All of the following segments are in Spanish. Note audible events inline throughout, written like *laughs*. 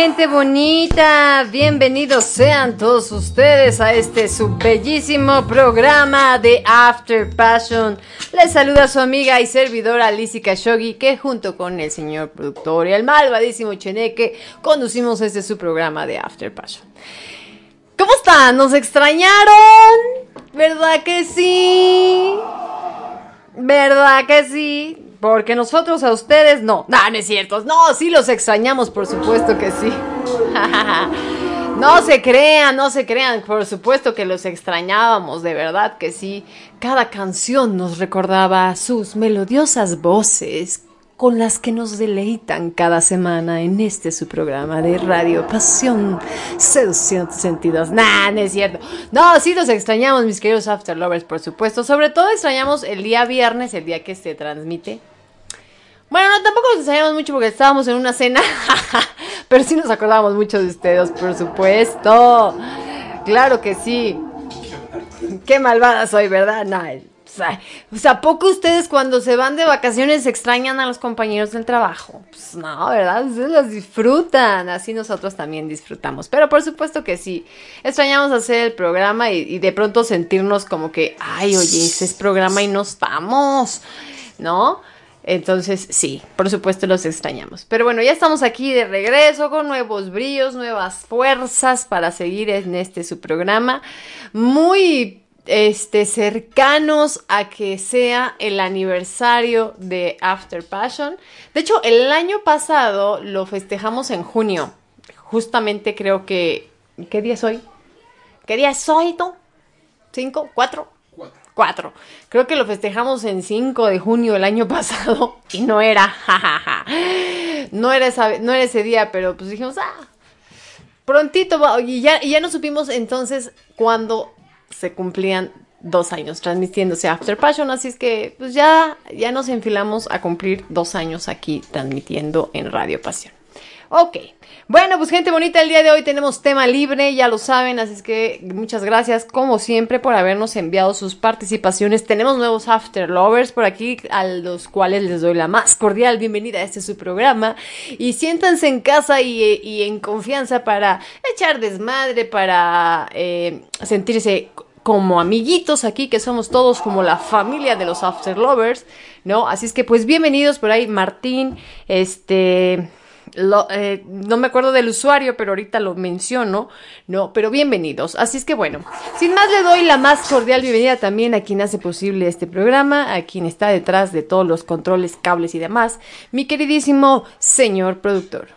gente bonita? Bienvenidos sean todos ustedes a este su bellísimo programa de After Passion. Les saluda su amiga y servidora Lizzie Khashoggi, que junto con el señor productor y el malvadísimo Cheneque conducimos este su programa de After Passion. ¿Cómo están? ¿Nos extrañaron? ¿Verdad que sí? ¿Verdad que sí? Porque nosotros a ustedes no. No, no es cierto. No, sí los extrañamos, por supuesto que sí. *laughs* no se crean, no se crean. Por supuesto que los extrañábamos, de verdad que sí. Cada canción nos recordaba sus melodiosas voces con las que nos deleitan cada semana en este su programa de Radio Pasión Seducción Sentidos. Nah, no es cierto. No, sí los extrañamos, mis queridos After Lovers, por supuesto. Sobre todo extrañamos el día viernes, el día que se transmite. Bueno, no, tampoco los extrañamos mucho porque estábamos en una cena, *laughs* pero sí nos acordábamos mucho de ustedes, por supuesto. Claro que sí. Qué malvada soy, ¿verdad? No, pues ¿a poco ustedes cuando se van de vacaciones extrañan a los compañeros del trabajo? Pues no, ¿verdad? Ustedes los disfrutan, así nosotros también disfrutamos. Pero por supuesto que sí, extrañamos hacer el programa y, de pronto sentirnos como que, ay, oye, ese es programa y no estamos, ¿no? Entonces, sí, por supuesto los extrañamos. Pero bueno, ya estamos aquí de regreso con nuevos brillos, nuevas fuerzas para seguir en este su programa. Muy este, cercanos a que sea el aniversario de After Passion. De hecho, el año pasado lo festejamos en junio. Justamente creo que... ¿Qué día es hoy? ¿Qué día es hoy, tú? ¿Cinco? ¿Cuatro? Cuatro. Creo que lo festejamos en 5 de junio del año *laughs* pasado y no era, no era, esa, no era ese día, pero pues dijimos, ah, prontito, y ya, y ya no supimos entonces cuándo se cumplían dos años transmitiéndose After Passion, así es que pues ya, ya nos enfilamos a cumplir dos años aquí transmitiendo en Radio Pasión. Ok, bueno pues gente bonita, el día de hoy tenemos tema libre, ya lo saben, así es que muchas gracias como siempre por habernos enviado sus participaciones. Tenemos nuevos After Lovers por aquí a los cuales les doy la más cordial bienvenida a este su programa y siéntanse en casa y, en confianza para echar desmadre, para eh, sentirse como amiguitos aquí, que somos todos como la familia de los After Lovers, ¿no? Así es que pues bienvenidos por ahí, Martín, este... Eh, no me acuerdo del usuario, pero ahorita lo menciono, ¿no? Pero bienvenidos. Así es que bueno, sin más le doy la más cordial bienvenida también a quien hace posible este programa, a quien está detrás de todos los controles, cables y demás, mi queridísimo señor productor.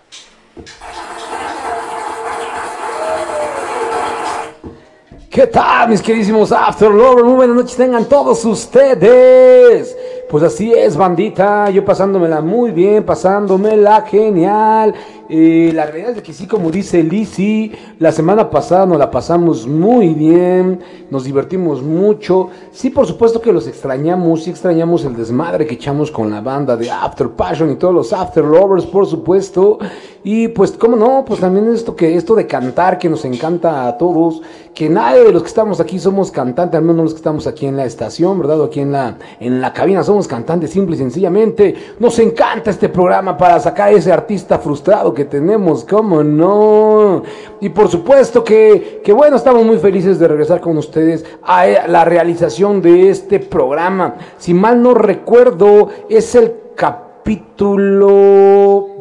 ¿Qué tal, mis queridísimos After Lovers? Muy buenas noches tengan todos ustedes. Pues así es, bandita. Yo pasándomela muy bien, pasándomela genial. Eh, la realidad es que sí, como dice Lizzy, la semana pasada nos la pasamos muy bien, nos divertimos mucho. Sí, por supuesto que los extrañamos, sí extrañamos el desmadre que echamos con la banda de After Passion y todos los After Lovers, por supuesto. Y pues, ¿cómo no? Pues también esto que esto de cantar que nos encanta a todos, que nadie de los que estamos aquí somos cantantes, al menos los que estamos aquí en la estación, ¿verdad? O aquí en la, en la cabina somos cantantes, simple y sencillamente. Nos encanta este programa para sacar a ese artista frustrado que tenemos, ¿cómo no? Y por supuesto que, que bueno, estamos muy felices de regresar con ustedes a la realización de este programa. Si mal no recuerdo, es el capítulo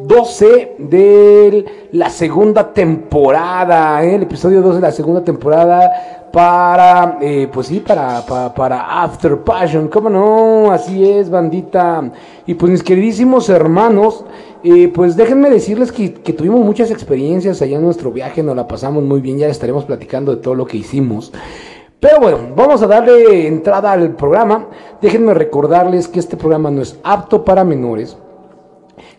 12 de la segunda temporada, ¿eh? el episodio 12 de la segunda temporada para, eh, pues sí, para, para, para, After Passion, ¿cómo no? Así es, bandita. Y pues mis queridísimos hermanos, pues déjenme decirles que, que, tuvimos muchas experiencias allá en nuestro viaje, nos la pasamos muy bien, ya estaremos platicando de todo lo que hicimos. Pero bueno, vamos a darle entrada al programa. Déjenme recordarles que este programa no es apto para menores,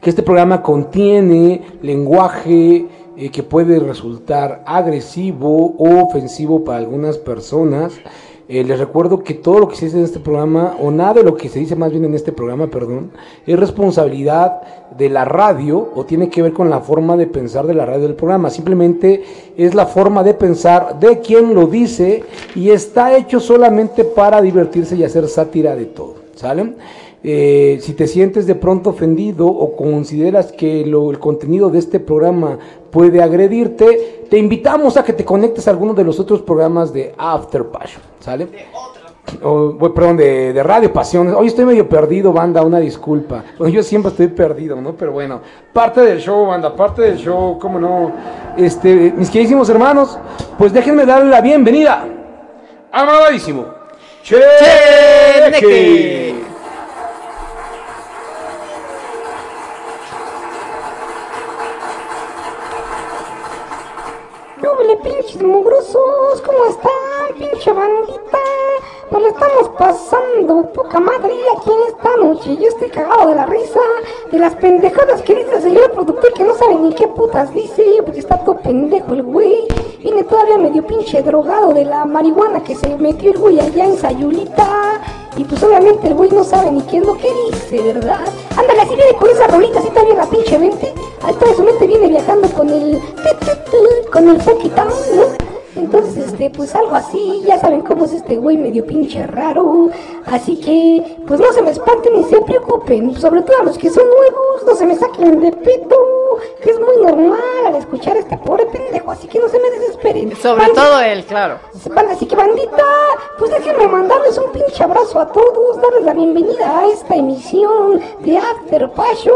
que este programa contiene lenguaje eh, que puede resultar agresivo o ofensivo para algunas personas. Eh, les recuerdo que todo lo que se dice en este programa, o nada de lo que se dice más bien en este programa, perdón, es responsabilidad de la radio o tiene que ver con la forma de pensar de la radio del programa. Simplemente es la forma de pensar de quien lo dice y está hecho solamente para divertirse y hacer sátira de todo. ¿Sale? Eh, si te sientes de pronto ofendido o consideras que lo, el contenido de este programa puede agredirte, te invitamos a que te conectes a alguno de los otros programas de After Passion, ¿sale? O, perdón, de, de, Radio Pasión. Hoy estoy medio perdido, banda, una disculpa. Bueno, yo siempre estoy perdido, ¿no? Pero bueno, parte del show, banda, parte del show, cómo no. Este, mis queridísimos hermanos, pues déjenme darle la bienvenida. Amadísimo. Cheque. Nos lo estamos pasando poca madre aquí en esta noche. Yo estoy cagado de la risa, de las pendejadas que dice el señor productor que no sabe ni qué putas dice, porque está todo pendejo el güey. Viene todavía medio pinche drogado de la marihuana que se metió el güey allá en Sayulita. Y pues obviamente el güey no sabe ni qué es lo que dice, ¿verdad? Ándale, así viene con esa rolita, así está bien la pinche mente. Ahí está, su mente viene viajando con el... con el poquitán, ¿no? Entonces, este, pues algo así, ya saben cómo es este güey medio pinche raro. Así que, pues no se me espanten ni se preocupen. Sobre todo a los que son nuevos, no se me saquen de peto. Que es muy normal al escuchar a este pobre pendejo. Así que no se me desesperen. Sobre todo él, claro. Así que, bandita, pues déjenme mandarles un pinche abrazo a todos. Darles la bienvenida a esta emisión de After Passion.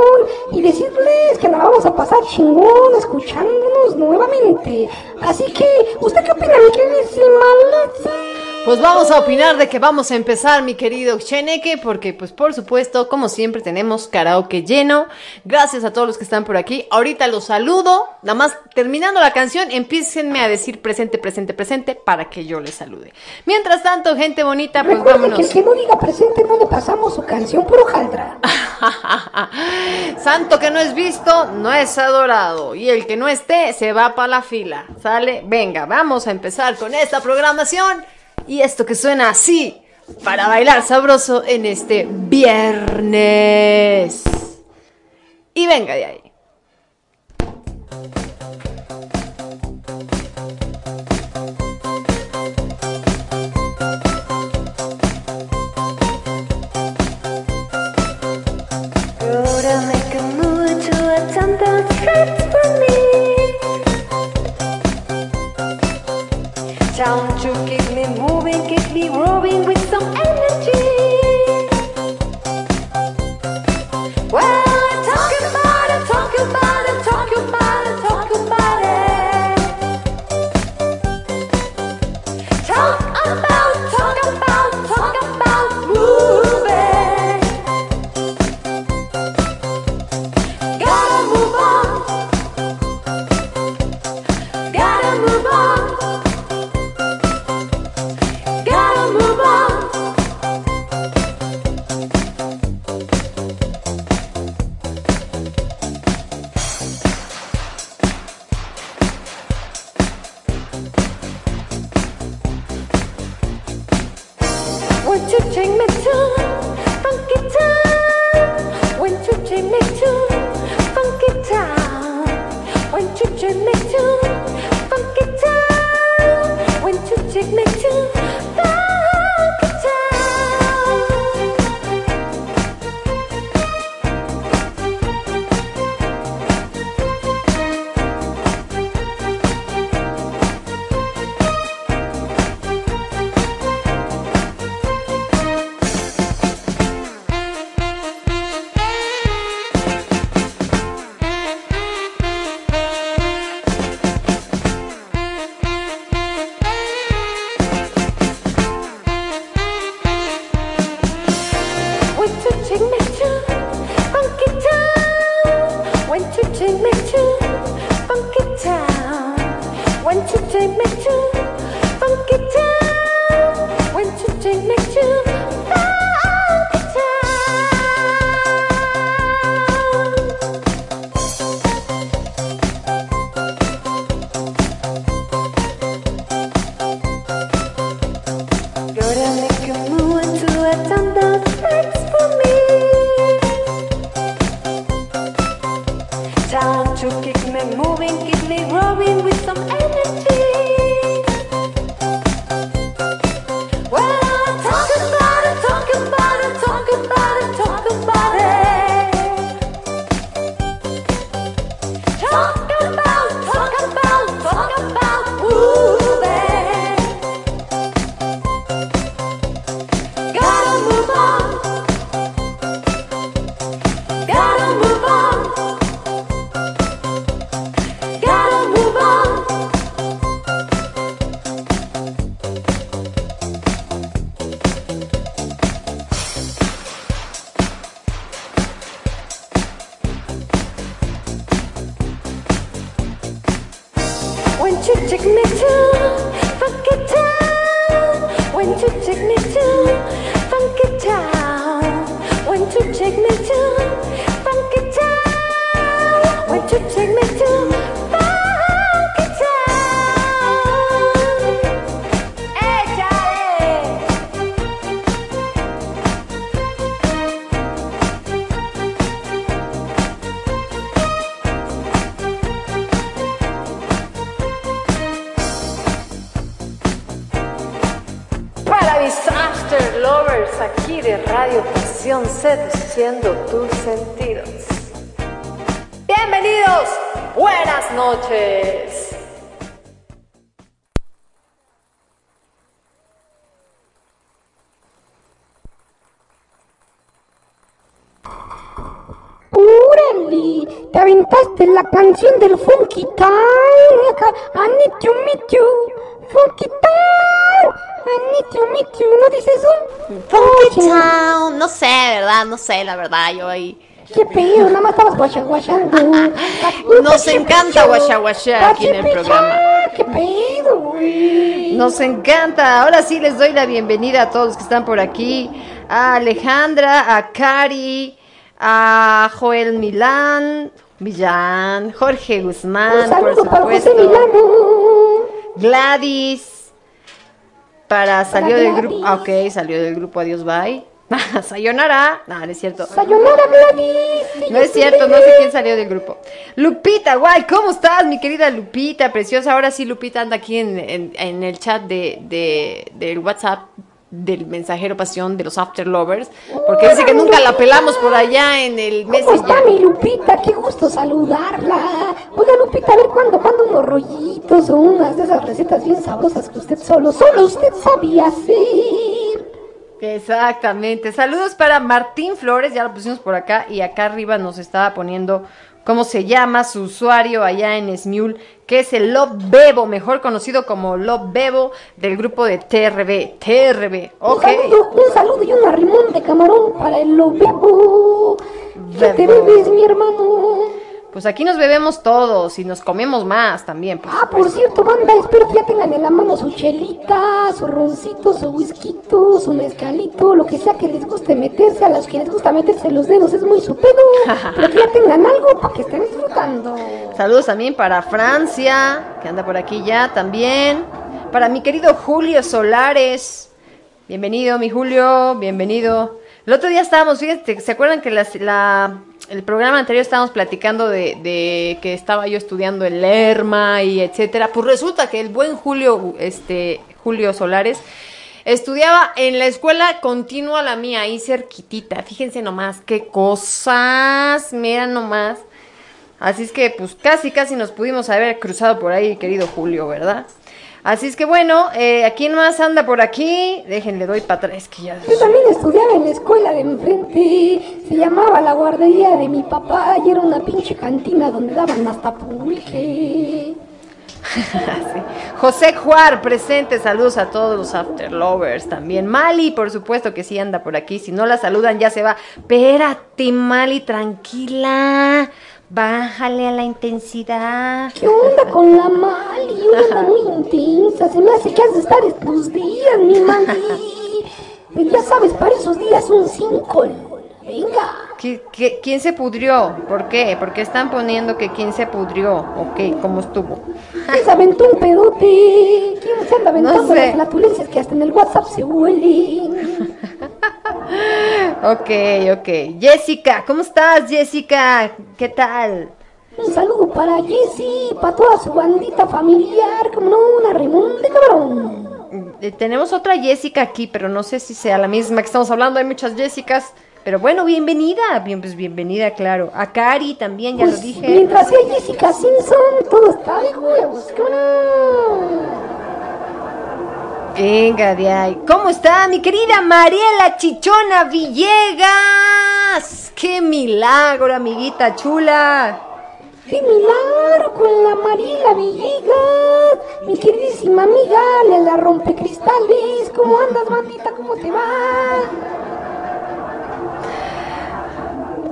Y decirles que nos vamos a pasar chingón escuchándonos nuevamente. Así que, usted qué opina, mi queridísima Pues vamos a opinar de que vamos a empezar, mi querido Cheneque, porque pues por supuesto, como siempre, tenemos karaoke lleno. Gracias a todos los que están por aquí. Ahorita los saludo. Nada más terminando la canción, empiecenme a decir presente, presente, presente para que yo les salude. Mientras tanto, gente bonita, pues Recuerden vámonos. que el que no diga presente no le pasamos su canción por hojaldra. *laughs* Santo que no es visto, no es adorado. Y el que no esté, se va para la fila. ¿Sale? Venga, vamos a empezar con esta programación. Y esto que suena así, para bailar sabroso en este viernes. Y venga de ahí. Moving, keep me growing Pasión seduciendo sé, la verdad, yo ahí. ¡Qué pedo! Nada más estabas guachaguachando. Nos encanta guachaguachar aquí en el programa. ¡Qué pedo, güey! Nos encanta. Ahora sí les doy la bienvenida a todos los que están por aquí. A Alejandra, a Cari, a Joel Milán, Millán, Jorge Guzmán, por supuesto. Gladys. Para salió del grupo. Ah, ok, salió del grupo Adiós Bye. *laughs* Sayonara. No, no es cierto. Sayonara, Gladys. No es cierto, no sé quién salió del grupo. Lupita, guay, ¿cómo estás, mi querida Lupita? Preciosa. Ahora sí, Lupita anda aquí en, en- en el chat de, de- del WhatsApp del mensajero pasión de los After Lovers. Porque dice que nunca la pelamos por allá en el ¿Cómo está mi Lupita? Qué gusto saludarla. Oiga, Lupita, a ver cuándo, cuándo unos rollitos o unas de esas recetas bien sabrosas que usted solo, solo usted sabía hacer. Exactamente. Saludos para Martín Flores, ya lo pusimos por acá y acá arriba nos estaba poniendo cómo se llama su usuario allá en Smule, que es el Love Bebo, mejor conocido como Love Bebo del grupo de TRB. TRB, ok. Un saludo, un saludo y un arrimón de camarón para el lo bebo. ¿Qué te bebes, mi hermano? Pues aquí nos bebemos todos y nos comemos más también. por Ah, por cierto, banda, espero que ya tengan en la mano su chelita, su roncito, su whisky, su mezcalito, lo que sea que les guste meterse, a los que les gusta meterse los dedos, es muy su pedo, *laughs* pero que ya tengan algo para que estén disfrutando. Saludos también para Francia, que anda por aquí ya también. Para mi querido Julio Solares. Bienvenido, mi Julio, bienvenido. El otro día estábamos, fíjate, ¿se acuerdan que la- el programa anterior estábamos platicando de, de que estaba yo estudiando el Lerma y etcétera? Pues resulta que el buen Julio, este, Julio Solares, estudiaba en la escuela continua la mía, ahí cerquitita. Fíjense nomás, qué cosas, miren nomás. Así es que pues casi casi nos pudimos haber cruzado por ahí, querido Julio, ¿verdad? Así es que bueno, eh, ¿a quién más anda por aquí? Déjenle, doy para atrás, que ya... Yo también estudiaba en la escuela de enfrente, se llamaba la guardería de mi papá y era una pinche cantina donde daban hasta pulque. *laughs* Sí. José Juar, presente, saludos a todos los After Lovers también. Mali, por supuesto que sí anda por aquí, si no la saludan ya se va. Espérate, Mali, tranquila, bájale a la intensidad. ¿Qué onda con la Mali? Una muy intensa, se me hace que has de estar estos días, mi Mali. *laughs* Pues ya sabes, para esos días un cinco. Venga. ¿Qué- quién se pudrió? ¿Por qué? ¿Por qué están poniendo que quién se pudrió? ¿O qué? ¿Cómo estuvo? *laughs* ¿Quién se aventó un pedote? ¿Quién se anda aventando No sé. las flatulencias que hasta en el WhatsApp se huelen? *laughs* Ok, ok. Jessica, ¿cómo estás, Jessica? ¿Qué tal? Un saludo para Jessy, para toda su bandita familiar, como no, una Ramón de cabrón. Eh, tenemos otra Jessica aquí, pero no sé si sea la misma que estamos hablando. Hay muchas Jessicas. Pero bueno, bienvenida. Bien, pues bienvenida, claro. A Cari también, ya Pues, lo dije. mientras sea Jessica Simpson, todo está de huevos. Venga de ahí. ¿Cómo está mi querida Mariela Chichona Villegas? ¡Qué milagro, amiguita chula! ¡Qué milagro con la Mariela Villegas! Mi queridísima amiga, le la rompecristales. ¿Cómo andas, bandita? ¿Cómo te va?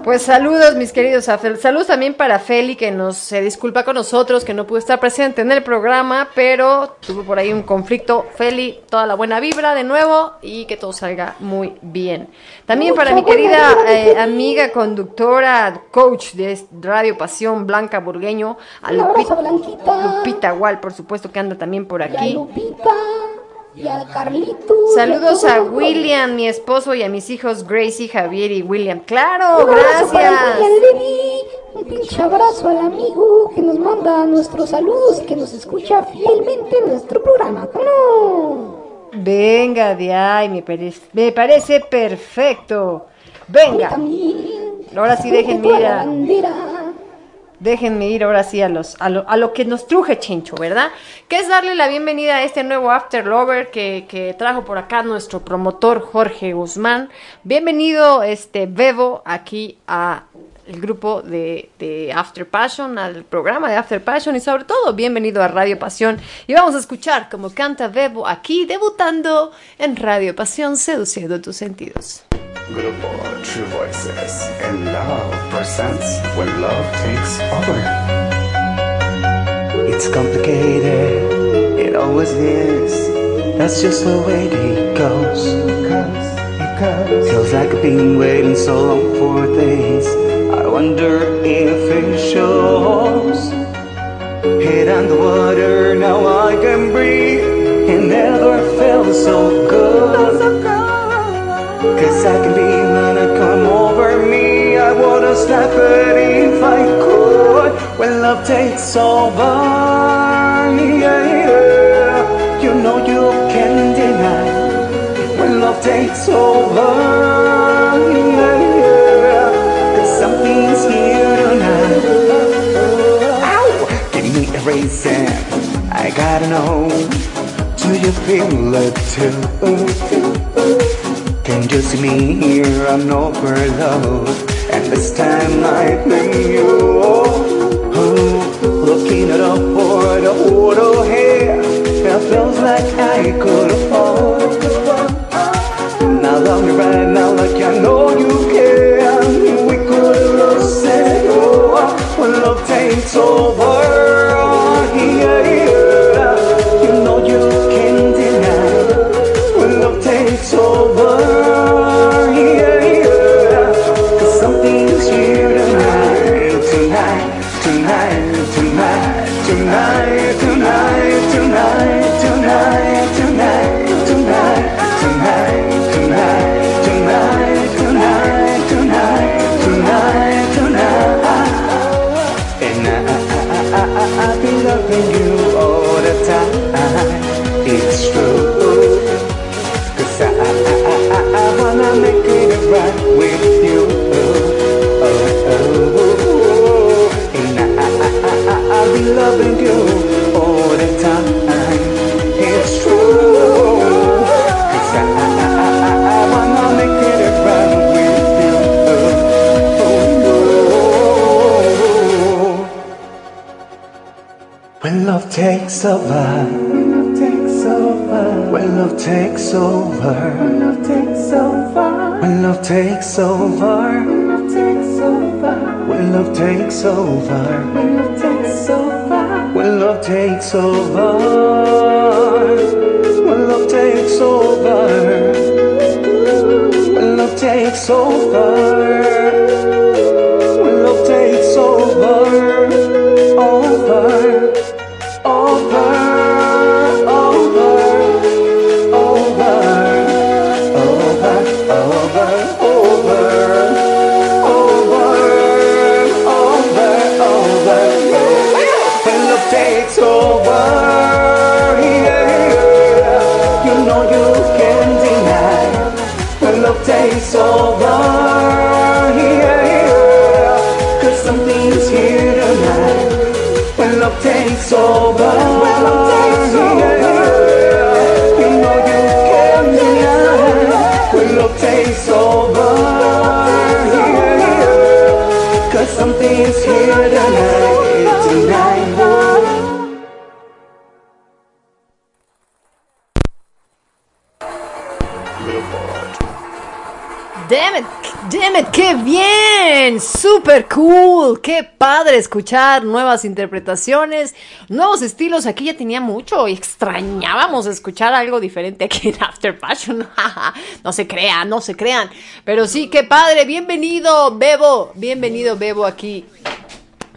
Pues saludos, mis queridos Afel. Saludos también para Feli, que nos se disculpa con nosotros, que no pudo estar presente en el programa, pero tuvo por ahí un conflicto. Feli, toda la buena vibra de nuevo y que todo salga muy bien. También para mi querida eh, amiga conductora, coach de Radio Pasión, Blanca Burgueño, a Lupita. Lupita Wal, por supuesto, que anda también por aquí. Lupita. Y al Carlito. Saludos a William, mi esposo, y a mis hijos Gracie, Javier y William. ¡Claro! Un ¡Gracias! Un pinche abrazo al amigo que nos manda nuestros saludos y que nos escucha fielmente en nuestro programa. ¿Cómo no? Venga, de ahí, me parece, me parece perfecto. Venga, ahora sí déjenme Toda déjenme ir ahora sí a, los, a, lo, que nos truje Chencho, ¿verdad? Que es darle la bienvenida a este nuevo After Lover que, trajo por acá nuestro promotor Jorge Guzmán. Bienvenido, este Bebo, aquí a el grupo de, de After Passion, al programa de After Passion y sobre todo bienvenido a Radio Pasión. Y vamos a escuchar como canta Bebo aquí, debutando en Radio Pasión, seduciendo tus sentidos. Grupo True Voices and Love presents When Love Takes Over. It's complicated, it always is. That's just the way it goes. It goes. Feels like I've been waiting so long for this. I wonder if it shows. Head underwater, now I can breathe. It never felt so good. Cause I can be I come over me. I wanna slap it if I could. When love takes over, yeah, yeah. You know you can't deny. When love takes over, yeah, yeah. Cause something's here tonight. Ow! Give me a reason. I gotta know. Do you feel it too? Can you see me here? I'm overload. And this time I think you oh, looking at up for the photo here. It feels like I could fall. Now love me right now like I know you can. We could lose it all oh, when love takes over. Takes over, when love takes over, when love takes over, when love takes over, when love takes over, when love takes over, when love takes over, when love takes over, when love takes over, when love takes over, when love takes over. Yeah, you know you can't deny. When love takes over, yeah, cause something's here tonight. When love takes over, when love takes over, qué bien, super cool, qué padre escuchar nuevas interpretaciones, nuevos estilos. Aquí ya tenía mucho y extrañábamos escuchar algo diferente aquí en After Passion. *laughs* no se crean, no se crean, pero sí, qué padre. Bienvenido, Bebo, bienvenido, Bebo, aquí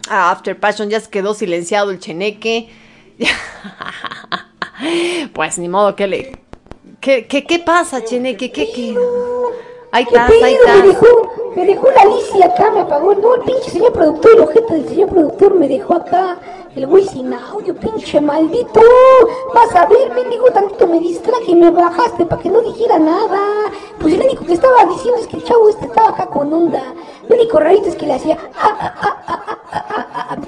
a After Passion. Ya se quedó silenciado el cheneque. *laughs* pues ni modo que le. ¿Qué, qué, pasa, cheneque? ¿Qué, qué? Ahí ¿Qué estás, ahí? Me dejó, me dejó la Alicia acá, me apagó. No, el pinche señor productor, el ojete del señor productor me dejó acá. El güey sin audio, pinche maldito. Vas a ver, mendigo, tantito me distraje y me bajaste para que no dijera nada. Pues lo único que estaba diciendo es que el chavo este estaba acá con onda. Lo único rarito es que le hacía.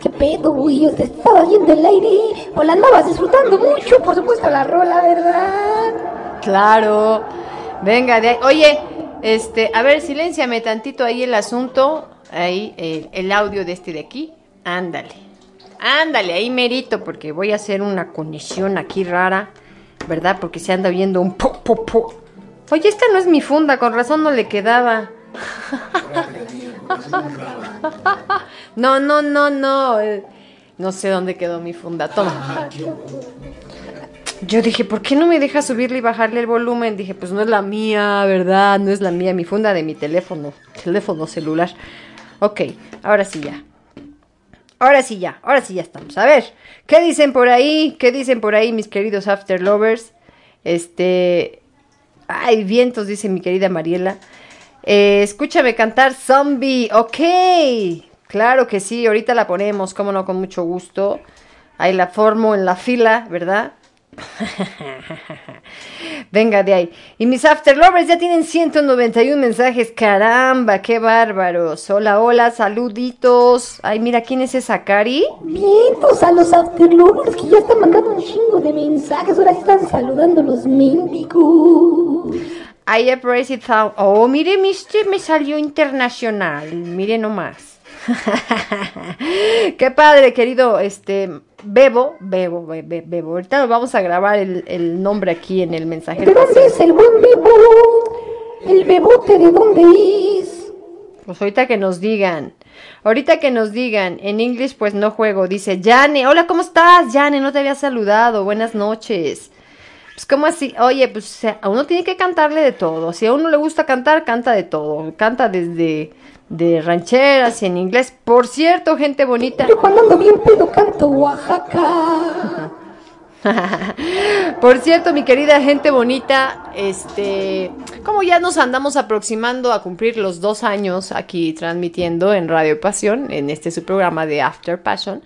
¿Qué pedo, güey? Te estaba yendo el aire. O la andabas disfrutando mucho, por supuesto, la rola, ¿verdad? Claro. Venga, de ahí. Oye, este, a ver, silénciame tantito ahí el asunto. Ahí, eh, el audio de este de aquí. Ándale. Ándale, ahí merito, porque voy a hacer una conexión aquí rara, ¿verdad? Porque se anda viendo un po, po, po. Oye, esta no es mi funda, con razón no le quedaba. *laughs* No, no, no, no. eh, No sé dónde quedó mi funda. Toma. Yo dije, ¿por qué no me deja subirle y bajarle el volumen? Dije, pues no es la mía, ¿verdad? No es la mía, mi funda de mi teléfono, teléfono celular. Ok, ahora sí ya. Ahora sí ya, ahora sí ya estamos. A ver, ¿qué dicen por ahí? ¿Qué dicen por ahí, mis queridos After Lovers? Este. Ay, vientos, dice mi querida Mariela. Eh, escúchame cantar Zombie, ok. Claro que sí, ahorita la ponemos, cómo no, con mucho gusto. Ahí la formo en la fila, ¿verdad? *laughs* Venga de ahí. Y mis After Lovers ya tienen 191 mensajes. Caramba, qué bárbaros. Hola, hola, saluditos. Ay, mira, ¿quién es esa Cari? Vientos a los afterlovers que ya están mandando un chingo de mensajes. Ahora sí están saludando los mendigos. I appraise it Oh, mire, mister, me salió internacional. Mire nomás. *laughs* Qué padre, querido, este, Bebo, Bebo, Be- Be- Bebo. Ahorita vamos a grabar el, el nombre aquí en el mensaje. ¿De dónde es el buen bebo? ¿El bebote de dónde es? Pues ahorita que nos digan. Ahorita que nos digan. En inglés pues no juego. Dice Jane. Hola, ¿cómo estás? Jane, no te había saludado. Buenas noches. Pues cómo así. Oye, pues a uno tiene que cantarle de todo. Si a uno le gusta cantar, canta de todo. Canta desde de rancheras en inglés. Por cierto, gente bonita. Yo cuando ando bien pedo canto Oaxaca. *laughs* Por cierto, mi querida gente bonita, este, como ya nos andamos aproximando a cumplir los dos años aquí transmitiendo en Radio Pasión, en este su programa de After Passion,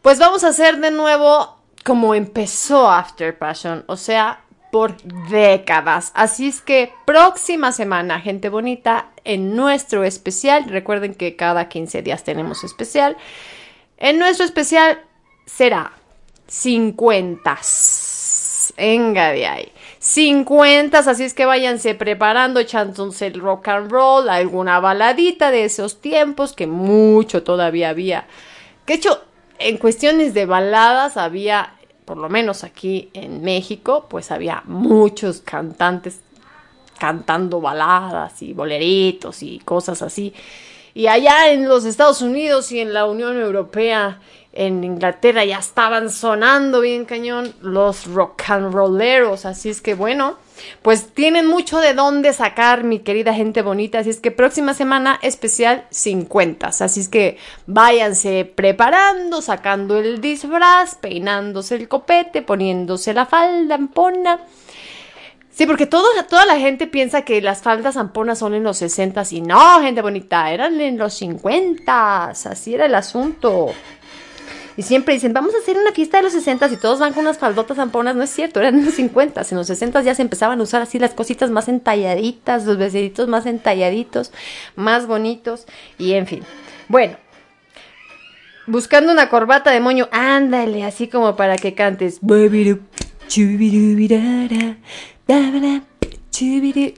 pues vamos a hacer de nuevo como empezó After Passion, o sea, por décadas. Así es que próxima semana, gente bonita, en nuestro especial, recuerden que cada 15 días tenemos especial, en nuestro especial será 50. Venga de ahí. 50, así es que váyanse preparando, echándose el rock and roll, alguna baladita de esos tiempos que mucho todavía había. Que hecho, en cuestiones de baladas había, por lo menos aquí en México, pues había muchos cantantes cantando baladas y boleritos y cosas así. Y allá en los Estados Unidos y en la Unión Europea, en Inglaterra, ya estaban sonando bien cañón los rock and rolleros. Así es que bueno, pues tienen mucho de dónde sacar, mi querida gente bonita. Así es que próxima semana especial 50. Así es que váyanse preparando, sacando el disfraz, peinándose el copete, poniéndose la falda ampona. Sí, porque toda la gente piensa que las faldas zamponas son en los 60 y no, gente bonita, eran en los 50 así era el asunto. Y siempre dicen, vamos a hacer una fiesta de los 60 y todos van con unas faldotas zamponas. No es cierto, eran en los 50 En los 60 ya se empezaban a usar así las cositas más entalladitas, los vestiditos más entalladitos, más bonitos y en fin. Bueno, buscando una corbata de moño, ándale, así como para que cantes.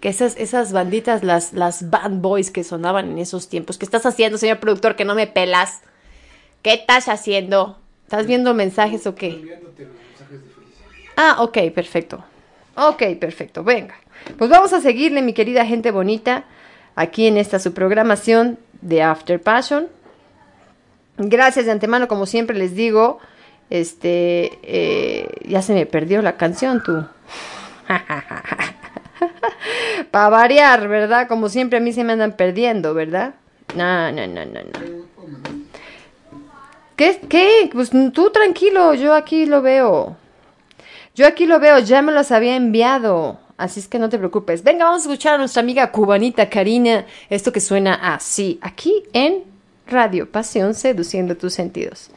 Que esas, esas banditas, las, las band boys que sonaban en esos tiempos. ¿Qué estás haciendo, señor productor, que no me pelas? ¿Qué estás haciendo? ¿Estás viendo mensajes o qué? Ah, ok, perfecto. Ok, perfecto. Venga. Pues vamos a seguirle, mi querida gente bonita, aquí en esta su programación de After Passion. Gracias de antemano, como siempre les digo. Este, eh, ya se me perdió la canción, tú. *laughs* Para variar, ¿verdad? Como siempre a mí se me andan perdiendo, ¿verdad? No, no, no, no, no. ¿Qué? ¿Qué? Pues mm, tú tranquilo, yo aquí lo veo. Yo aquí lo veo, ya me los había enviado. Así es que no te preocupes. Venga, vamos a escuchar a nuestra amiga cubanita Karina. Esto que suena así, aquí en Radio Pasión Seduciendo tus sentidos.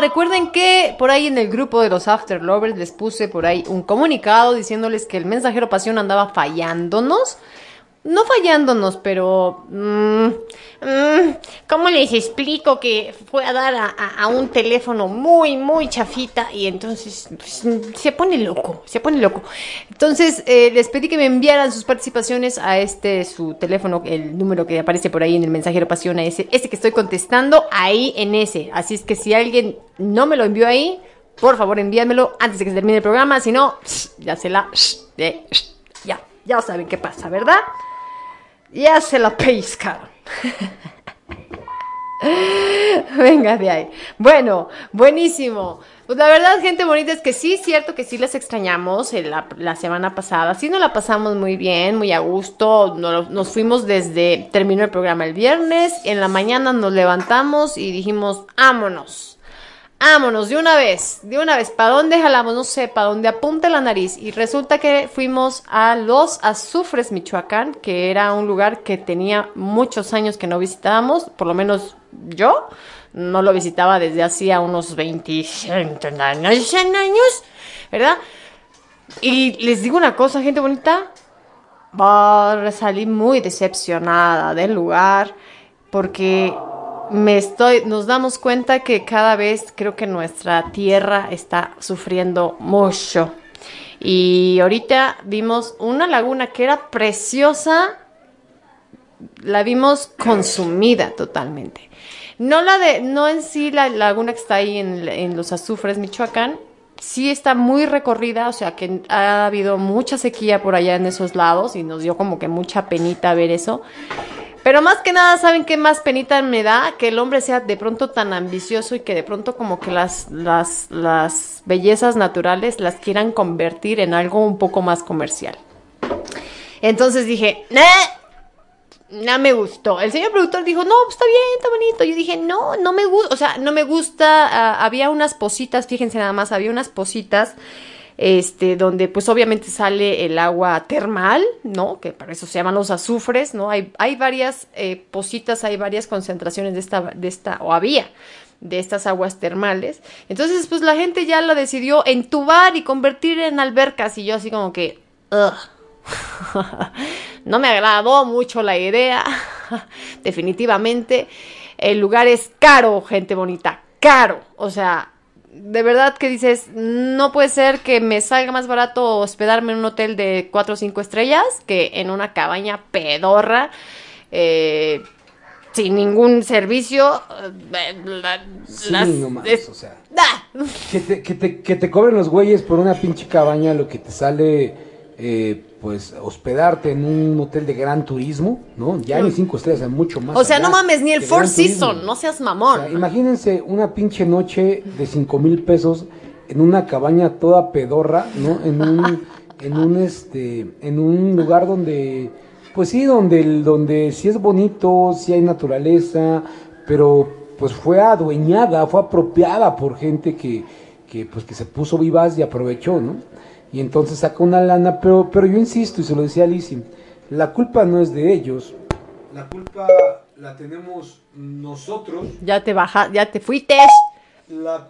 recuerden que por ahí en el grupo de los After Lovers les puse por ahí un comunicado diciéndoles que el mensajero pasión andaba fallándonos. No fallándonos, pero... Mmm, ¿Cómo les explico que fue a dar a, un teléfono muy, muy chafita y entonces pues, se pone loco, se pone loco? Entonces eh, les pedí que me enviaran sus participaciones a este, su teléfono, el número que aparece por ahí en el mensajero pasión, a ese, ese que estoy contestando, ahí en ese. Así es que si alguien no me lo envió ahí, por favor envíenmelo antes de que se termine el programa, si no, ya se la... ya, ya saben qué pasa, ¿verdad? Ya se la pescaron. *laughs* Venga de ahí. Bueno, buenísimo. Pues la verdad, gente bonita, es que sí, cierto que sí las extrañamos la, la, semana pasada. Sí nos la pasamos muy bien, muy a gusto. Nos, nos, fuimos desde, terminó el programa el viernes, en la mañana nos levantamos y dijimos, ámonos Vámonos de una vez, de una vez. ¿Para dónde jalamos? No sé, para dónde apunte la nariz. Y resulta que fuimos a Los Azufres, Michoacán, que era un lugar que tenía muchos años que no visitábamos, por lo menos yo. No lo visitaba desde hacía unos 20 años, ¿verdad? Y les digo una cosa, gente bonita. Salí muy decepcionada del lugar porque me estoy, nos damos cuenta que cada vez creo que nuestra tierra está sufriendo mucho. Y ahorita vimos una laguna que era preciosa, la vimos consumida totalmente. No la de, no en sí la laguna que está ahí en, en los azufres, Michoacán, sí está muy recorrida, o sea que ha habido mucha sequía por allá en esos lados y nos dio como que mucha penita ver eso. Pero más que nada, ¿saben qué más penita me da? Que el hombre sea de pronto tan ambicioso y que de pronto como que las, las, las bellezas naturales las quieran convertir en algo un poco más comercial. Entonces dije, "Nah, no me gustó. El señor productor dijo, no, está bien, está bonito. Yo dije, no, no me gusta, o sea, no me gusta. ah, había unas positas, fíjense nada más, había unas positas, este, donde pues obviamente sale el agua termal, ¿no? Que para eso se llaman los azufres, ¿no? Hay, hay varias eh, positas, hay varias concentraciones de esta, de esta, o había de estas aguas termales. Entonces, pues la gente ya lo decidió entubar y convertir en albercas y yo así como que, *laughs* no me agradó mucho la idea. *laughs* Definitivamente, el lugar es caro, gente bonita, caro. O sea, de verdad que dices, no puede ser que me salga más barato hospedarme en un hotel de 4 o 5 estrellas que en una cabaña pedorra. eh, sin ningún servicio. eh, la- Sí, las- no mames, es- o sea. ¡Ah! Que te, que, te, que te cobren los güeyes por una pinche cabaña, lo que te sale, eh, pues, hospedarte en un hotel de gran turismo, ¿no? Ya ni cinco estrellas, hay mucho más. O sea, allá no mames, ni el Four. Seasons, no seas O mamón. sea, imagínense una pinche noche de cinco mil pesos en una cabaña toda pedorra, ¿no? En un, *laughs* en un, este, en un lugar donde, pues sí, donde, el- donde sí es bonito, sí hay naturaleza, pero pues fue adueñada, fue apropiada por gente que, que pues que se puso vivaz y aprovechó, ¿no? Y entonces saca una lana, pero, pero yo insisto, y se lo decía a Lizzie, la culpa no es de ellos, la culpa la tenemos nosotros. Ya te baja, ya te fuiste. La,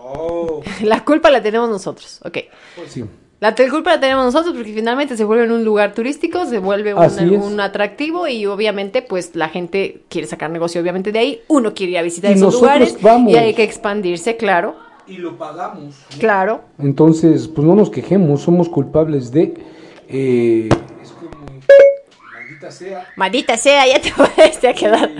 oh, *laughs* La culpa la tenemos nosotros. Ok. pues sí. La culpa la tenemos nosotros porque finalmente se vuelve en un lugar turístico, se vuelve un, un atractivo y obviamente pues la gente quiere sacar negocio obviamente de ahí. Uno quiere ir a visitar Y esos lugares vamos. y hay que expandirse, claro, Y lo pagamos. claro. Entonces, pues no nos quejemos, somos culpables de... eh, es como... Maldita sea. Maldita sea, ya te *laughs* fuiste a quedar.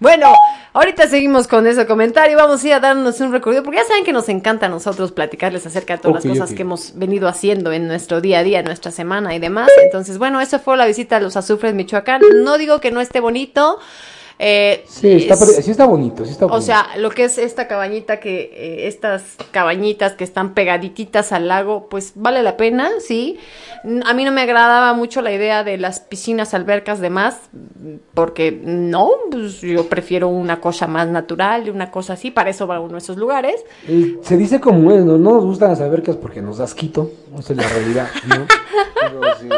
Bueno, ahorita seguimos con ese comentario. Vamos a ir a darnos un recorrido, porque ya saben que nos encanta a nosotros platicarles acerca de todas las cosas que hemos venido haciendo en nuestro día a día, en nuestra semana y demás. Entonces, bueno, eso fue la visita a los azufres Michoacán. No digo que no esté bonito. Eh, Sí, está, es- pare- sí está bonito, sí está bonito. o sea, lo que es esta cabañita que, eh, estas cabañitas que están pegadititas al lago, pues vale la pena, sí. A mí no me agradaba mucho la idea de las piscinas, albercas, demás, porque no, pues yo prefiero una cosa más natural, una cosa así, para eso va uno a esos lugares. El- se dice como es, ¿no? No nos gustan las albercas porque nos das quito, esa es la realidad, ¿no? *laughs* Pero sí.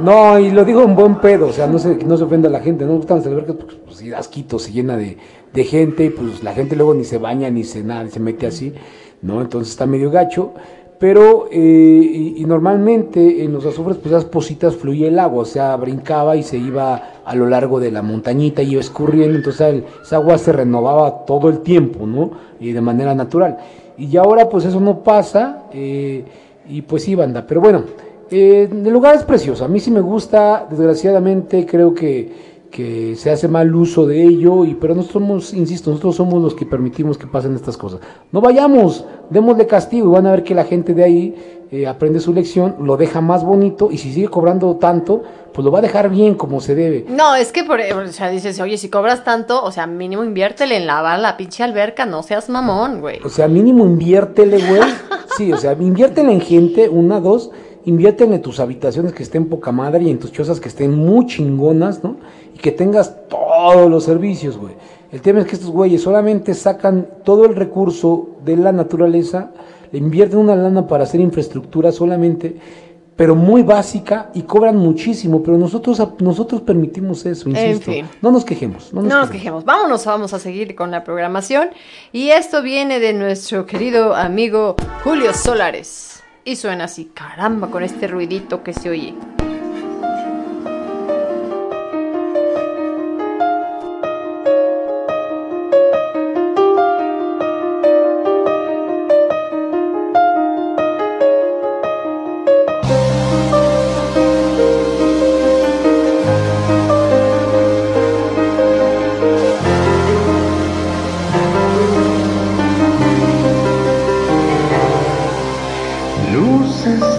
No, y lo digo en buen pedo, o sea, no se, no se ofenda a la gente, no nos gustan las albercas porque pues, si das quito, se llena de, de gente, y, pues la gente luego ni se baña, ni se nada, ni se mete así, ¿no? Entonces está medio gacho, pero, eh, y, y normalmente en los azufres, pues esas positas fluía el agua, o sea, brincaba y se iba a lo largo de la montañita, iba escurriendo, entonces el- esa agua se renovaba todo el tiempo, ¿no? Y de manera natural. Y ahora, pues eso no pasa, eh, y pues sí, banda, pero bueno, eh, el lugar es precioso, a mí sí me gusta, desgraciadamente creo que, que se hace mal uso de ello, y pero nosotros somos, insisto, nosotros somos los que permitimos que pasen estas cosas. No vayamos, démosle castigo y van a ver que la gente de ahí eh, aprende su lección, lo deja más bonito y si sigue cobrando tanto, pues lo va a dejar bien como se debe. No, es que, por, o sea, dices, oye, si cobras tanto, o sea, mínimo inviértele en lavar la pinche alberca, no seas mamón, güey. O sea, mínimo inviértele, güey. *laughs* Sí, o sea, inviértele en gente, una, dos, inviértele en tus habitaciones que estén poca madre y en tus chozas que estén muy chingonas, ¿no? Y que tengas todos los servicios, güey. El tema es que estos güeyes solamente sacan todo el recurso de la naturaleza, le invierten una lana para hacer infraestructura solamente, pero muy básica y cobran muchísimo, pero nosotros nosotros permitimos eso, insisto. fin. No nos quejemos, no nos, No nos quejemos. Vámonos, vamos a seguir con la programación. Y esto viene de nuestro querido amigo Julio Solares. Y suena así, caramba, con este ruidito que se oye.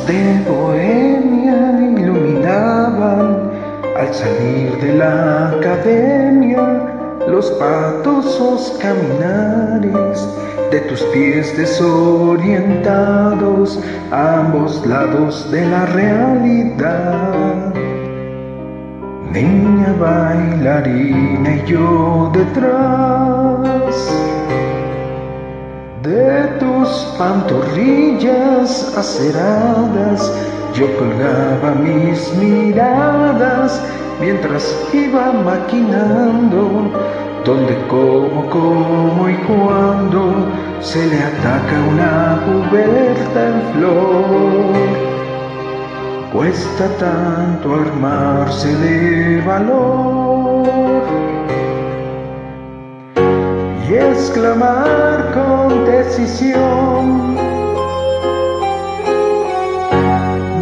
De bohemia iluminaban al salir de la academia los patosos caminares de tus pies desorientados a ambos lados de la realidad. Niña bailarina y yo detrás de tus pantorrillas aceradas, yo colgaba mis miradas mientras iba maquinando dónde, cómo, cómo y cuándo se le ataca una cubierta en flor. Cuesta tanto armarse de valor y exclamar con decisión.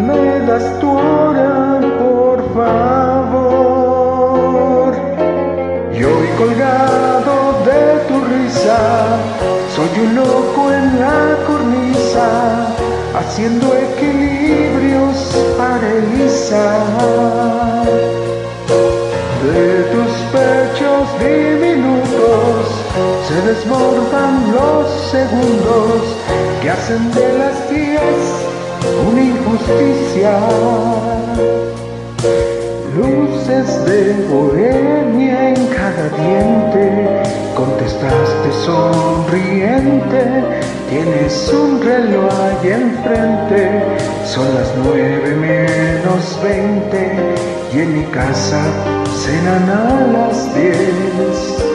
Me das tu hora, por favor. Y hoy colgado de tu risa, soy un loco en la cornisa, haciendo equilibrios para Elisa se desbordan los segundos que hacen de las diez una injusticia. Luces de bohemia en cada diente, contestaste sonriente, tienes un reloj ahí enfrente, son las nueve menos veinte y en mi casa cenan a las diez.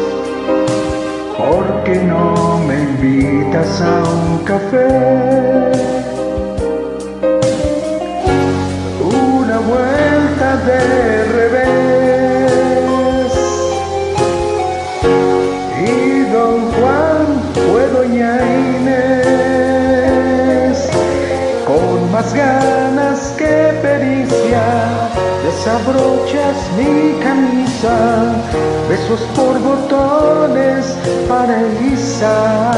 ¿Por qué no me invitas a un café? Una vuelta de revés. Y don Juan fue doña Inés, con más ganas que pericia, desabrochas mi camisa, besos por botones para Elisa.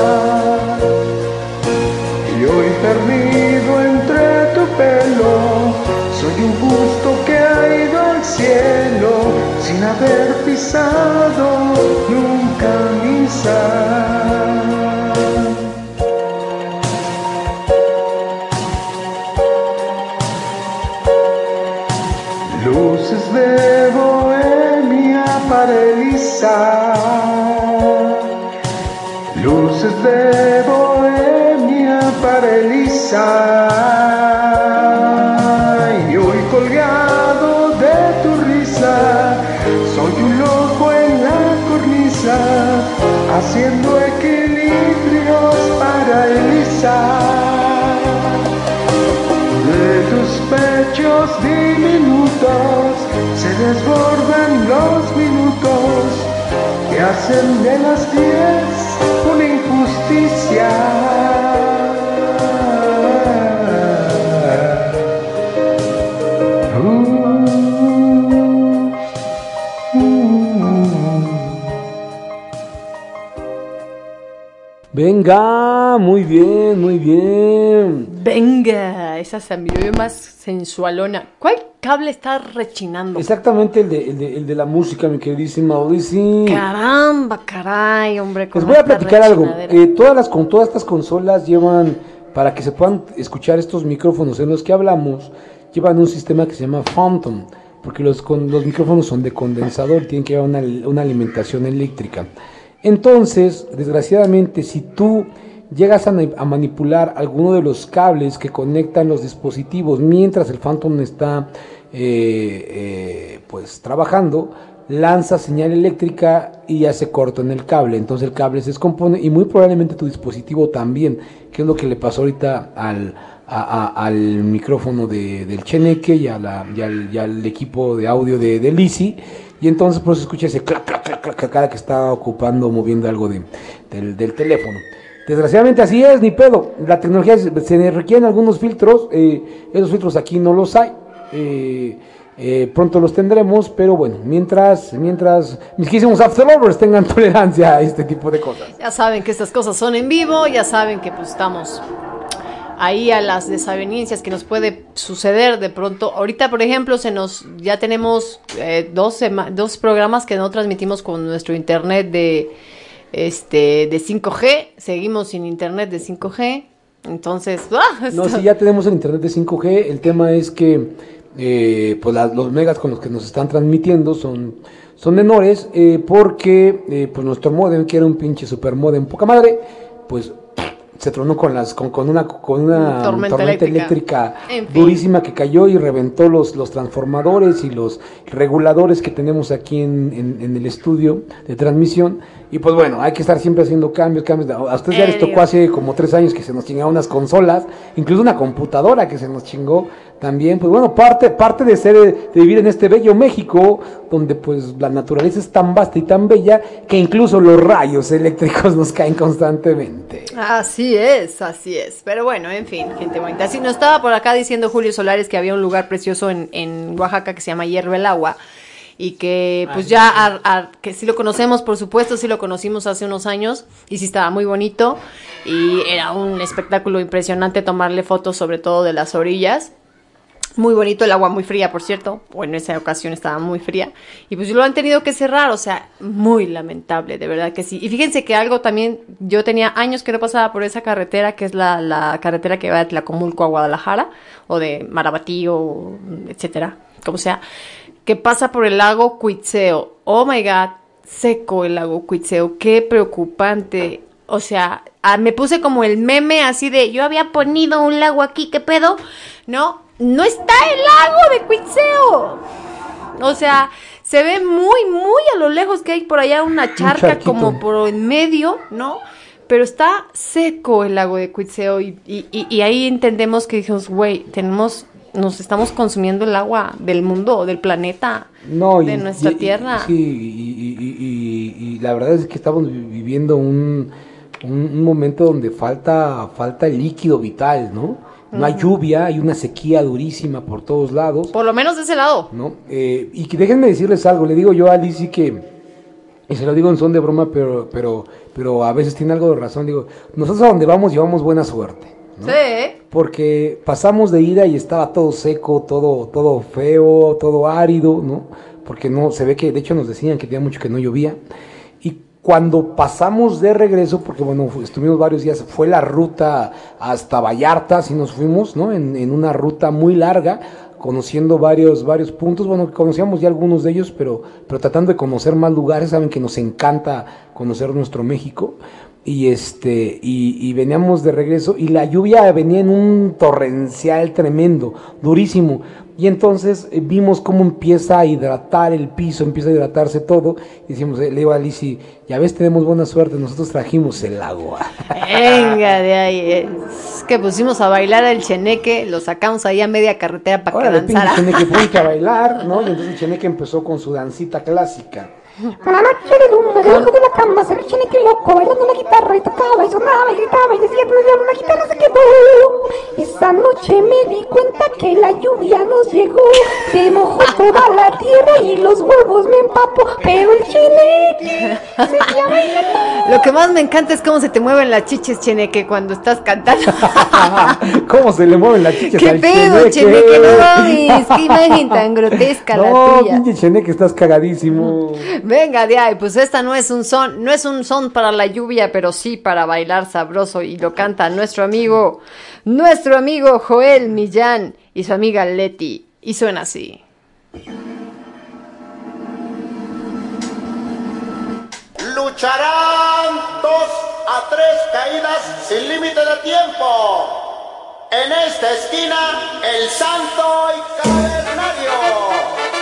Y hoy perdido entre tu pelo, soy un busto que ha ido al cielo sin haber pisado nunca misa. De bohemia para Elisa. Y hoy colgado de tu risa, soy un loco en la cornisa, haciendo equilibrios para Elisa de tus pechos diminutos se desbordan los minutos que hacen de las diez una Venga, muy bien, muy bien. Venga esa se me ve más sensualona. ¿Cuál cable está rechinando? Exactamente el de, el de, el de la música, mi queridísima Odissi. Caramba, caray, hombre. Les voy a platicar algo. Eh, todas las con todas estas consolas llevan para que se puedan escuchar estos micrófonos en los que hablamos, llevan un sistema que se llama Phantom, porque los con, los micrófonos son de condensador, tienen que llevar una, una alimentación eléctrica. Entonces, desgraciadamente, si tú llegas a, ma- a manipular alguno de los cables que conectan los dispositivos mientras el Phantom está eh, eh, pues trabajando, lanza señal eléctrica y ya se corta en el cable. Entonces el cable se descompone y muy probablemente tu dispositivo también, que es lo que le pasó ahorita al, a- al micrófono de- del Cheneque y, a la- y al, y al equipo de audio de, de Lisi. Y entonces por eso escucha ese clac, clac, clac, clac, cada que está ocupando, moviendo algo de, del, del teléfono. Desgraciadamente así es, ni pedo. La tecnología se, requieren algunos filtros. eh, esos filtros aquí no los hay. eh, eh, pronto los tendremos, pero bueno, mientras, mientras mis quísimos after lovers tengan *laughs* tolerancia a este tipo de cosas. Ya saben que estas cosas son en vivo, ya saben que pues estamos ahí a las desavenencias que nos puede suceder de pronto. Ahorita, por ejemplo, se nos ya tenemos eh, dos, dos programas que no transmitimos con nuestro internet de este de 5G. Seguimos sin internet de 5G. Entonces, *laughs* ¡ah! No, si ya tenemos el internet de 5G, el tema es que eh, pues la- los megas con los que nos están transmitiendo son, son menores eh, porque eh, pues nuestro modem, que era un pinche super modem poca madre, pues se tronó con las con, con una con una Tormenta tormenta, eléctrica. eléctrica, En fin. durísima que cayó y reventó los, los transformadores y los reguladores que tenemos aquí en, en- en el estudio de transmisión. Y pues bueno, hay que estar siempre haciendo cambios, cambios. A ustedes ya les tocó hace como tres años que se nos chingaron unas consolas, incluso una computadora que se nos chingó también. Pues bueno, parte, parte de ser, de vivir en este bello México, donde pues la naturaleza es tan vasta y tan bella que incluso los rayos eléctricos *laughs* nos caen constantemente. Así es, así es. Pero bueno, en fin, gente bonita. Sí, nos estaba por acá diciendo Julio Solares que había un lugar precioso en, en Oaxaca que se llama Hierve el Agua. Y que pues ya, a- a- que sí lo conocemos, por supuesto, sí lo conocimos hace unos años y sí estaba muy bonito. Y era un espectáculo impresionante tomarle fotos sobre todo de las orillas. Muy bonito, el agua muy fría, por cierto. O en esa ocasión estaba muy fría. Y pues lo han tenido que cerrar, o sea, muy lamentable, de verdad que sí. Y fíjense que algo también, yo tenía años que no pasaba por esa carretera, que es la, la carretera que va de Tlacomulco a Guadalajara, o de Marabatí, o etcétera, como sea, que pasa por el lago Cuitzeo. Oh my god, seco el lago Cuitzeo, qué preocupante. O sea, ah, me puse como el meme así de yo había ponido un lago aquí, ¿qué pedo? No, no está el lago de Cuitzeo. O sea, se ve muy, muy a lo lejos que hay por allá una charca como por en medio, ¿no? Pero está seco el lago de Cuitzeo y, y- y- y ahí entendemos que dijimos, güey, tenemos, nos estamos consumiendo el agua del mundo, del planeta, No, y- de nuestra y- tierra. Sí, y, la verdad es que estamos vi- viviendo un, un, un momento donde falta, falta el líquido vital, ¿no? No hay lluvia, hay una sequía durísima por todos lados. Por lo menos de ese lado. ¿no? Eh, y que déjenme decirles algo, le digo yo a Lizzie que, y se lo digo en son de broma, pero, pero, pero a veces tiene algo de razón, digo, nosotros a donde vamos llevamos buena suerte, ¿no? Sí. Porque pasamos de ida y estaba todo seco, todo, todo feo, todo árido, ¿no? Porque no, se ve que, de hecho nos decían que tenía mucho que no llovía. Y cuando pasamos de regreso, porque bueno, estuvimos varios días, fue la ruta hasta Vallarta, así nos fuimos, ¿no? En, en una ruta muy larga, conociendo varios, varios puntos, bueno, conocíamos ya algunos de ellos, pero, pero tratando de conocer más lugares, saben que nos encanta conocer nuestro México. Y este, y, y veníamos de regreso, y la lluvia venía en un torrencial tremendo, durísimo. Y entonces eh, vimos cómo empieza a hidratar el piso, empieza a hidratarse todo. Y decimos, eh, le digo a Lizzy, ya ves, tenemos buena suerte, nosotros trajimos el agua. *laughs* Venga, de ahí. Es que pusimos a bailar al cheneque, lo sacamos ahí a media carretera para que Ahora el pinche danzara. Cheneque fue que a bailar, ¿no? Y *laughs* entonces el Cheneque empezó con su dancita clásica. Una noche de luna, debajo de la cama, se ve Cheneque loco, bailando la guitarra y tocaba y sonaba y gritaba y decía, ya la guitarra se quedó. Esa noche me di cuenta que la lluvia nos llegó, se mojó toda la tierra y los huevos me empapó, pero el Cheneque seguía bailando. Lo que más me encanta es cómo se te mueven las chiches, Cheneque, cuando estás cantando. *laughs* ¿Cómo se le mueven las chichas ¿Qué al pedo, Cheneque? Cheneque? No mames, qué imagen tan grotesca la No, tuya. pinche Cheneque, estás cagadísimo. Venga de ahí, pues esta no es un son, no es un son para la lluvia, pero sí para bailar sabroso y lo canta nuestro amigo, nuestro amigo Joel Millán y su amiga Leti y suena así. Lucharán dos a tres caídas sin límite de tiempo. En esta esquina, el santo y cavernario.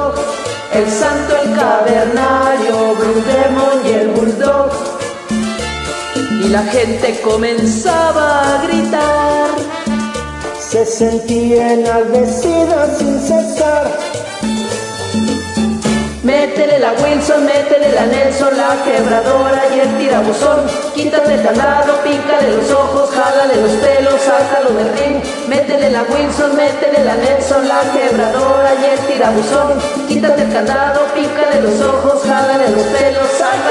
El santo, el cavernario, Blue y el bulldog. Y la gente comenzaba a gritar. Se sentía enardecida sin cesar. Métele la Wilson, métele la Nelson, la quebradora y el tirabuzón. Quítate el candado, pícale los ojos, jálale los pelos, sácalo del ring. Métele la Wilson, métele la Nelson, la quebradora y el tirabuzón. Quítate el candado, pícale los ojos, jálale los pelos, sácalo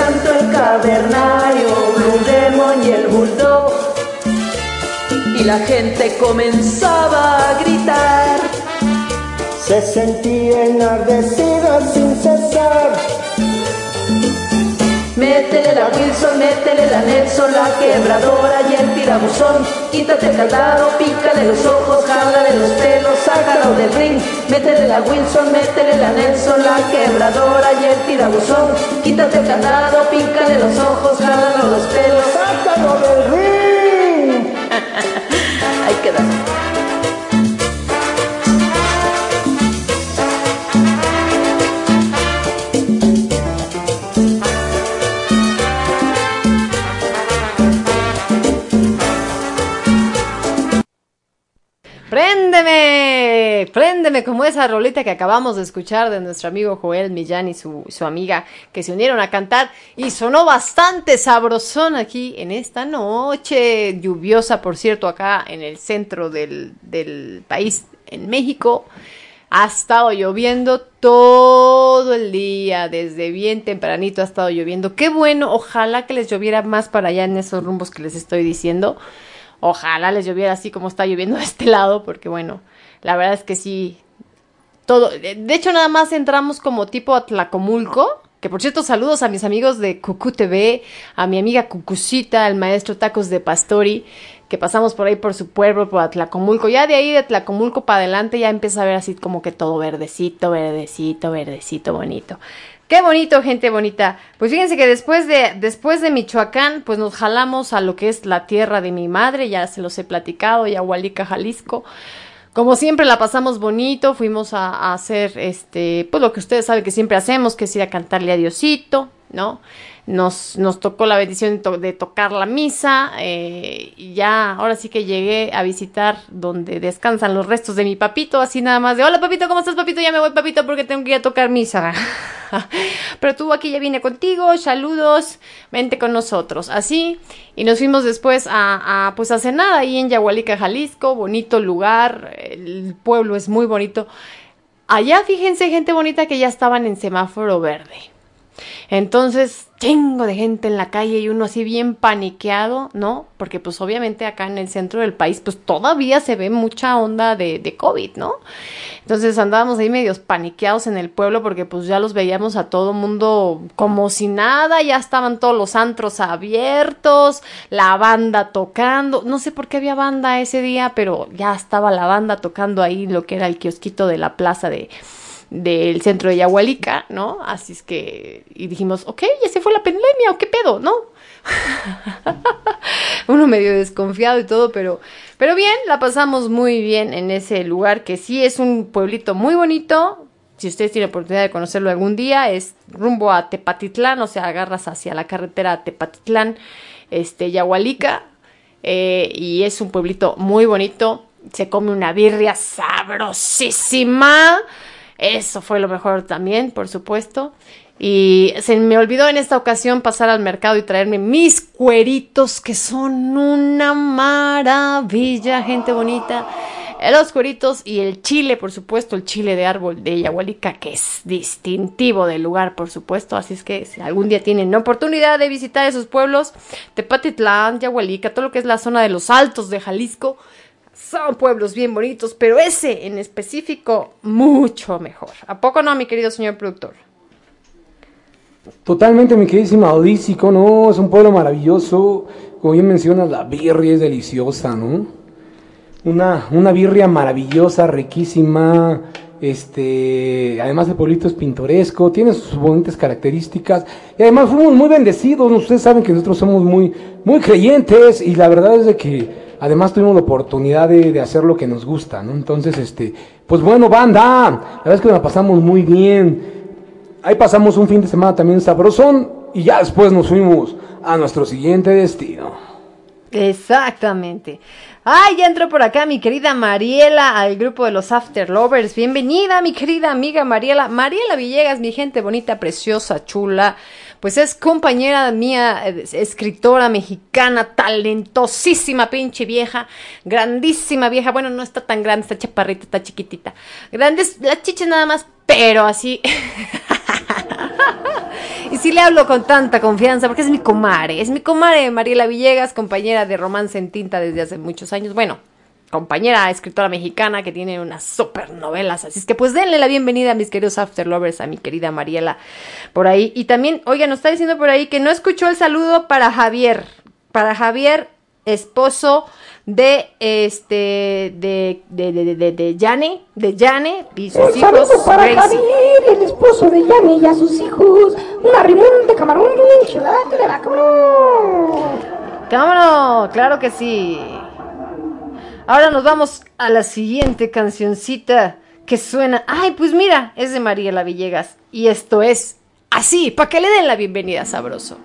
santo, el cavernario, Blue Demon y el bulldog. Y la gente comenzaba a gritar. Se sentía enardecida sin cesar. Métele la Wilson, métele la Nelson, la quebradora y el tirabuzón. Quítate el candado, pícale los ojos, jálale los pelos, sácalo del ring. Métele la Wilson, métele la Nelson, la quebradora y el tirabuzón. Quítate el candado, pícale los ojos, jálale los pelos, ¡Sácalo del ring! *laughs* Ahí queda. ¡Préndeme! ¡Préndeme! Como esa rolita que acabamos de escuchar de nuestro amigo Joel Millán y su, su amiga que se unieron a cantar y sonó bastante sabrosón aquí en esta noche lluviosa, por cierto, acá en el centro del, del país, en México. Ha estado lloviendo todo el día, desde bien tempranito ha estado lloviendo. Qué bueno, ojalá que les lloviera más para allá en esos rumbos que les estoy diciendo. Ojalá les lloviera así como está lloviendo de este lado, porque bueno, la verdad es que sí. Todo. De hecho, nada más entramos como tipo a Tlacomulco. Que por cierto, saludos a mis amigos de Cucú TV, a mi amiga Cucucita, al maestro Tacos de Pastori, que pasamos por ahí por su pueblo, por Tlacomulco. Ya de ahí de Tlacomulco para adelante ya empieza a ver así como que todo verdecito, verdecito, verdecito, bonito. Qué bonito, gente bonita. Pues fíjense que después de, después de Michoacán, pues nos jalamos a lo que es la tierra de mi madre, ya se los he platicado, Yahualica, Jalisco, Como siempre la pasamos bonito, fuimos a, a hacer este, pues lo que ustedes saben que siempre hacemos, que es ir a cantarle a Diosito, ¿no? Nos, nos tocó la bendición de, to- de tocar la misa eh, y ya ahora sí que llegué a visitar donde descansan los restos de mi papito, así nada más de, hola papito, ¿cómo estás papito? Ya me voy papito porque tengo que ir a tocar misa. *laughs* Pero tú aquí ya vine contigo, saludos, vente con nosotros, así. Y nos fuimos después a, a, pues a cenar ahí en Yahualica, Jalisco, bonito lugar, el pueblo es muy bonito. Allá fíjense gente bonita que ya estaban en semáforo verde. Entonces, chingo de gente en la calle y uno así bien paniqueado, ¿no? Porque pues obviamente acá en el centro del país pues todavía se ve mucha onda de, de COVID, ¿no? Entonces andábamos ahí medios paniqueados en el pueblo porque pues ya los veíamos a todo mundo como si nada, ya estaban todos los antros abiertos, la banda tocando, no sé por qué había banda ese día, pero ya estaba la banda tocando ahí lo que era el kiosquito de la plaza de del centro de Yahualica, ¿no? Así es que, y dijimos, ok, ya se fue la pandemia, ¿o qué pedo? ¿No? *laughs* Uno medio desconfiado y todo, pero, pero bien, la pasamos muy bien en ese lugar que sí es un pueblito muy bonito. Si ustedes tienen oportunidad de conocerlo algún día, es rumbo a Tepatitlán, o sea, agarras hacia la carretera Tepatitlán, este, Yahualica, eh, y es un pueblito muy bonito. Se come una birria sabrosísima. Eso fue lo mejor también, por supuesto. Y se me olvidó en esta ocasión pasar al mercado y traerme mis cueritos, que son una maravilla, gente bonita. Los cueritos y el chile, por supuesto, el chile de árbol de Yahualica, que es distintivo del lugar, por supuesto. Así es que si algún día tienen oportunidad de visitar esos pueblos, Tepatitlán, Yahualica, todo lo que es la zona de los altos de Jalisco, son pueblos bien bonitos, pero ese en específico mucho mejor. ¿A poco no, mi querido señor productor? Totalmente, mi queridísima Odísico, ¿no? Es un pueblo maravilloso. Como bien mencionas, la birria es deliciosa, ¿no? Una, una birria maravillosa, riquísima. Este, además el pueblito es pintoresco, tiene sus bonitas características. Y además fuimos muy bendecidos. Ustedes saben que nosotros somos muy, muy creyentes. Y la verdad es de que además tuvimos la oportunidad de, hacer lo que nos gusta, ¿no? Entonces, este, pues bueno, banda, la verdad es que la pasamos muy bien. Ahí pasamos un fin de semana también sabrosón y ya después nos fuimos a nuestro siguiente destino. Exactamente. Ay, ya entró por acá mi querida Mariela al grupo de los After Lovers. Bienvenida, mi querida amiga Mariela. Mariela Villegas, mi gente bonita, preciosa, chula. Pues es compañera mía, eh, escritora mexicana, talentosísima, pinche vieja, grandísima vieja. Bueno, no está tan grande, está chaparrita, está chiquitita. Grandes, la chicha nada más, pero así. *laughs* Y sí le hablo con tanta confianza porque es mi comare, es mi comare Mariela Villegas, compañera de romance en tinta desde hace muchos años. Bueno, compañera escritora mexicana que tiene unas super novelas. Así es que pues denle la bienvenida a mis queridos After Lovers, a mi querida Mariela por ahí. Y también, oiga, nos está diciendo por ahí que no escuchó el saludo para Javier, para Javier, esposo de este de de de de, de, Yane, de Yane y sus Un hijos saludo para Gracie. Javier, el esposo de Yanni y a sus hijos. Un rimón de camarón y una enchilada de la cabrón. ¡Cámara! Claro que sí. Ahora nos vamos a la siguiente cancioncita que suena. Ay, pues mira, es de Mariela Villegas. Y esto es así, para que le den la bienvenida sabroso.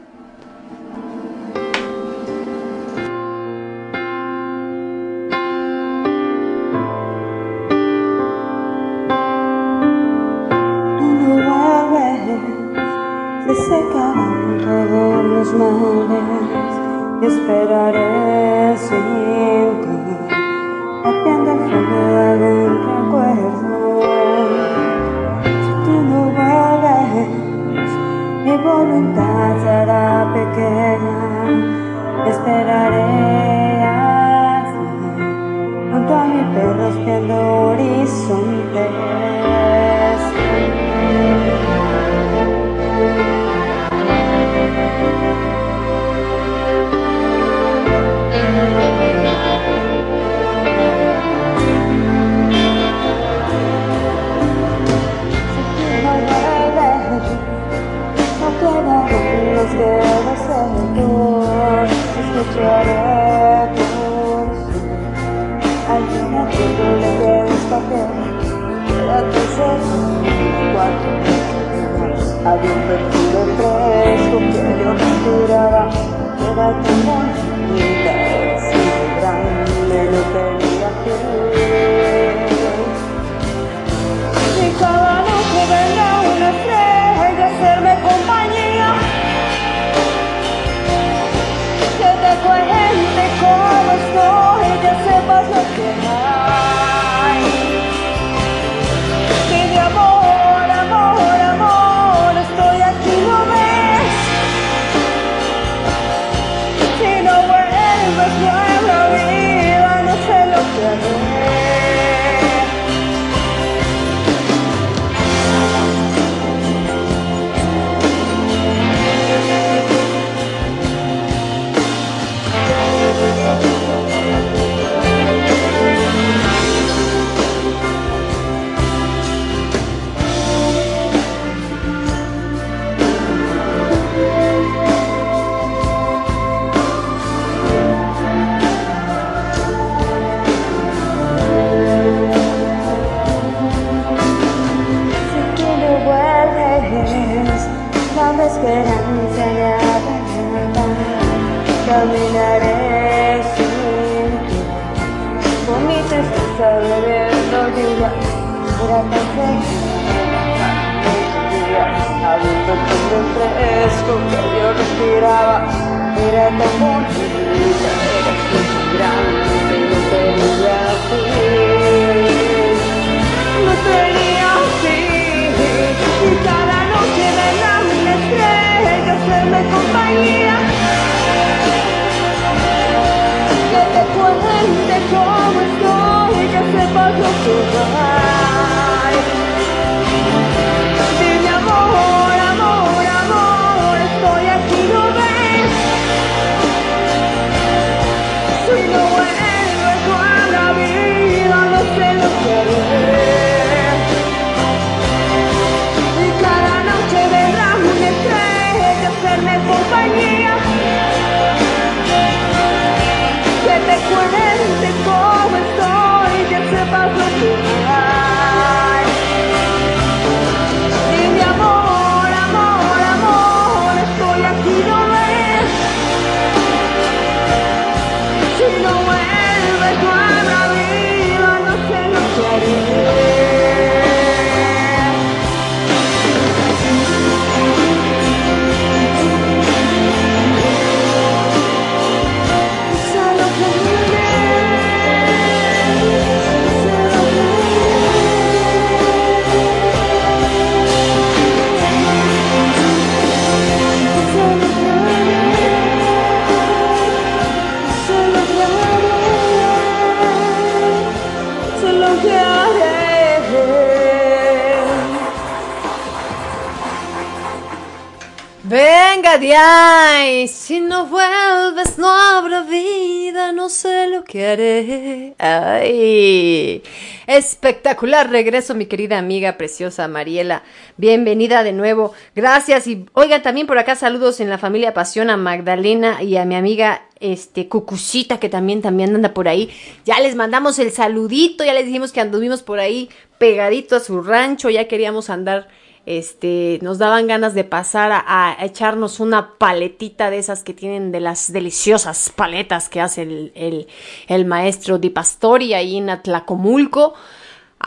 Espectacular regreso, mi querida amiga preciosa Mariela. Bienvenida de nuevo. Gracias y oigan también por acá saludos en la familia Pasión a Magdalena y a mi amiga este Cucucita que también también anda por ahí. Ya les mandamos el saludito, ya les dijimos que anduvimos por ahí pegadito a su rancho, ya queríamos andar este, nos daban ganas de pasar a, a echarnos una paletita de esas que tienen de las deliciosas paletas que hace el, el, el maestro Di Pastori ahí en Atlacomulco.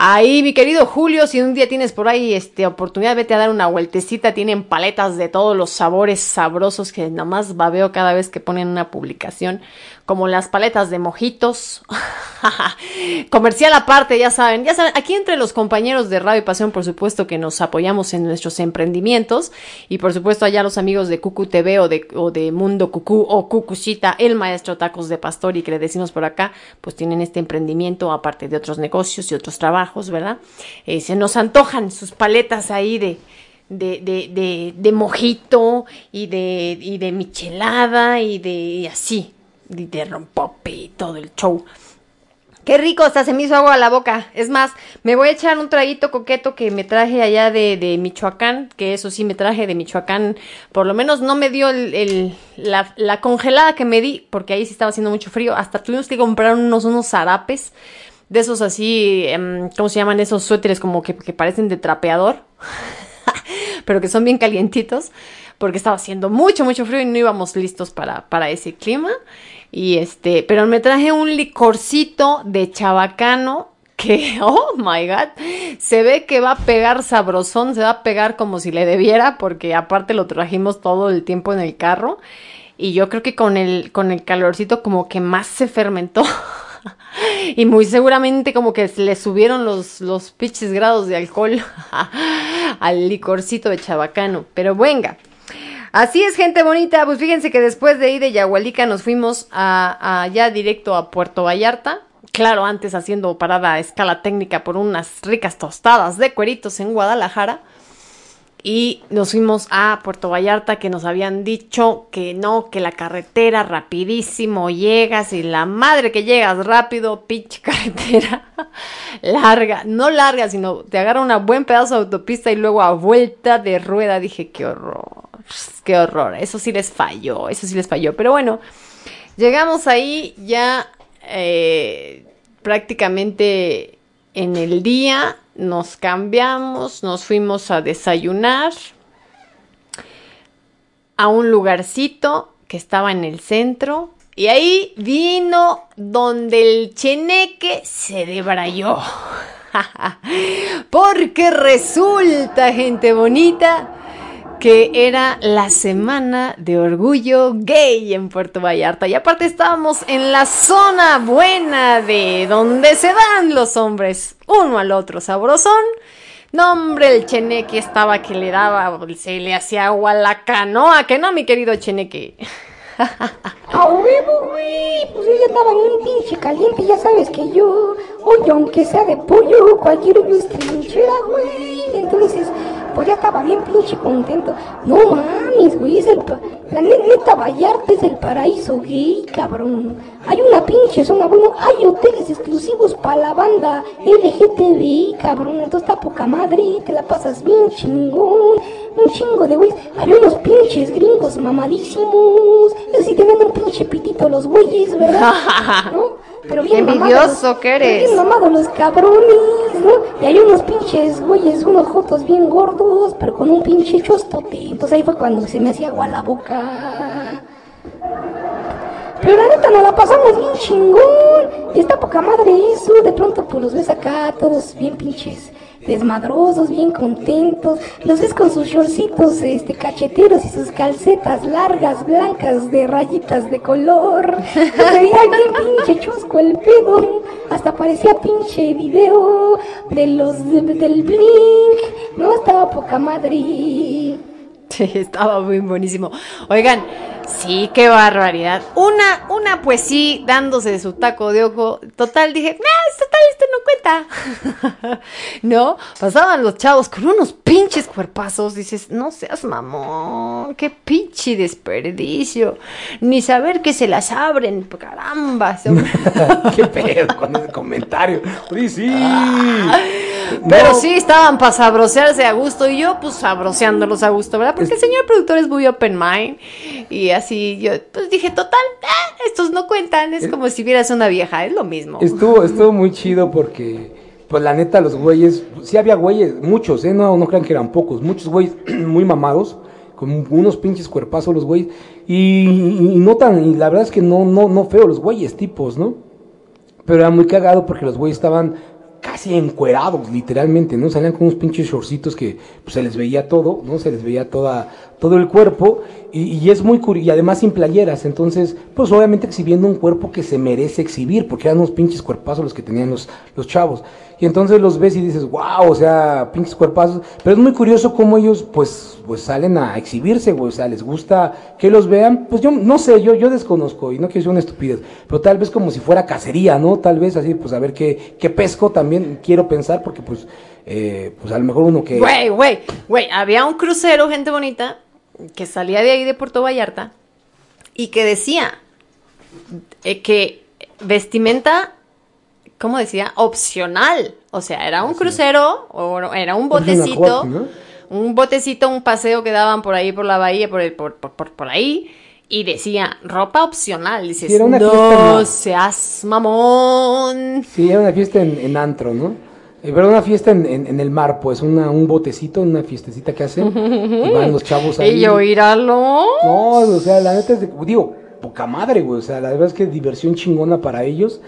Ahí, mi querido Julio, si un día tienes por ahí este, oportunidad, vete a dar una vueltecita. Tienen paletas de todos los sabores sabrosos que nomás babeo cada vez que ponen una publicación. Como las paletas de mojitos. *laughs* Comercial aparte, ya saben. Ya saben, aquí entre los compañeros de Radio y Pasión, por supuesto que nos apoyamos en nuestros emprendimientos. Y por supuesto, allá los amigos de Cucu TV o de, o de Mundo Cucú o Cucucita, el maestro Tacos de Pastor y que le decimos por acá, pues tienen este emprendimiento aparte de otros negocios y otros trabajos, ¿verdad? Eh, se nos antojan sus paletas ahí de, de, de, de, mojito y de, y de michelada y de así, y de rompope y todo el show. Qué rico, hasta se me hizo agua a la boca. Es más, me voy a echar un traguito coqueto que me traje allá de, de Michoacán, que eso sí me traje de Michoacán. Por lo menos no me dio el, el- la, la congelada que me di, porque ahí sí estaba haciendo mucho frío. Hasta tuvimos que comprar unos, unos zarapes de esos así, em, ¿cómo se llaman? Esos suéteres como que, que parecen de trapeador. *laughs* pero que son bien calientitos, porque estaba haciendo mucho, mucho frío y no íbamos listos para, para ese clima. Y este, pero me traje un licorcito de chabacano que, *laughs* oh my god, se ve que va a pegar sabrosón, se va a pegar como si le debiera, porque aparte lo trajimos todo el tiempo en el carro. Y yo creo que con el, con el calorcito como que más se fermentó. *laughs* *laughs* y muy seguramente como que le subieron los, los grados de alcohol *laughs* al licorcito de chabacano. Pero venga. Así es, gente bonita. Pues fíjense que después de ahí de Yahualica nos fuimos a, a ya directo a Puerto Vallarta. Claro, antes haciendo parada a escala técnica por unas ricas tostadas de cueritos en Guadalajara. Y nos fuimos a Puerto Vallarta que nos habían dicho que no, que la carretera rapidísimo llegas y la madre que llegas rápido, pinche *laughs* carretera larga, no larga, sino te agarra una buen pedazo de autopista y luego a vuelta de rueda. Dije, qué horror, qué horror, eso sí les falló, eso sí les falló, pero bueno, llegamos ahí ya eh, prácticamente en el día, nos cambiamos, nos fuimos a desayunar a un lugarcito que estaba en el centro y ahí vino donde el cheneque se debrayó. *laughs* Porque resulta, gente bonita, que era la semana de orgullo gay en Puerto Vallarta. Y aparte estábamos en la zona buena de donde se dan los hombres uno al otro sabrosón. No, hombre, el cheneque estaba que le daba, se le hacía agua a la canoa, que no, mi querido cheneque. *laughs* A huevo, güey. Pues yo ya estaba bien pinche caliente, ya sabes que yo, oye, aunque sea de pollo, cualquier es trinchera, güey. Entonces, pues ya estaba bien pinche contento. No mames, güey, es el. La ne- neta Vallarta es el paraíso gay, cabrón. Hay una pinche zona, bueno, hay hoteles exclusivos para la banda LGTBI, cabrón. Entonces está poca madre, te la pasas bien chingón. Un chingo de güeyes. Había unos pinches gringos mamadísimos. Así tenían un pinche pitito los güeyes, ¿verdad? *laughs* ¿No? Pero bien Envidioso mamados. que eres. Bien mamados los cabrones, ¿no? Y hay unos pinches güeyes, unos jotos bien gordos, pero con un pinche chostote. Entonces ahí fue cuando se me hacía agua la boca. Pero la neta nos la pasamos bien chingón. Y está poca madre eso. De pronto pues los ves acá todos bien pinches desmadrosos, bien contentos. Los ves con sus shortcitos este, cacheteros y sus calcetas largas, blancas, de rayitas de color. Se veía bien pinche chusco el pedo. Hasta parecía pinche video de los de- del Blink. No, estaba poca madre. *laughs* Sí, estaba muy buenísimo. Oigan, sí, qué barbaridad. Una, una, pues sí, dándose de su taco de ojo. Total, dije, nah, total, esto no cuenta. *laughs* no, pasaban los chavos con unos pinches cuerpazos. Dices, no seas mamón, qué pinche desperdicio. Ni saber que se las abren, caramba. *laughs* ¿Qué pedo con ese comentario? Oye, sí. Pero No, sí estaban para sabrosearse a gusto y yo pues sabroseándolos a gusto, ¿verdad? Porque el señor productor es muy open mind y así yo pues dije, total, ah, estos no cuentan, es como si vieras una vieja, es lo mismo. Estuvo, estuvo muy chido porque, pues la neta, los güeyes, sí había güeyes, muchos, ¿eh? No, no crean que eran pocos, muchos güeyes *clears throat* muy mamados, con unos pinches cuerpazos los güeyes, y, y no tan, y la verdad es que no, no, no feo los güeyes, tipos, ¿no? Pero era muy cagado porque los güeyes estaban casi encuerados, literalmente, ¿no? Salían con unos pinches shortcitos que pues, se les veía todo, ¿no? Se les veía toda, todo el cuerpo y, es muy curioso, y además sin playeras, entonces, pues obviamente exhibiendo un cuerpo que se merece exhibir, porque eran unos pinches cuerpazos los que tenían los, los chavos. Y entonces los ves y dices, wow, o sea, pinches cuerpazos. Pero es muy curioso cómo ellos, pues, pues salen a exhibirse, güey. O sea, les gusta que los vean. Pues yo no sé, yo, yo desconozco y no quiero ser una estupidez. Pero tal vez como si fuera cacería, ¿no? Tal vez así, pues a ver qué, qué pesco también quiero pensar, porque pues, eh, pues a lo mejor uno que. Güey, güey, güey, había un crucero, gente bonita, que salía de ahí de Puerto Vallarta y que decía eh, que vestimenta, ¿cómo decía? Opcional. O sea, era un crucero o era un botecito. Hot, ¿no? un botecito, un paseo que daban por ahí por la bahía, por, el- por, por, por, por ahí, y decía ropa opcional. Dices, Sí, era una no fiesta en la- seas mamón. Sí, era una fiesta en, en antro, ¿no? Eh, pero una fiesta en, en- en el mar, pues, una, un botecito, una fiestecita que hacen. *laughs* y van los chavos ahí. Y yo. No, o sea, la neta es de, digo, poca madre, güey. O sea, la verdad es que diversión chingona para ellos.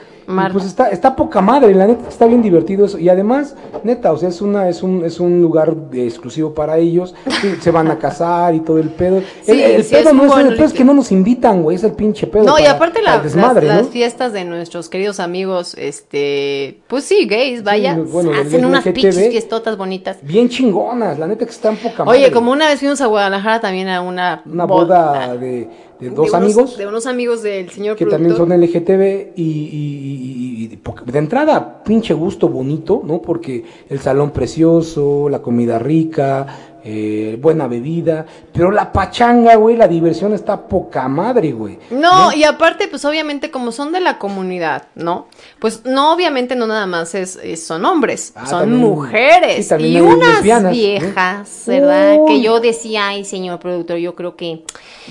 Pues está, está poca madre, la neta está bien divertido eso. Y además, neta, o sea, es una, es un, es un lugar exclusivo para ellos. Se van a casar y todo el pedo. Sí, el el sí, pedo es no es, el pedo es que no nos invitan, güey. Es el pinche pedo. No, y aparte la- desmadre, las, ¿no? las fiestas de nuestros queridos amigos, este, pues sí, gays, vaya, bueno, hacen unas pinches fiestotas bonitas. Bien chingonas, la neta que están poca madre. Oye, como una vez fuimos a Guadalajara también a una, Una bo- boda de, de dos unos- amigos. de unos amigos del señor que también son LGTB y, y- y- y de entrada pinche gusto bonito, ¿no? Porque el salón precioso, la comida rica, eh, buena bebida, pero la pachanga, güey, la diversión está poca madre, güey. No, y aparte, pues obviamente como son de la comunidad, ¿no? Pues no, obviamente no nada más es, es- son hombres, Ah, son también- mujeres sí, y unas viejas, ¿verdad? Uy. Que yo decía, ay, señor productor, yo creo que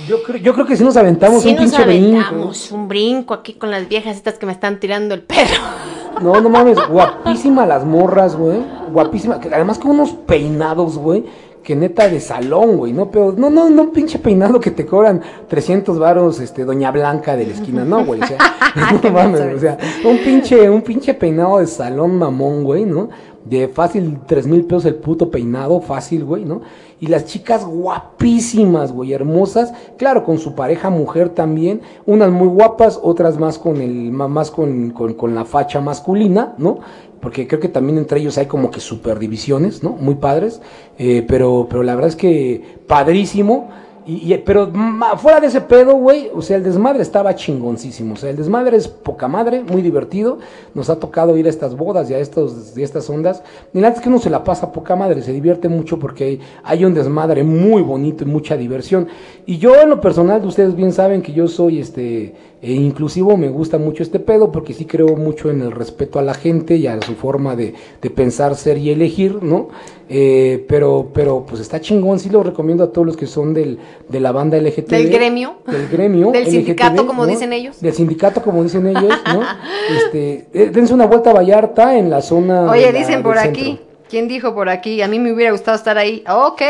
Yo creo, yo creo que si nos aventamos sí un nos pinche brinco. aventamos un brinco aquí con las viejas estas que me están tirando el perro. *laughs* No, no mames, guapísima las morras, güey. Guapísima. Además con unos peinados, güey. Que neta de salón, güey, ¿no? Pero no, no, no un pinche peinado que te cobran 300 varos, este, Doña Blanca de la esquina, no, güey, o sea, *laughs* *laughs* no mames, o sea, un pinche, un pinche peinado de salón mamón, güey, ¿no? De fácil, tres mil pesos el puto peinado, fácil, güey, ¿no? Y las chicas guapísimas, güey, hermosas, claro, con su pareja mujer también, unas muy guapas, otras más con el, más con, con, con la facha masculina, ¿no? Porque creo que también entre ellos hay como que superdivisiones, ¿no? Muy padres, eh, pero, pero la verdad es que padrísimo. Y, pero fuera de ese pedo, güey, o sea, el desmadre estaba chingoncísimo. O sea, el desmadre es poca madre, muy divertido. Nos ha tocado ir a estas bodas y a, estos, y a estas ondas. Y neta es que uno se la pasa poca madre, se divierte mucho porque hay un desmadre muy bonito y mucha diversión. Y yo, en lo personal, ustedes bien saben que yo soy este eh, inclusivo, me gusta mucho este pedo porque sí creo mucho en el respeto a la gente y a su forma de, de pensar, ser y elegir, ¿no? Eh, pero, pero pues está chingón, sí lo recomiendo a todos los que son del, de la banda LGTB. Del gremio. Del gremio. Del sindicato, como ¿no? dicen ellos. Del sindicato, como dicen ellos, ¿no? *laughs* este, eh, dense una vuelta a Vallarta en la zona. Oye, la- dicen por aquí. centro. ¿Quién dijo por aquí? A mí me hubiera gustado estar ahí. Ok,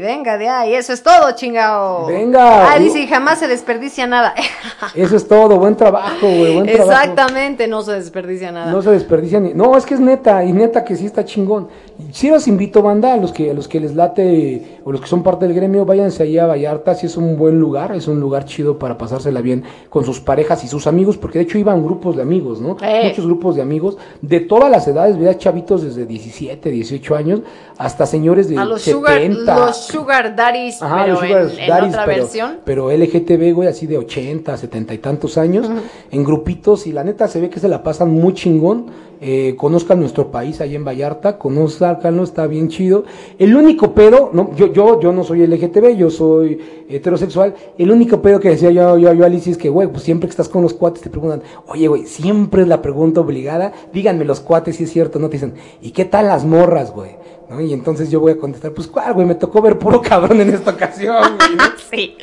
venga de ahí. Eso es todo, chingao. Venga. Ah, dice, jamás se desperdicia nada. *laughs* Eso es todo, buen trabajo, güey, buen trabajo. Exactamente, no se desperdicia nada. No se desperdicia ni. No, es que es neta, y neta que sí está chingón. Sí los invito, banda, a los que, a los que les late, o los que son parte del gremio, váyanse allá a Vallarta, sí es un buen lugar, es un lugar chido para pasársela bien con sus parejas y sus amigos, porque de hecho iban grupos de amigos, ¿no? Eh. Muchos grupos de amigos, de todas las edades, veía chavitos desde 17, 18 años, hasta señores de A los 70. sugar, los sugar daddies, Ajá, pero los sugar en, en daddies, otra pero, versión. pero LGTB, güey, así de 80, 70 y tantos años, en grupitos, y la neta se ve que se la pasan muy chingón. Eh, conozcan nuestro país allá en Vallarta, conozcanlo, está bien chido. El único pedo, no, yo, yo, yo no soy LGTB, yo soy heterosexual. El único pedo que decía yo, yo, yo Alicia es que, güey, pues siempre que estás con los cuates te preguntan, oye, güey, siempre es la pregunta obligada, díganme los cuates si es cierto, no te dicen, ¿y qué tal las morras, güey? ¿No? Y entonces yo voy a contestar, pues cuál, güey, me tocó ver puro cabrón en esta ocasión, güey. ¿no? *laughs* Sí.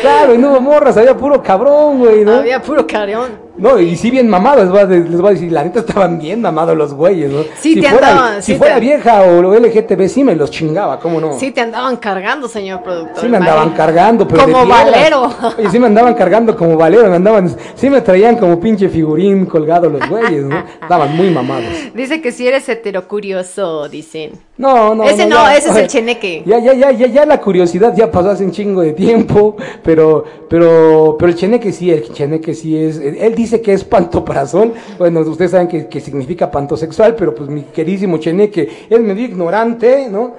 Claro, y no hubo morras, había puro cabrón, güey, ¿no? Había puro carón. No, y sí bien mamados, les voy a, decir, la neta estaban bien mamados los güeyes, ¿no? Sí, si te fuera, andaban, si sí fuera te- vieja o lo LGTB, sí me los chingaba, ¿cómo no? Sí, te andaban cargando, señor productor. Sí me andaban cargando, pero Como valero. Oye, sí me andaban cargando como valero, me andaban, sí me traían como pinche figurín colgado los güeyes, ¿no? *laughs* Estaban muy mamados. Dice que si eres heterocurioso, dicen. No, no, Ese no, ya, ese es el *laughs* cheneque. Ya, ya, ya, ya, ya la curiosidad ya pasó hace un chingo de tiempo, pero, pero, pero el cheneque sí, el cheneque sí es, él dice que es pantoprazol, bueno, ustedes saben que, que significa pantosexual, pero pues mi queridísimo cheneque es medio ignorante, ¿no?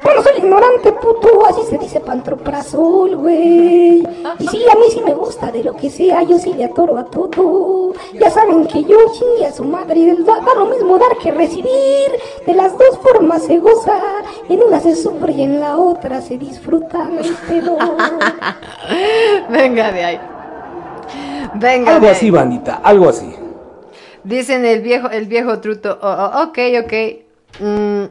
Bueno, soy ignorante, puto, así se dice pantroprazol, güey. Y sí, a mí sí me gusta de lo que sea, yo sí le atoro a todo. Ya saben que yo chingue a su madre, da, da lo mismo dar que recibir. De las dos formas se goza, en una se sufre y en la otra se disfruta el pedo. *laughs* Venga de ahí. Venga Algo así, bandita, algo así. Dicen el viejo, el viejo truto. Oh, oh, ok, ok. Mm,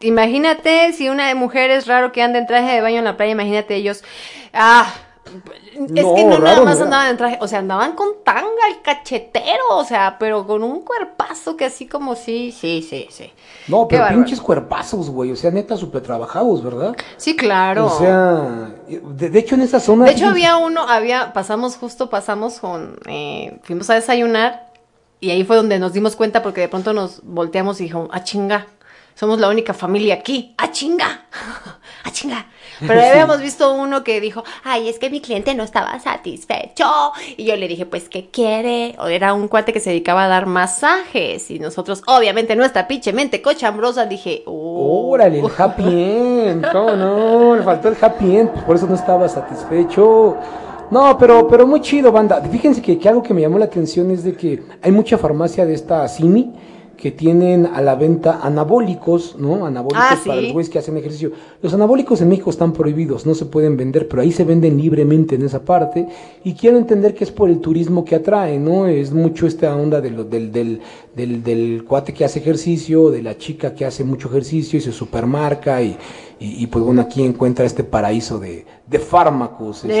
imagínate si una mujer es raro que anda en traje de baño en la playa, imagínate ellos. Ah, Es No, que no nada más ¿no? andaban en traje, o sea, andaban con tanga el cachetero, o sea, pero con un cuerpazo que así como sí, sí, sí, sí. No, Qué pero bárbaro. pinches cuerpazos, güey. O sea, neta, súper trabajados, ¿verdad? Sí, claro. O sea, de, de hecho en esa zona... de hecho, había uno, había, pasamos justo, pasamos con, eh, fuimos a desayunar y ahí fue donde nos dimos cuenta porque de pronto nos volteamos y dijimos, ah, chinga, somos la única familia aquí, ah, chinga, ah, chinga. Pero *laughs* ya habíamos visto uno que dijo, ay, es que mi cliente no estaba satisfecho. Y yo le dije, pues, ¿qué quiere? O era un cuate que se dedicaba a dar masajes. Y nosotros, obviamente, nuestra pinche mente cochambrosa, dije, oh. Órale, el happy end. ¿Cómo no? Le faltó el happy end, pues por eso no estaba satisfecho. No, pero, pero muy chido, banda. Fíjense que, que algo que me llamó la atención es de que hay mucha farmacia de esta Simi que tienen a la venta anabólicos, ¿no? Anabólicos Ah, para los güeyes que hacen ejercicio. Los anabólicos en México están prohibidos, no se pueden vender, pero ahí se venden libremente en esa parte. Y quiero entender que es por el turismo que atrae, ¿no? Es mucho esta onda de lo- del, del, del, del cuate que hace ejercicio, de la chica que hace mucho ejercicio y se supermarca y, y, y, pues bueno, aquí encuentra este paraíso de, de fármacos este,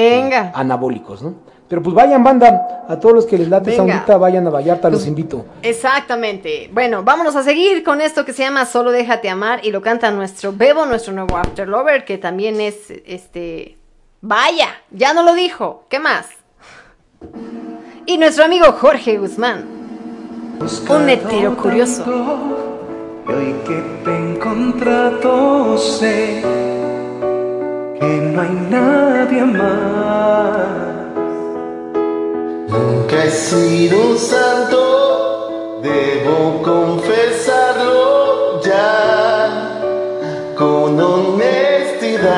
anabólicos, ¿no? Pero pues vayan, banda, a todos los que les late ondita, vayan a Vallarta, los Pues, invito. Exactamente. Bueno, vámonos a seguir con esto que se llama Solo déjate amar y lo canta nuestro Bebo, nuestro nuevo After Lover, que también es este vaya, ya no lo dijo. ¿Qué más? Y nuestro amigo Jorge Guzmán. Un hetero curioso. Y hoy que te sé que no hay nadie más. Nunca he sido un santo, debo confesarlo ya con honestidad.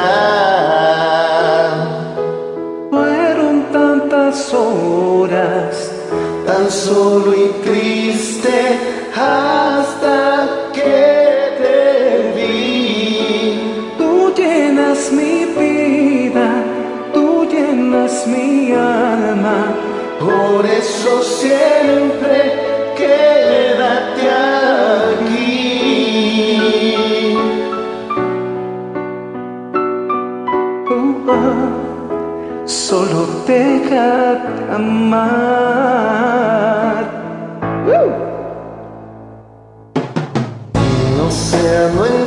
Fueron tantas horas, Tan solo y triste hasta solo déjate amar. Océano entero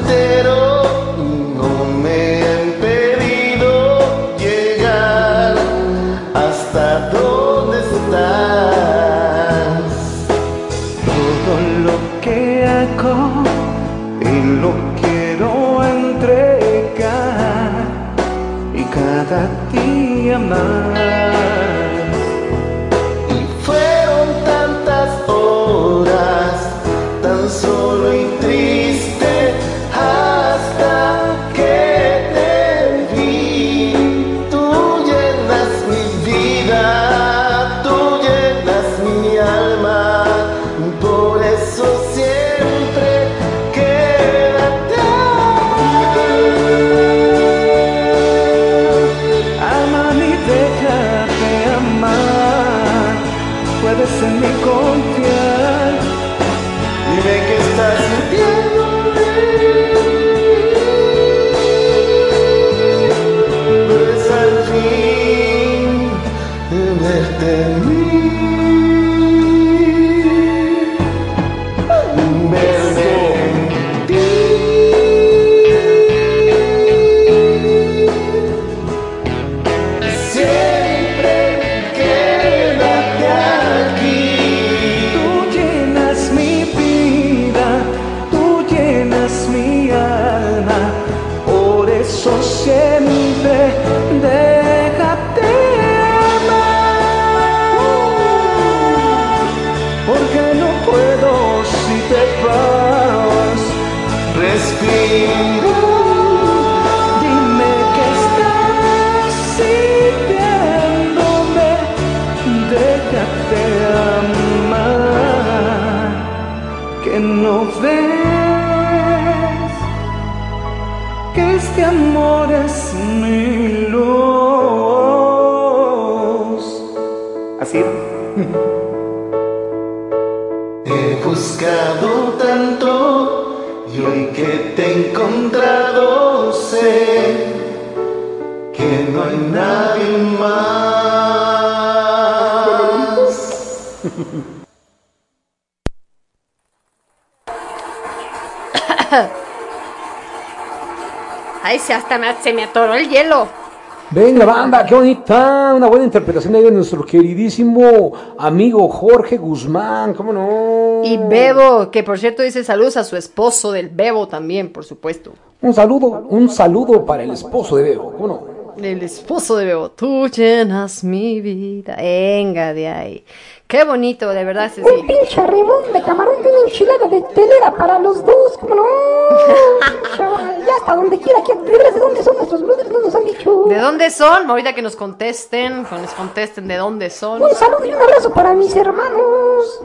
*coughs* Ay, se hasta me, se me atoró el hielo. Venga, banda, qué bonita. Una buena interpretación ahí de nuestro queridísimo amigo Jorge Guzmán, ¿cómo no? Y Bebo, que por cierto dice saludos a su esposo del Bebo también, por supuesto. Un saludo, un saludo para el esposo de Bebo, ¿cómo no? El esposo de Bebo. Tú llenas mi vida. Venga de ahí. Qué bonito, de verdad, Un Ceci. pinche rimón de camarón y una enchilada de telera para los dos, ¿cómo no? *laughs* Chaval, ya hasta donde quiera, que ¿de dónde son nuestros brothers? No nos han dicho. ¿De dónde son? Ahorita que nos contesten, que nos contesten de dónde son. Un saludo y un abrazo para mis hermanos.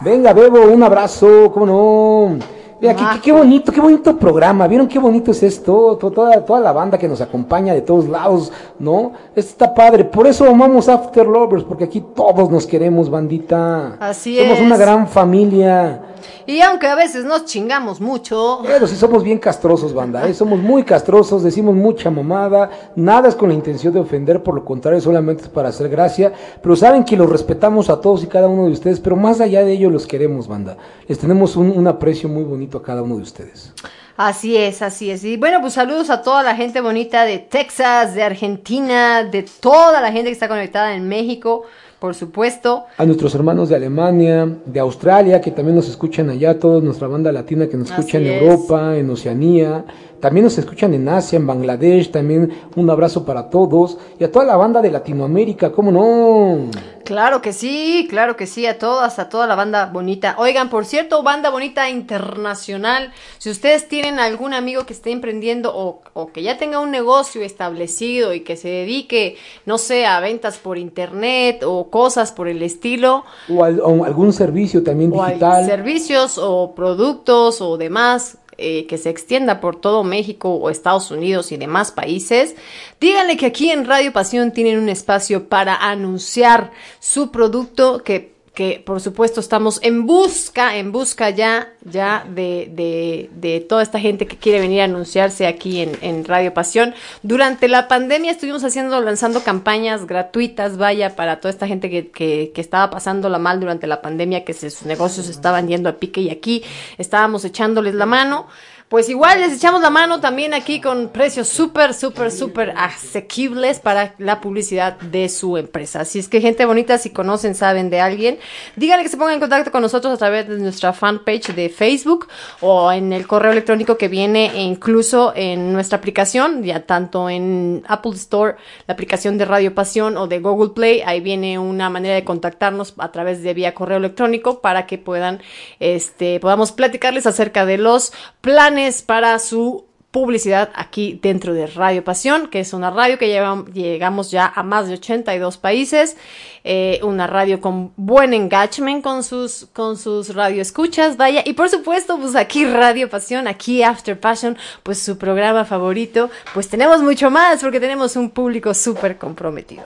Venga, Bebo, un abrazo, ¿cómo no? Mira, qué, qué- qué bonito, qué bonito programa. ¿Vieron qué bonito es esto? To- Toda, toda la banda que nos acompaña de todos lados, ¿no? Esto está padre. Por eso amamos After Lovers, porque aquí todos nos queremos, bandita. Así Somos es. una gran familia. Y aunque a veces nos chingamos mucho, Pero sí somos bien castrosos, banda. ¿eh? Somos muy castrosos, decimos mucha mamada. Nada es con la intención de ofender, por lo contrario, solamente es para hacer gracia. Pero saben que los respetamos a todos y cada uno de ustedes. Pero más allá de ello, los queremos, banda. Les tenemos un, un aprecio muy bonito a cada uno de ustedes. Así es, así es. Y bueno, pues saludos a toda la gente bonita de Texas, de Argentina, de toda la gente que está conectada en México, por supuesto. A nuestros hermanos de Alemania, de Australia, que también nos escuchan allá, toda nuestra banda latina que nos escucha en es. Europa, en Oceanía. También nos escuchan en Asia, en Bangladesh. También un abrazo para todos. Y a toda la banda de Latinoamérica, ¿cómo no? Claro que sí, claro que sí, a todas, a toda la banda bonita. Oigan, por cierto, banda bonita internacional, si ustedes tienen algún amigo que esté emprendiendo o, o que ya tenga un negocio establecido y que se dedique, no sé, a ventas por internet o cosas por el estilo, O, al- o algún servicio también o digital. servicios o productos o demás eh, que se extienda por todo México o Estados Unidos y demás países, díganle que aquí en Radio Pasión tienen un espacio para anunciar su producto que que por supuesto estamos en busca, en busca ya, ya de, de, de toda esta gente que quiere venir a anunciarse aquí en, en Radio Pasión. Durante la pandemia estuvimos haciendo, lanzando campañas gratuitas, vaya, para toda esta gente que, que, que estaba pasándola mal durante la pandemia, que sus negocios estaban yendo a pique y aquí estábamos echándoles la mano. Pues igual les echamos la mano también aquí con precios súper, súper, súper asequibles para la publicidad de su empresa. Así es que gente bonita, si conocen, saben de alguien, díganle que se pongan en contacto con nosotros a través de nuestra fanpage de Facebook o en el correo electrónico que viene incluso en nuestra aplicación, ya tanto en Apple Store, la aplicación de Radio Pasión o de Google Play, ahí viene una manera de contactarnos a través de vía correo electrónico para que puedan, este, podamos platicarles acerca de los planes para su publicidad aquí dentro de Radio Pasión, que es una radio que lleva- llegamos ya a más de 82 países, eh, una radio con buen engagement con sus, con sus radioescuchas, vaya, y por supuesto, pues aquí Radio Pasión, aquí After Passion, pues su programa favorito, pues tenemos mucho más porque tenemos un público súper comprometido.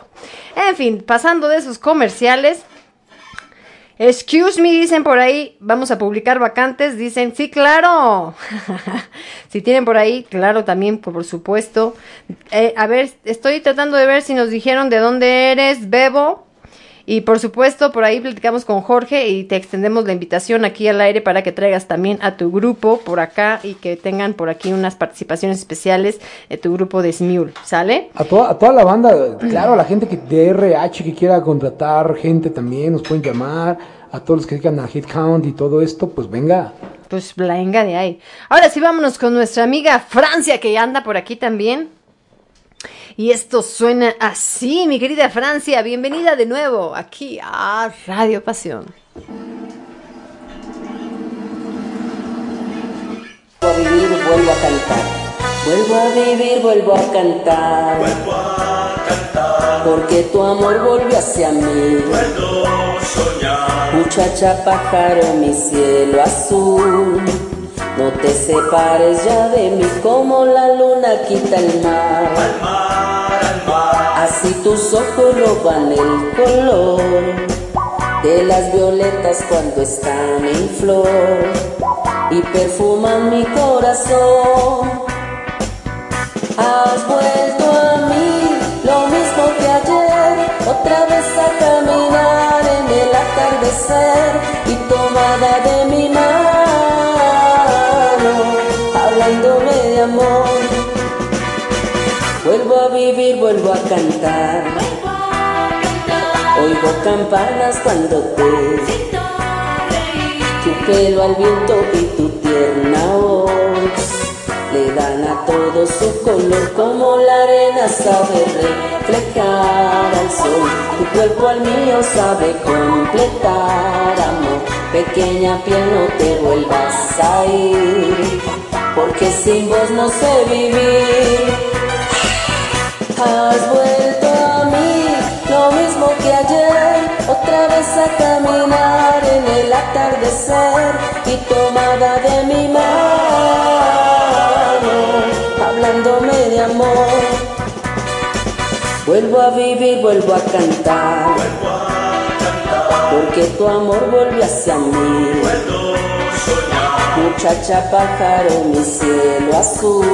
En fin, pasando de esos comerciales, Excuse me, dicen por ahí, vamos a publicar vacantes, dicen, sí, claro. *laughs* si tienen por ahí, claro, también, por supuesto. Eh, a ver, estoy tratando de ver si nos dijeron de dónde eres, Bebo. Y por supuesto, por ahí platicamos con Jorge y te extendemos la invitación aquí al aire para que traigas también a tu grupo por acá y que tengan por aquí unas participaciones especiales de tu grupo de Smule, ¿sale? A toda, a toda la banda, claro, a la gente que de RH que quiera contratar gente también, nos pueden llamar. A todos los que dedican a Headcount y todo esto, pues venga. Pues venga de ahí. Ahora sí, vámonos con nuestra amiga Francia, que anda por aquí también. Y esto suena así, mi querida Francia. Bienvenida de nuevo aquí a Radio Pasión. Vuelvo a vivir, vuelvo a cantar. Vuelvo a vivir, vuelvo a cantar. Vuelvo a cantar, Porque tu amor volvió hacia mí. puedo soñar. Muchacha pájaro, mi cielo azul. No te separes ya de mí como la luna quita el mar. Al mar, al mar, Así tus ojos roban el color de las violetas cuando están en flor. y perfuman mi corazón. Has vuelto a mí, lo mismo que ayer, otra vez a caminar en el atardecer y tomada de mi vivir, vuelvo a cantar. Oigo campanas cuando te tu pelo al viento y tu tierna voz le dan a todo su color como la arena sabe reflejar al sol. Tu cuerpo al mío sabe completar amor. Pequeña piel no te vuelvas a ir, porque sin vos no sé vivir. Has vuelto a mí, lo mismo que ayer, otra vez a caminar en el atardecer y tomada de mi mano, hablándome de amor. Vuelvo a vivir, vuelvo a cantar, porque tu amor vuelve hacia mí. Muchacha pájaro, mi cielo azul.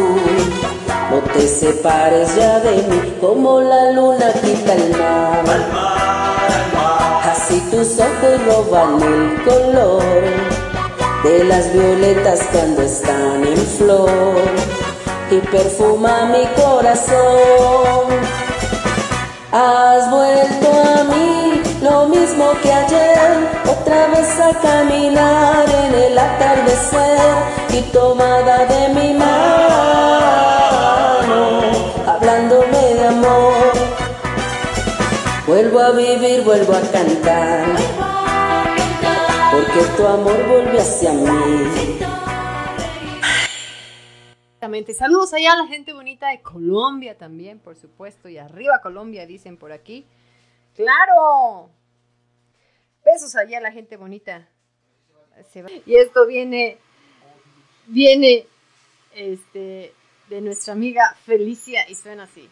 No te separes ya de mí como la luna quita el mar. Así tus ojos roban el color de las violetas cuando están en flor y perfuma mi corazón. Has vuelto a mí, lo mismo que ayer, otra vez a caminar en el atardecer y tomada de mi mano, hablándome de amor. Vuelvo a vivir, vuelvo a cantar, porque tu amor vuelve hacia mí. Saludos allá a la gente bonita de Colombia también, por supuesto. Y arriba Colombia, dicen por aquí. ¡Claro! Besos allá a la gente bonita. Y esto viene, viene este, de nuestra amiga Felicia y suena así.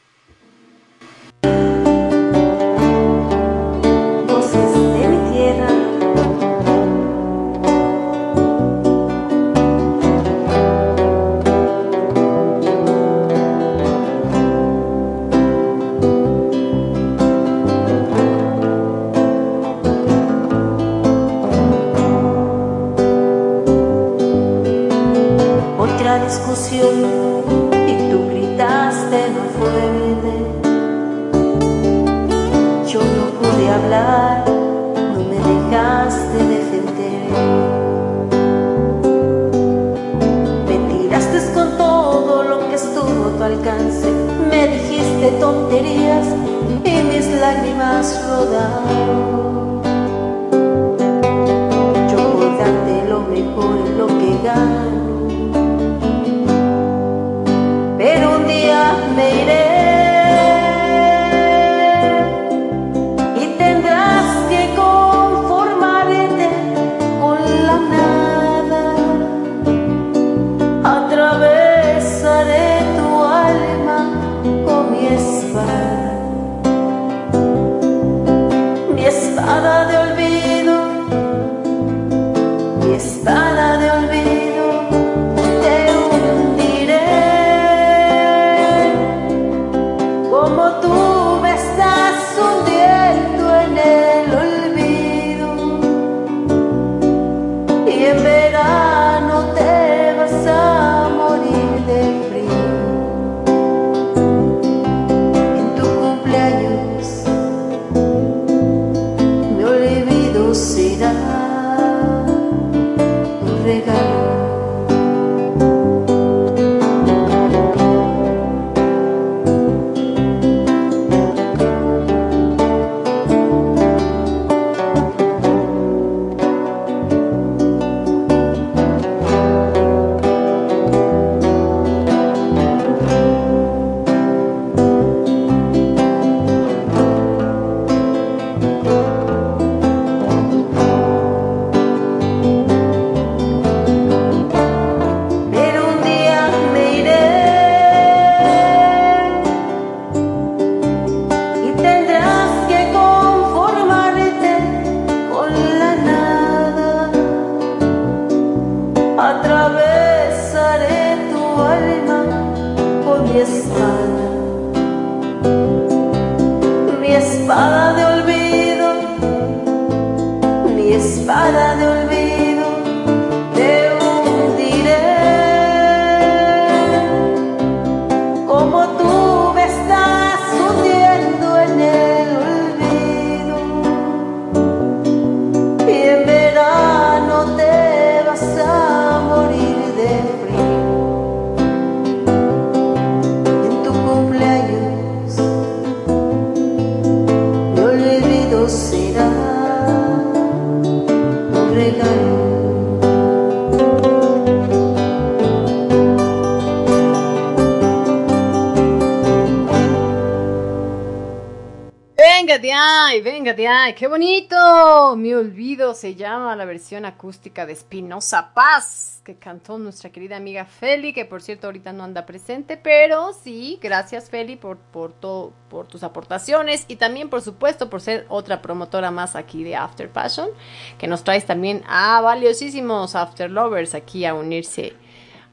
Ahí, qué bonito. Mi olvido se llama la versión acústica de Espinosa Paz, que cantó nuestra querida amiga Feli, que por cierto ahorita no anda presente, pero sí, gracias Feli por, por, por tus aportaciones y también por supuesto por ser otra promotora más aquí de After Passion, que nos traes también a valiosísimos After Lovers aquí a unirse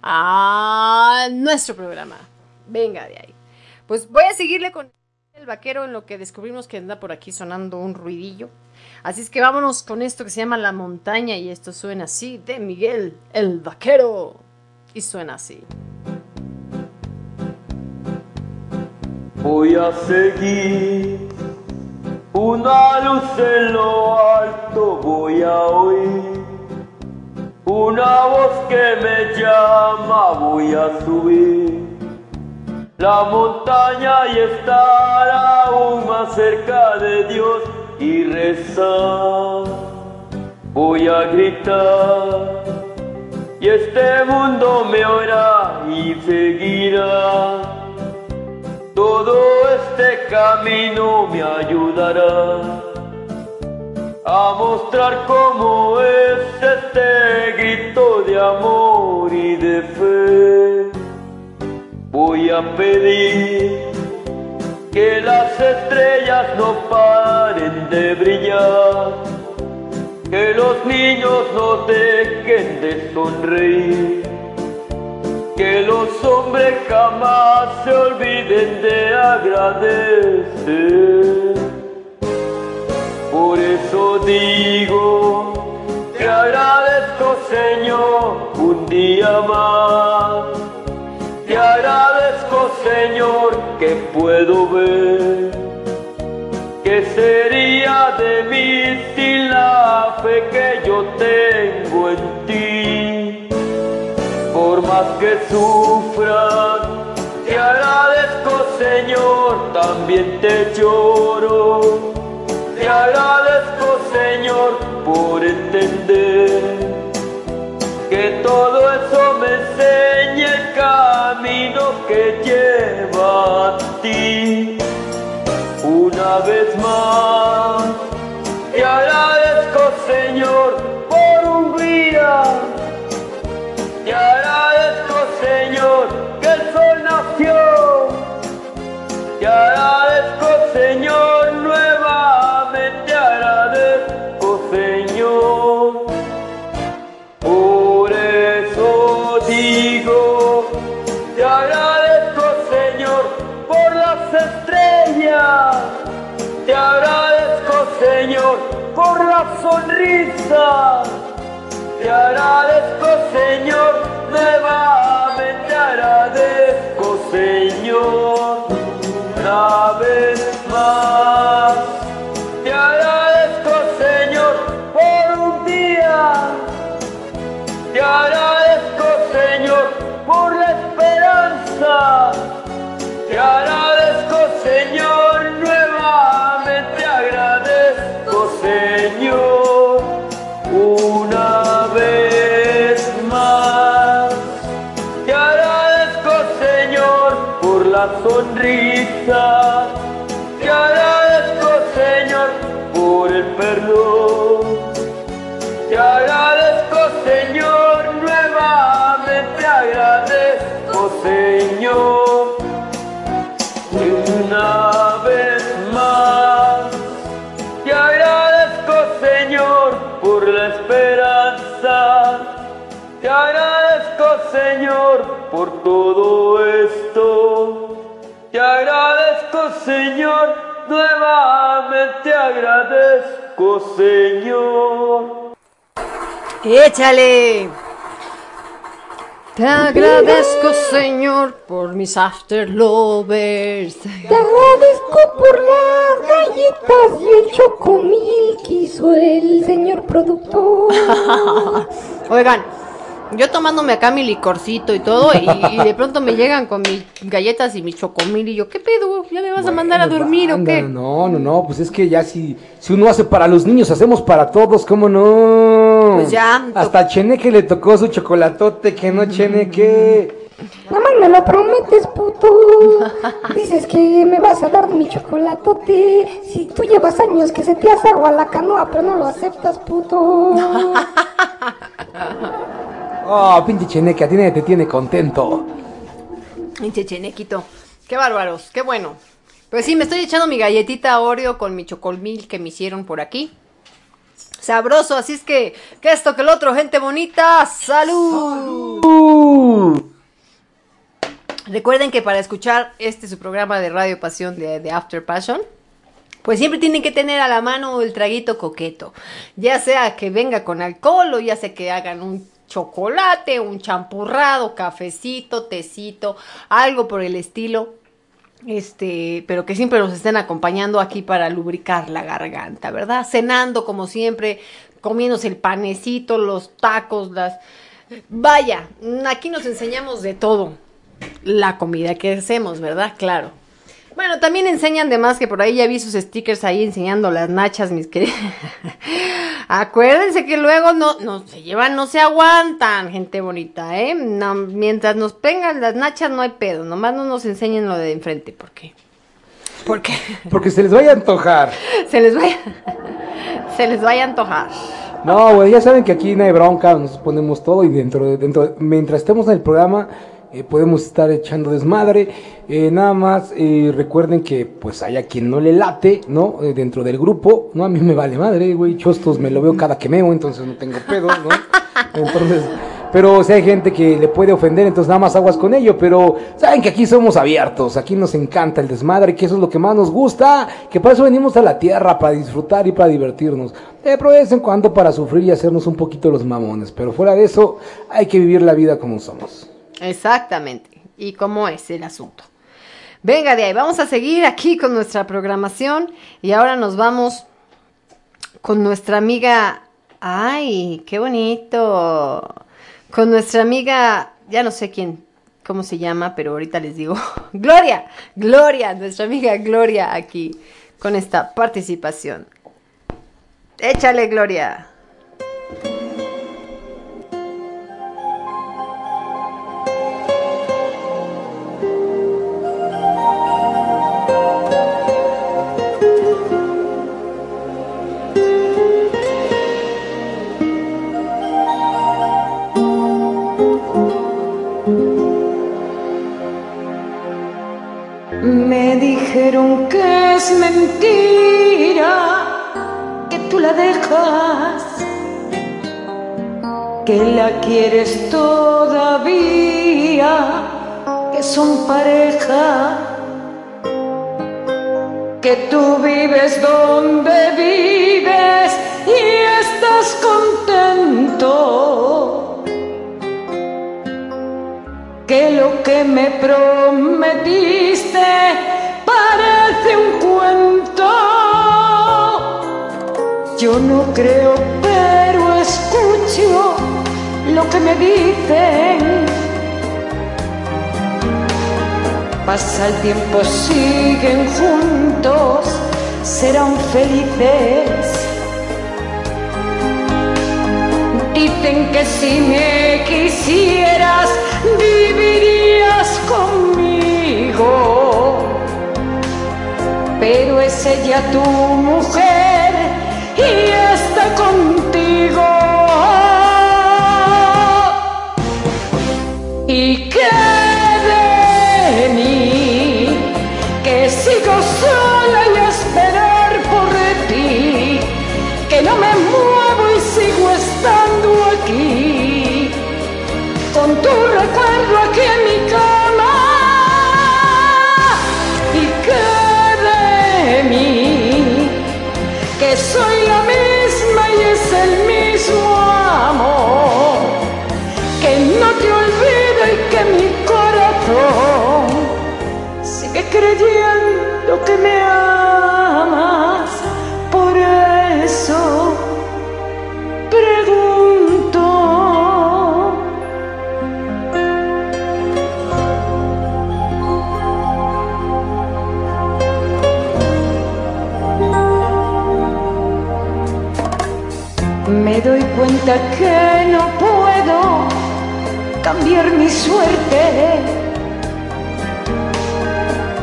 a nuestro programa. Venga de ahí. Pues voy a seguirle con el vaquero en lo que descubrimos que anda por aquí sonando un ruidillo. Así es que vámonos con esto que se llama La Montaña y esto suena así de Miguel el Vaquero. Y suena así. Voy a seguir una luz en lo alto, voy a oír una voz que me llama, voy a subir la montaña y estar aún más cerca de Dios y rezar. Voy a gritar y este mundo me oirá y seguirá. Todo este camino me ayudará a mostrar cómo es este grito de amor y de fe. Voy a pedir que las estrellas no paren de brillar, que los niños no dejen de sonreír, que los hombres jamás se olviden de agradecer. Por eso digo, te agradezco Señor un día más. Te agradezco Señor que puedo ver. ¿Qué sería de mí sin la fe que yo tengo en ti? Por más que sufran, te agradezco Señor, también te lloro. Te agradezco Señor por entender que todo eso me enseña el camino que lleva a ti. Una vez más, te agradezco Señor por un día. Te agradezco Señor que el sol nació. Te agradezco Señor Señor por la sonrisa, te agradezco Señor, agradezco Señor, una vez más. Te agradezco Señor por un día. Te agradezco, Señor, por la esperanza. Te agradezco, sonrisa. Te agradezco, Señor, por el perdón. Te agradezco, Señor, nuevamente agradezco, Señor. Una vez más, te agradezco, Señor, por la esperanza. Te agradezco, Señor, por todo esto. Te agradezco, Señor, nuevamente agradezco, Señor. ¡Échale! Te agradezco, Señor, por mis after lovers. Te agradezco por las galletas y el chocomil que hizo el señor productor. *laughs* Oigan, Yo tomándome acá mi licorcito y todo, y, y de pronto me llegan con mis galletas y mi chocomil, y yo, ¿qué pedo? ¿Ya me vas a mandar a dormir o qué? No, no, no, pues es que ya si, si uno hace para los niños, hacemos para todos, ¿cómo no? Pues ya, Hasta Cheneque le tocó su chocolatote, que no Cheneque. Nada más me lo prometes, puto. *laughs* Dices que me vas a dar mi chocolatote. Si tú llevas años que se te hace agua la canoa, pero no lo aceptas, puto. *laughs* Oh, pinche Cheneque, a ti nadie te tiene contento. Pinche chenequito. Qué bárbaros, qué bueno. Pues sí, me estoy echando mi galletita Oreo con mi chocomil que me hicieron por aquí. Sabroso, así es que, que esto, que el otro, gente bonita, salud. Recuerden que para escuchar este su programa de Radio Pasión de, de After Passion, pues siempre tienen que tener a la mano el traguito coqueto. Ya sea que venga con alcohol o ya sea que hagan un chocolate, un champurrado, cafecito, tecito, algo por el estilo. Este, pero que siempre nos estén acompañando aquí para lubricar la garganta, ¿verdad? Cenando como siempre, comiéndose el panecito, los tacos, las... Vaya, aquí nos enseñamos de todo la comida que hacemos, ¿verdad? Claro. Bueno, también enseñan de más que por ahí ya vi sus stickers ahí enseñando las nachas, mis queridos. *laughs* Acuérdense que luego no, no se llevan, no se aguantan, gente bonita, ¿eh? No, mientras nos pegan las nachas no hay pedo, nomás no nos enseñen lo de enfrente, ¿por qué? Porque *laughs* porque se les vaya a antojar. se les vaya, se les vaya a antojar. No, güey, ya saben que aquí no hay bronca, nos ponemos todo y dentro, de- dentro de- mientras estemos en el programa eh, podemos estar echando desmadre. Eh, nada más eh, recuerden que pues hay a quien no le late, ¿no? Eh, dentro del grupo, ¿no? A mí me vale madre, güey, chostos me lo veo cada que meo, entonces no tengo pedo, ¿no? *laughs* Entonces, pero si hay gente que le puede ofender, entonces nada más aguas con ello, pero saben que aquí somos abiertos, aquí nos encanta el desmadre, que eso es lo que más nos gusta, que para eso venimos a la tierra, para disfrutar y para divertirnos. Eh, pero de vez en cuando para sufrir y hacernos un poquito los mamones, pero fuera de eso hay que vivir la vida como somos. Exactamente. ¿Y cómo es el asunto? Venga de ahí, vamos a seguir aquí con nuestra programación y ahora nos vamos con nuestra amiga, ay, qué bonito, con nuestra amiga, ya no sé quién, cómo se llama, pero ahorita les digo, *laughs* Gloria, Gloria, nuestra amiga Gloria aquí con esta participación. Échale, Gloria. Me dijeron que es mentira, que tú la dejas, que la quieres todavía, que son pareja, que tú vives donde vives y estás contento que lo que me prometiste parece un cuento. Yo no creo, pero escucho lo que me dicen. Pasa el tiempo, siguen juntos, serán felices. Dicen que si me quisieras, vivirías conmigo. Pero es ella tu mujer y está contigo. ¿Y qué cuenta que no puedo cambiar mi suerte,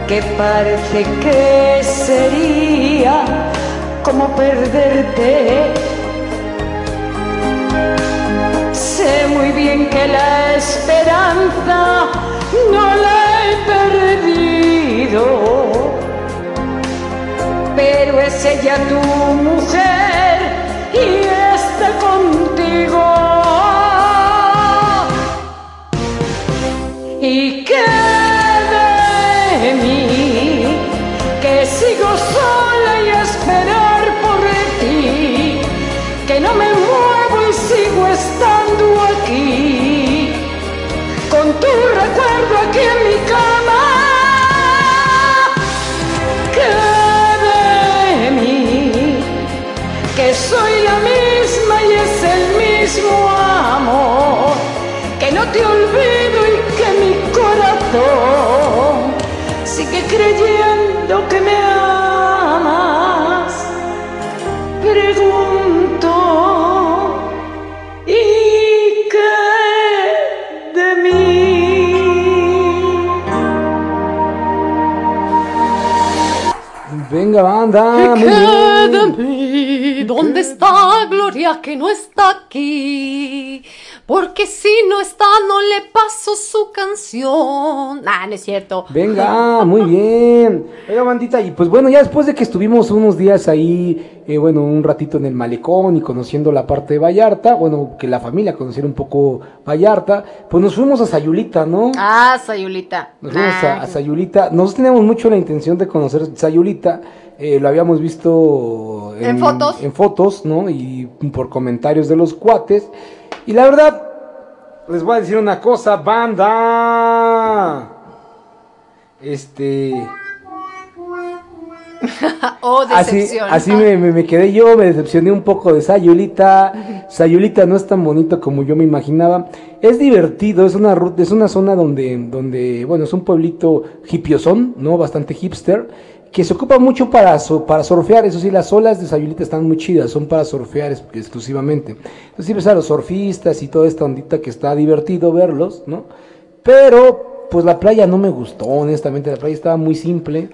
que parece que sería como perderte. Sé muy bien que la esperanza no la he perdido, pero es ella tu mujer y está te olvido y que mi corazón sigue creyendo que me amas. Pregunto, ¿y qué de mí? Venga, banda. ¿Qué bien. queda de mí? ¿Dónde está Gloria que no está aquí? Porque si no está, no le paso su canción. Ah, no es cierto. Venga, muy bien. Oiga, bandita, y pues bueno, ya después de que estuvimos unos días ahí, eh, bueno, un ratito en el malecón y conociendo la parte de Vallarta, bueno, que la familia conociera un poco Vallarta, pues nos fuimos a Sayulita, ¿no? Ah, Sayulita. Nos fuimos Ah, a, a Sayulita. Nosotros teníamos mucho la intención de conocer Sayulita. eh, lo habíamos visto En fotos. en fotos, ¿no? Y por comentarios de los cuates. Y la verdad, les voy a decir una cosa, banda. Este. *laughs* oh, Así, decepción. así me, me- me quedé yo, me decepcioné un poco de Sayulita. Sayulita no es tan bonito como yo me imaginaba. Es divertido, es una ruta, es una zona donde, donde, bueno, es un pueblito hipiosón, ¿no? Bastante hipster, que se ocupa mucho para, so- para surfear. Eso sí, las olas de Sayulita están muy chidas, son para surfear exclusivamente. Entonces, sí ves a los surfistas y toda esta ondita que está divertido verlos, ¿no? Pero, pues la playa no me gustó, honestamente, la playa estaba muy simple.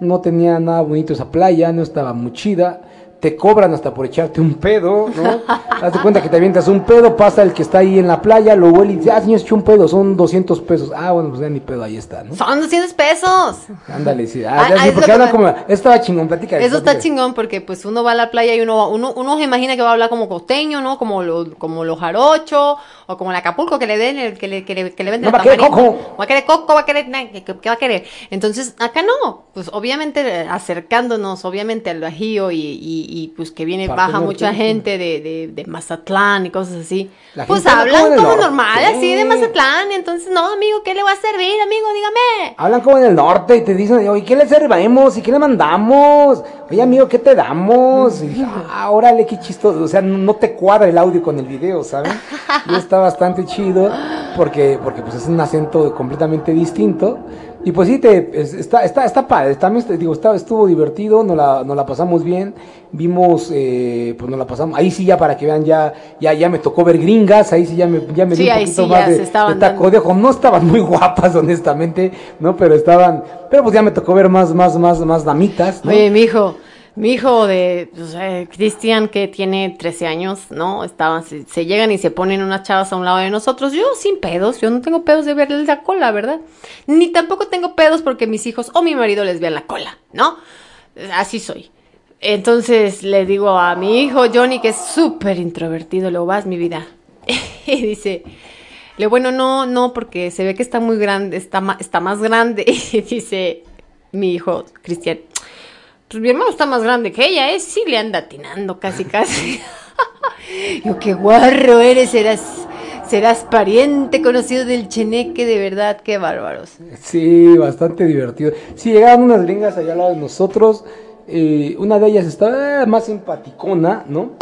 No tenía nada bonito esa playa, no estaba muy chida. Te cobran hasta por echarte un pedo, ¿no? *laughs* Hazte cuenta que te avientas un pedo, pasa el que está ahí en la playa, lo huele y dice, ah, señor, eché un pedo, son 200 pesos. Ah, bueno, pues ya ni pedo, ahí está, ¿no? Son 200 pesos. Ándale, sí. Ah, Ah, ah, porque habla como, estaba chingón, platica. Eso está chingón porque pues uno va a la playa y uno, uno, uno se imagina que va a hablar como costeño, ¿no? Como lo, como los jarochos o como el Acapulco que le den, el, que le, que le, que le venden No, el va a querer coco. Va a querer coco, va a querer, ¿qué, qué va a querer? Entonces, acá no, pues obviamente acercándonos, obviamente al Bajío y, y, y, pues que viene, Parte baja norte. mucha gente de, de, de Mazatlán y cosas así. Pues hablan como como normal, así de Mazatlán, entonces no, amigo, ¿qué le va a servir, amigo? Dígame. Hablan como en el norte y te dicen, oye, ¿qué le servimos? ¿Y qué le mandamos? Oye, amigo, ¿qué te damos? Y, ah, órale, qué chistoso. O sea, no, te cuadra el audio con el video, ¿saben? *laughs* Y está bastante chido porque, porque pues es un acento completamente distinto. Y pues sí, te, es- está, está, está padre. También, te digo, está, estuvo divertido, nos la, nos la pasamos bien. Vimos, eh, pues nos la pasamos. Ahí sí, ya para que vean, ya, ya, ya me tocó ver gringas. Ahí sí, ya me, ya me Sí, di un ahí poquito sí, más ya de, de taco de ojo. No estaban muy *laughs* guapas, honestamente, ¿no? Pero estaban, pero pues ya me tocó ver más, más, más, más damitas, ¿no? Oye, mi hijo, mi hijo de pues, eh, Cristian, que tiene 13 años, ¿no? Estaban, se, se llegan y se ponen unas chavas a un lado de nosotros. Yo sin pedos, yo no tengo pedos de verles la cola, ¿verdad? Ni tampoco tengo pedos porque mis hijos o mi marido les vean la cola, ¿no? Así soy. Entonces le digo a mi hijo Johnny, que es súper introvertido, lo vas mi vida. *laughs* y dice, le bueno, no, no, porque se ve que está muy grande, está, está más grande. *laughs* Y dice mi hijo Cristian, pues mi hermano está más grande que ella, ¿eh? Sí le anda atinando casi, casi. *laughs* Yo, qué guarro eres, serás, serás pariente conocido del cheneque, de verdad, qué bárbaros. Sí, bastante divertido. Sí, llegaban unas gringas allá al lado de nosotros. eh, una de ellas estaba eh, más simpaticona, ¿no?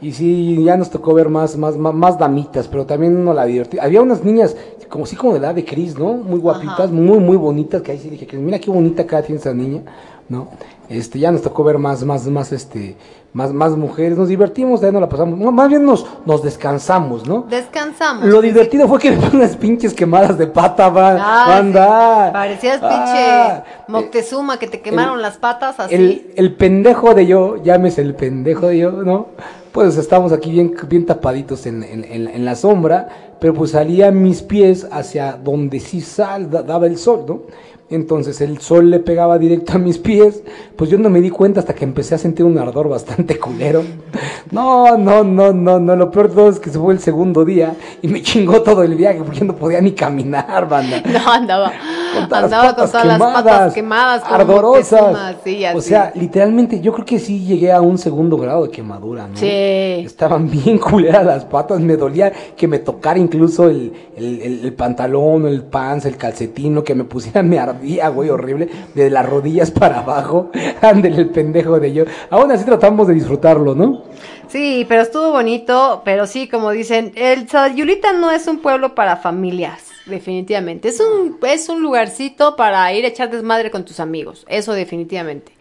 Y sí, ya nos tocó ver más, más, más, más damitas, pero también no la divertida. Había unas niñas, como sí, como de la edad de Cris, ¿no? Muy guapitas, muy, muy bonitas, que ahí sí dije, que mira qué bonita cara tiene esa niña, ¿no? Este, ya nos tocó ver más, más, más, este, más, más mujeres, nos divertimos, también nos la pasamos, no, más bien nos, nos descansamos, ¿no? Descansamos. Lo divertido fue que me unas pinches quemadas de pata, va, Ah, banda. sí. Parecías Ah, pinche Moctezuma que te quemaron las patas así. el, el pendejo de yo, llámese el pendejo de yo, ¿no? Pues estamos aquí bien, bien tapaditos en, en- en- en la sombra, pero pues salía mis pies hacia donde sí sal, da- daba el sol, ¿no? Entonces el sol le pegaba directo a mis pies, pues yo no me di cuenta hasta que empecé a sentir un ardor bastante culero. No, no, no, no, no, lo peor de todo es que se fue el segundo día y me chingó todo el viaje porque yo no podía ni caminar, banda. *laughs* No, andaba. Con todas las andaba con todas las patas quemadas. ardorosas. Sí, O así. sea, literalmente yo creo que sí llegué a un segundo grado de quemadura, ¿no? Sí. Estaban bien *laughs* culeras las patas, me dolía que me tocara incluso el, el, el- el pantalón, el pants, el calcetino, que me pusiera, me ardía, güey, horrible, de las rodillas *laughs* para abajo, ándele el pendejo de yo. Aún así tratamos de disfrutarlo, ¿no? Sí, pero estuvo bonito, pero sí, como dicen, el Sayulita no es un pueblo para familias, definitivamente. Es un, es un lugarcito para ir a echar desmadre con tus amigos, eso definitivamente.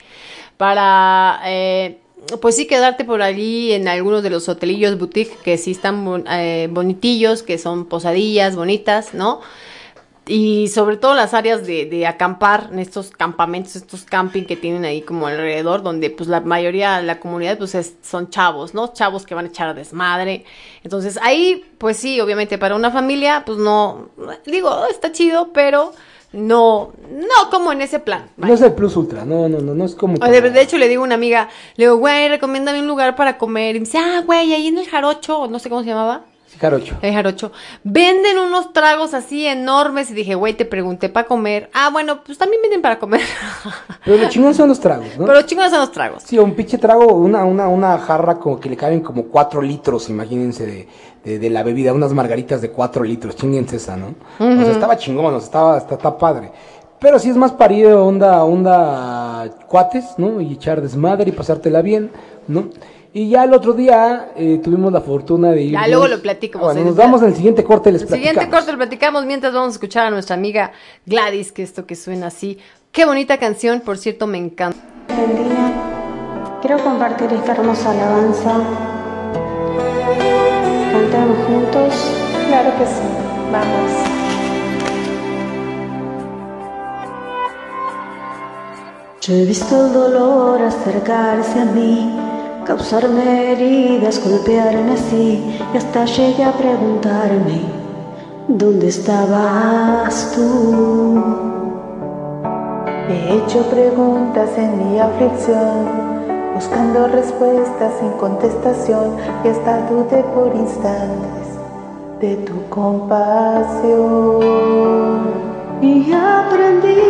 Para, eh, pues sí, quedarte por allí en algunos de los hotelillos boutique que sí están eh, bonitillos, que son posadillas bonitas, ¿no? Y sobre todo las áreas de, de acampar, en estos campamentos, estos camping que tienen ahí como alrededor, donde pues la mayoría de la comunidad pues es- son chavos, ¿no? Chavos que van a echar a desmadre. Entonces ahí, pues sí, obviamente para una familia, pues no, digo, está chido, pero no, no como en ese plan. No es el plus ultra, no, no, no, no es como... O De, de hecho, le digo a una amiga, le digo, güey, recomiéndame un lugar para comer. Y me dice, ah, güey, ahí en el jarocho, no sé cómo se llamaba. Jarocho. El jarocho. Venden unos tragos así enormes. Y dije, güey, te pregunté para comer. Ah, bueno, pues también venden para comer. *laughs* Pero lo chingón son los tragos, ¿no? Pero chingados son los tragos. Sí, un pinche trago, una, una, una jarra como que le caben como cuatro litros, imagínense, de, de, de la bebida, unas margaritas de cuatro litros, chinguense esa, ¿no? O Ujú. sea, estaba chingón, o sea, estaba, está, está padre. Pero sí es más parido onda, onda cuates, ¿no? Y echar desmadre y pasártela bien, ¿no? Y ya el otro día eh, tuvimos la fortuna de ir. Ya, luego lo platico, Bueno, José. nos damos en el siguiente corte, les El siguiente platicamos. corte lo platicamos mientras vamos a escuchar a nuestra amiga Gladys, que esto que suena así. Qué bonita canción, por cierto, me encanta. Argentina, quiero compartir esta hermosa alabanza. Cantamos juntos. Claro que sí, vamos. Yo he visto el dolor acercarse a mí, causarme heridas, golpearme así, y hasta llegué a preguntarme, ¿dónde estabas tú? He hecho preguntas en mi aflicción, buscando respuestas sin contestación, y hasta dudé por instantes de tu compasión. Y aprendí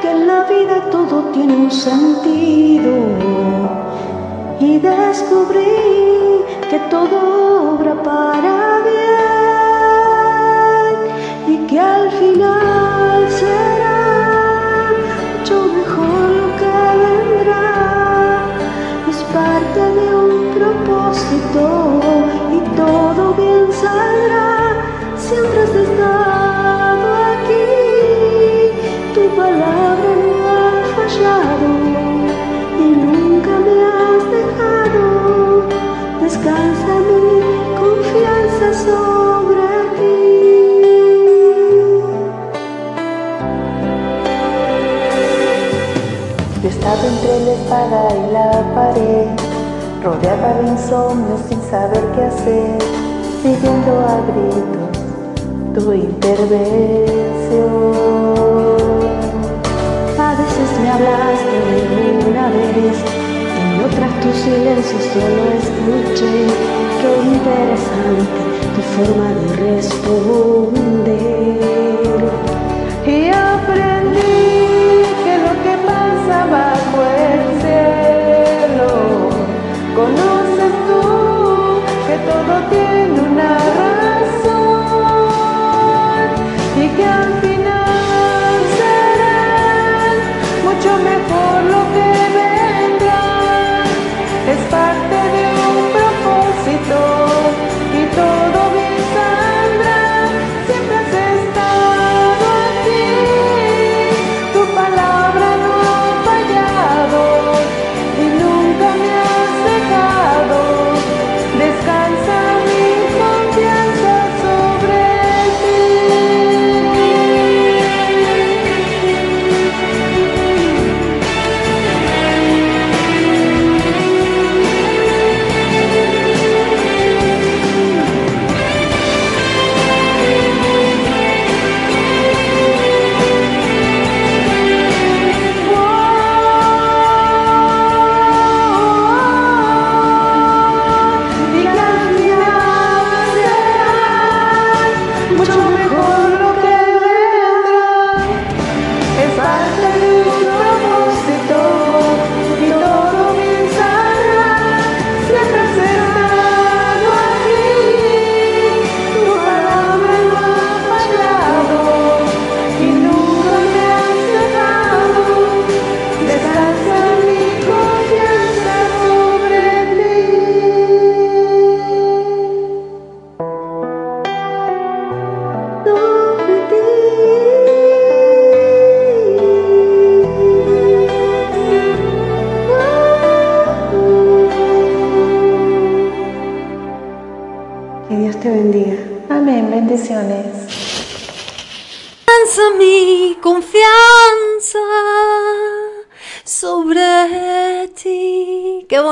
que en la vida todo tiene un sentido. Y descubrí que todo obra para bien. Y que al final y la pared, rodeada de insomnio sin saber qué hacer, pidiendo a gritos tu intervención. A veces me hablaste de una vez, en otras tu silencio solo escuché. Qué interesante tu forma de responder. Y aprendí pasa bajo el cielo, conoces tú que todo tiene una razón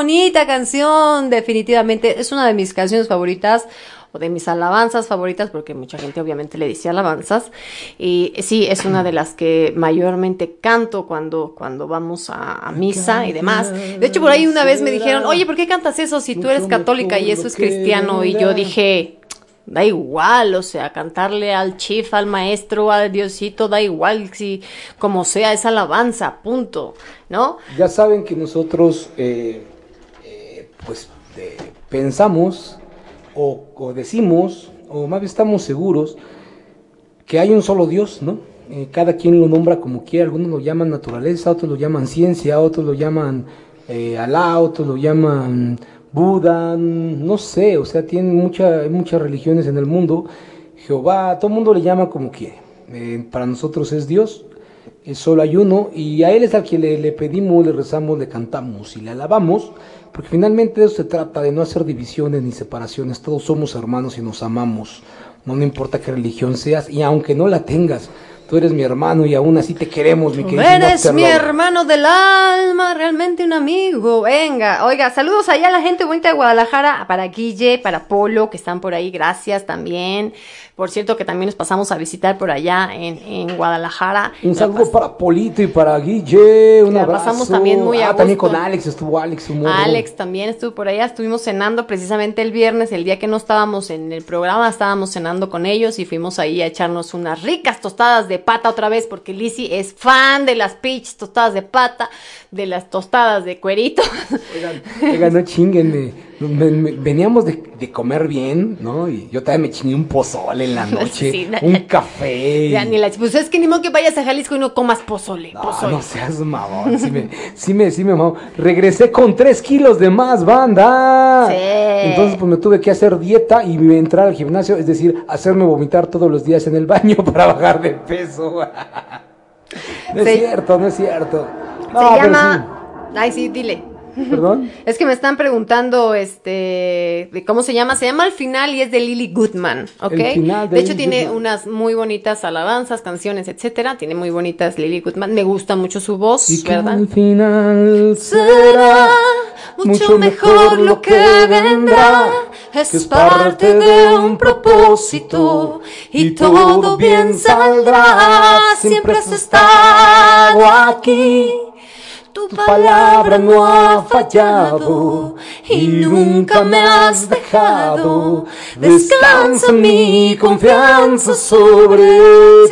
bonita canción, definitivamente. Es una de mis canciones favoritas o de mis alabanzas favoritas, porque mucha gente obviamente le dice alabanzas. Y sí, es una de las que mayormente canto cuando, cuando vamos a, a misa y demás. De hecho, por ahí una vez me dijeron, oye, ¿por qué cantas eso si tú eres católica y eso es cristiano? Y yo dije, Da igual, o sea, cantarle al chief, al maestro, al diosito, da igual si como sea, es alabanza, punto, ¿no? Ya saben que nosotros, eh, eh, pues, eh, pensamos o, decimos, o más bien estamos seguros, que hay un solo Dios, ¿no? Eh, cada quien lo nombra como quiera, algunos lo llaman naturaleza, otros lo llaman ciencia, otros lo llaman eh, Alá, otros lo llaman Buda, no sé, o sea, tienen mucha, muchas religiones en el mundo, Jehová, todo el mundo le llama como quiere. Eh, para nosotros es Dios, es solo hay uno, y a Él es al que le pedimos, le rezamos, le cantamos y le alabamos, porque finalmente de eso se trata, de no hacer divisiones ni separaciones, todos somos hermanos y nos amamos, no, no importa qué religión seas, y aunque no la tengas, tú eres mi hermano y aún así te queremos, mi querido Eres mi hermano del alma, realmente un amigo. Venga, oiga, saludos allá a la gente bonita de Guadalajara, para Guille, para Polo, que están por ahí, gracias también. Por cierto, que también nos pasamos a visitar por allá en, en Guadalajara. Un saludo para Polito y para Guille, un la abrazo. pasamos también muy a Ah, también gusto. con Alex, estuvo Alex, un. Alex también estuvo por allá, estuvimos cenando precisamente el viernes, el día que no estábamos en el programa, estábamos cenando con ellos y fuimos ahí a echarnos unas ricas tostadas de pata otra vez, porque Lizzie es fan de las pitch tostadas de pata, de las tostadas de cuerito. Oiga, no chinguen, me- me- me- veníamos de, de comer bien, ¿no? Y yo también me chingué un pozole en la *laughs* noche, Sí, un café. Ya ni la- pues es que ni modo que vayas a Jalisco y no comas pozole, No, pozole. no seas mamón, sí me, sí me, sí me mamó. Regresé con tres kilos de más, banda. Sí. Entonces, pues me tuve que hacer dieta y entrar al gimnasio, es decir, hacerme vomitar todos los días en el baño *laughs* para bajar de peso. *laughs* No es cierto, no es cierto. No, Se llama... Ay, sí, dile. *laughs* Perdón. Es que me están preguntando, este, de cómo se llama. Se llama Al Final y es de Lily Goodman, ¿ok? El Final de de hecho, Lily tiene Goodman. unas muy bonitas alabanzas, canciones, etcétera. Tiene muy bonitas Lily Goodman. Me gusta mucho su voz, Y que ¿verdad? al final será mucho mejor lo que vendrá. Es parte de un propósito y todo bien saldrá. Siempre has estado aquí. Tu palabra no ha fallado y nunca me has dejado. Descansa mi confianza sobre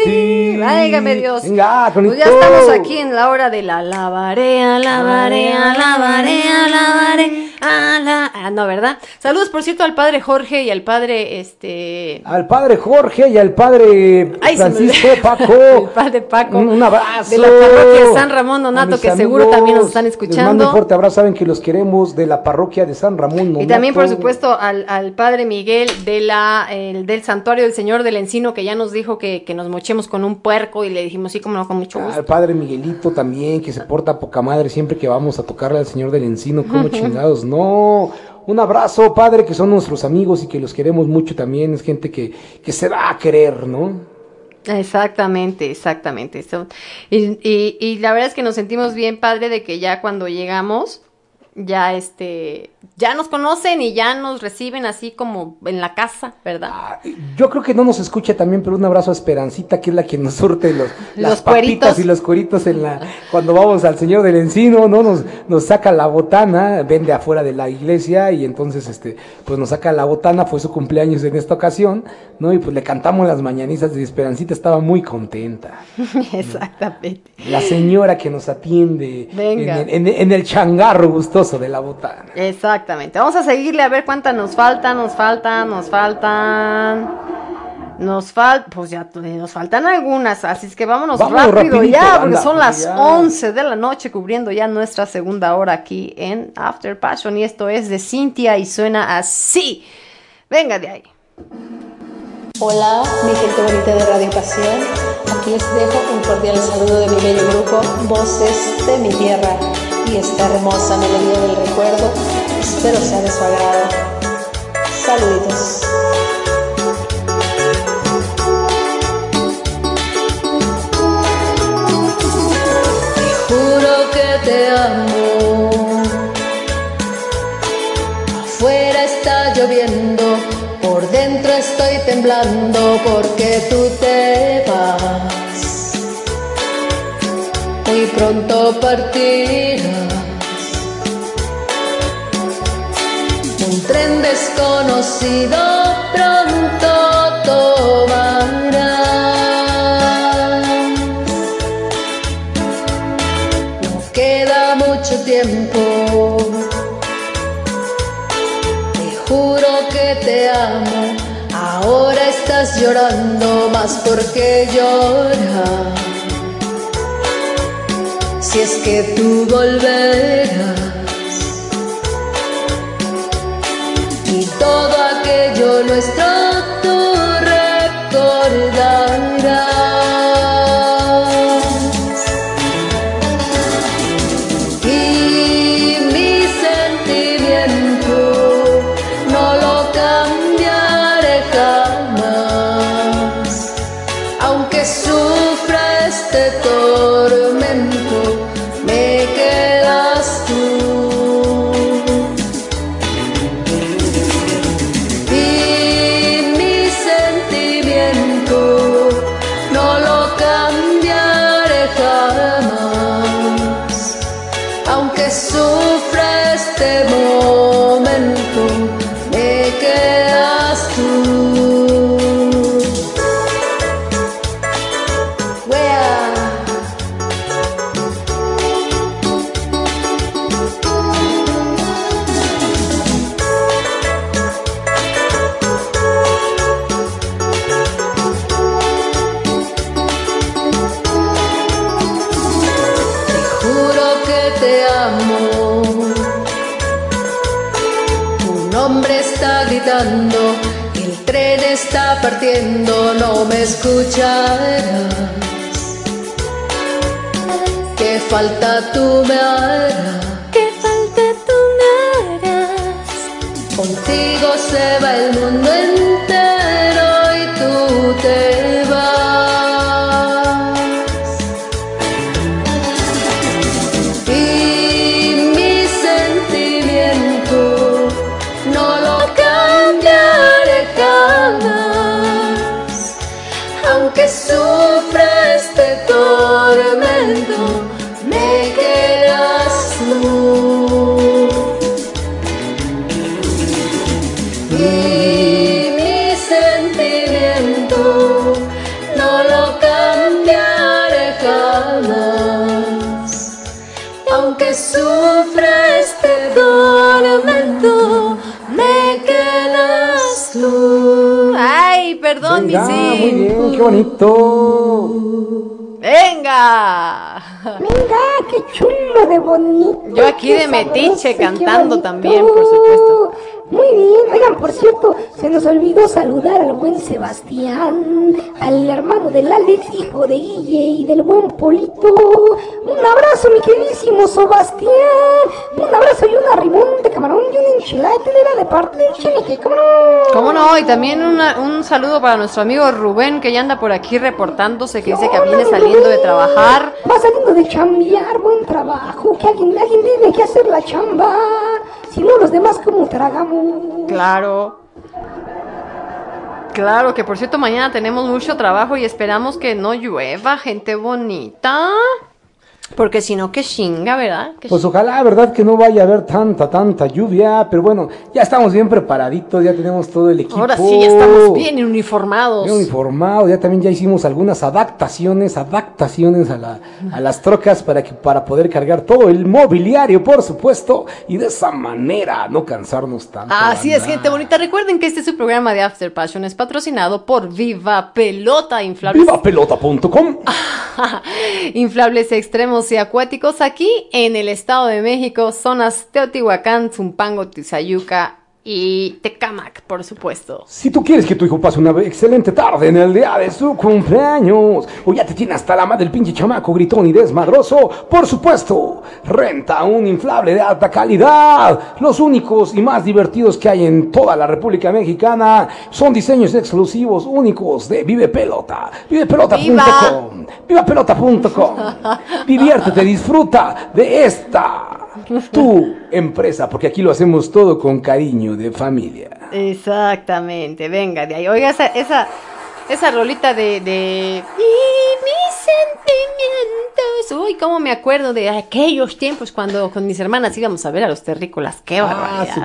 ti. Válgame Dios. Venga, Pues ya estamos aquí en la hora de la alabaré, alabaré, alabaré, alabaré, ala- Ah, no, ¿verdad? Saludos, por cierto, al padre Jorge y al padre, este... Al padre Jorge y al padre Ay, se me Francisco. Paco. *laughs* El padre Paco. Un, abrazo. De la parroquia de San Ramón A Donato, que seguro también nos están Les mando escuchando. un fuerte abrazo, saben que los queremos de la parroquia de San Ramón Donato. Y también, por supuesto, al, al padre Miguel de la, el- del santuario del Señor del Encino, que ya nos dijo que, que nos mochemos con un puerco y le dijimos, sí, como no, con mucho gusto. Al padre Miguelito también, que se porta poca madre siempre que vamos a tocarle al Señor del Encino, como *laughs* chingados, no. Un abrazo, padre, que son nuestros amigos y que los queremos mucho también. Es gente que, que se va a querer, ¿no? Exactamente, exactamente. Y, y, y la verdad es que nos sentimos bien padre de que ya cuando llegamos, ya este, ya nos conocen y ya nos reciben así como en la casa, ¿verdad? Yo creo que no nos escucha también, pero un abrazo a Esperancita, que es la que nos surte los, *laughs* las Los papitas cueritos. y los cueritos en la, cuando vamos al Señor del Encino, ¿no? Nos, nos saca la botana, vende afuera de la iglesia y entonces, este, pues nos saca la botana, fue su cumpleaños en esta ocasión, ¿no? Y pues le cantamos las mañanizas y Esperancita estaba muy contenta. *laughs* Exactamente. La señora que nos atiende Venga. En, el, en- en el changarro gustoso de la botana. Exactamente. Vamos a seguirle a ver cuántas nos faltan, nos faltan, nos faltan. Nos faltan, pues ya eh, nos faltan algunas, así es que vámonos Vámonos rápido rapidito, ya, porque son las ya. 11 de la noche cubriendo ya nuestra segunda hora aquí en After Passion y esto es de Cintia y suena así. Venga de ahí. Hola, mi gente bonita de Radio Pasión. Aquí les dejo un cordial saludo de mi bello grupo Voces de mi Tierra y esta hermosa melodía del recuerdo. Espero sea de su agrado. Saludos. Te juro que te amo. Afuera está lloviendo, por dentro estoy temblando porque tú pronto partirás. Un tren desconocido pronto tomará. No queda mucho tiempo. Te juro que te amo. Ahora estás llorando más porque lloras. Si es que tú volverás. y todo aquello nuestro escucharás. Que falta tú me harás. ¿Qué falta tú me harás? Contigo se va el mundo entero y tú te perdón, Venga, mi muy bien, qué bonito. Venga. Venga, qué chulo de bonito. Yo aquí de metiche sabroso, cantando también, por supuesto. Muy bien, oigan, por cierto, se nos olvidó saludar al buen Sebastián, al hermano del Alex, hijo de Guille y del buen Polito. Un abrazo, mi queridísimo Sebastián. Un abrazo y un arrimón de camarón y una enchilada de de parte del Cheneque, ¿cómo no? ¿Cómo no? Y también una- un saludo para nuestro amigo Rubén, que ya anda por aquí reportándose, que dice que viene saliendo de trabajar. Va saliendo de chambear, buen trabajo. Que alguien, alguien tiene que hacer la chamba. Si no, los demás, ¿cómo tragamos? Claro. Claro, que por cierto, mañana tenemos mucho trabajo y esperamos que no llueva, gente bonita. Porque si no, que chinga, ¿verdad? Pues ojalá, ¿verdad? Que no vaya a haber tanta, tanta lluvia. Pero bueno, ya estamos bien preparaditos, ya tenemos todo el equipo. Ahora sí, ya estamos bien uniformados. Bien uniformados, ya también ya hicimos algunas adaptaciones, adaptaciones a, la, a las trocas para que para poder cargar todo el mobiliario, por supuesto, y de esa manera no cansarnos tanto. Así es, gente bonita. Recuerden que este es su programa de After Passion es patrocinado por Viva Pelota Inflables. Vivapelota.com. *laughs* Inflables extremos y acuáticos aquí en el Estado de México, zonas Teotihuacán, Zumpango, Tizayuca y Tecamac, por supuesto. Si tú quieres que tu hijo pase una excelente tarde en el día de su cumpleaños, o ya te tiene hasta la madre del pinche chamaco gritón y desmadroso, por supuesto, renta un inflable de alta calidad. Los únicos y más divertidos que hay en toda la República Mexicana son diseños exclusivos únicos de Vive Pelota. Vivepelota.com. Vivapelota.com. *laughs* Diviértete, disfruta de esta tu empresa, porque aquí lo hacemos todo con cariño de familia. Exactamente, venga de ahí. Oiga, esa, esa, esa rolita de, de... Y mis sentimientos. Uy, cómo me acuerdo de aquellos tiempos cuando con mis hermanas íbamos a ver a los terrícolas. Qué Ah, barbaridad.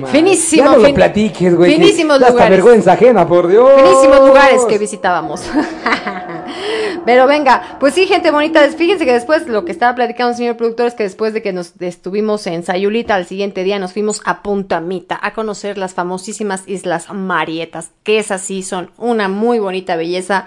madre. Finísimo, Ya no lo fin- platiques, güey. finísimos da hasta lugares. vergüenza ajena, por Dios. Finísimos lugares que visitábamos. *laughs* Pero venga, pues sí, gente bonita, fíjense que después lo que estaba platicando el señor productor es que después de que nos estuvimos en Sayulita, al siguiente día nos fuimos a Punta Mita a conocer las famosísimas Islas Marietas, que esas sí son una muy bonita belleza.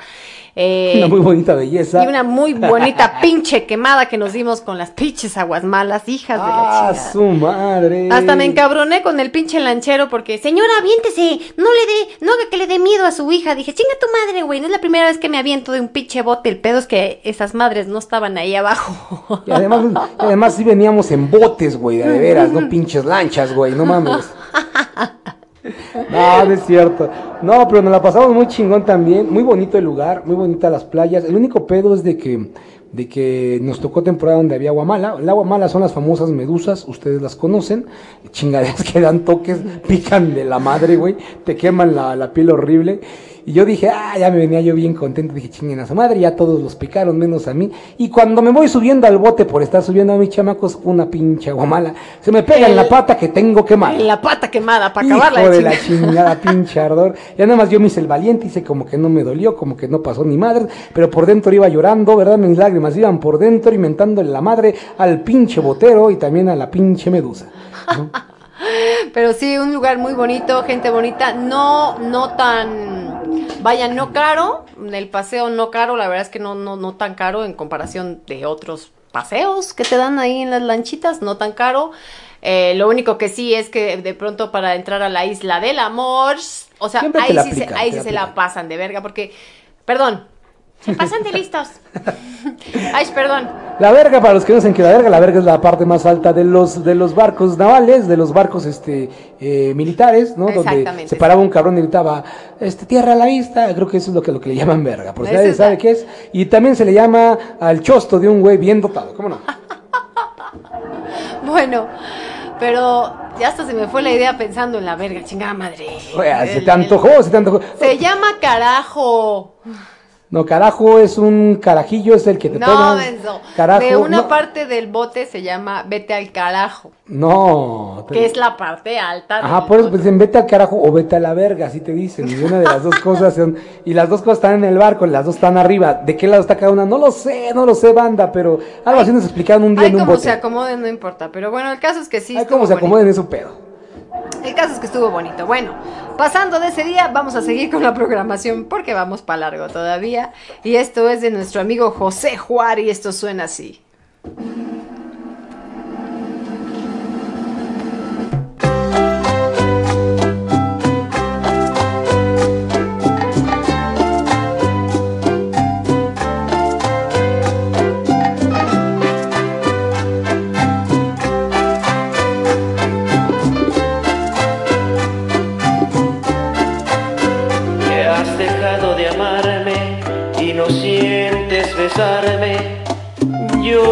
eh, Una muy bonita belleza. y una muy bonita *laughs* pinche quemada que nos dimos con las pinches aguas malas, hijas de la Ah, chingada. su madre. Hasta me encabroné con el pinche lanchero porque, señora, aviéntese, no le dé, no haga que le dé miedo a su hija. Dije, chinga tu madre, güey, no es la primera vez que me aviento de un pinche bote. El pedo es que esas madres no estaban ahí abajo. Y además, además sí veníamos en botes, güey, de veras, no pinches lanchas, güey, no mames. *laughs* No, no es cierto. No, pero nos la pasamos muy chingón también. Muy bonito el lugar, muy bonitas las playas. El único pedo es de que, de que nos tocó temporada donde había agua mala. El agua mala son las famosas medusas, ustedes las conocen. Chingaderas que dan toques, pican de la madre, güey. Te queman la, la piel horrible. Y yo dije, ah, ya me venía yo bien contento. Dije, chinguen a su madre, ya todos los picaron, menos a mí. Y cuando me voy subiendo al bote por estar subiendo a mis chamacos, una pinche aguamala. Se me pega en la pata que tengo quemada. En la pata quemada, para acabarla de de la chingada *laughs* pinche ardor. Ya nada más yo me hice el valiente, hice como que no me dolió, como que no pasó ni madre, pero por dentro iba llorando, ¿verdad? Mis lágrimas iban por dentro, inventándole la madre al pinche botero y también a la pinche medusa. *laughs* Pero sí, un lugar muy bonito, gente bonita, no, no tan, vaya, no caro, el paseo no caro, la verdad es que no, no, no tan caro en comparación de otros paseos que te dan ahí en las lanchitas, no tan caro. Eh, lo único que sí es que de pronto para entrar a la isla del amor, o sea, Siempre ahí se, ahí sí se la pasan de verga, porque, perdón, se pasan de listos. *laughs* Ay, perdón. La verga, para los que no saben que la verga, la verga es la parte más alta de los, de los barcos navales, de los barcos este eh, militares, ¿no? Donde Exactamente. se paraba un cabrón y gritaba, este, tierra a la vista, creo que eso es lo que, lo que le llaman verga, por si Esa nadie sabe qué es. Y también se le llama al chosto de un güey bien dotado, ¿cómo no? *laughs* Bueno, pero ya hasta se me fue la idea pensando en la verga, chingada madre. Oye, se te antojó, se te antojó. Se llama carajo. No, carajo es un carajillo, es el que te No, tomas. menso. Carajo, De una no, parte del bote se llama vete al carajo, no. te- que es la parte alta. Ajá, por eso bote. pues dicen vete al carajo o vete a la verga, así te dicen. Y una de las dos cosas son, y las dos cosas están en el barco, las dos están arriba. ¿De qué lado está cada una? No lo sé, no lo sé, banda, pero algo así nos explicaron un día Ay, en un como bote. se acomoden, no importa. Pero bueno, el caso es que sí. Ay, cómo se bonito. acomoden eso pedo. El caso es que estuvo bonito. Bueno, pasando de ese día, vamos a seguir con la programación porque vamos para largo todavía. Y esto es de nuestro amigo José Juárez y esto suena así.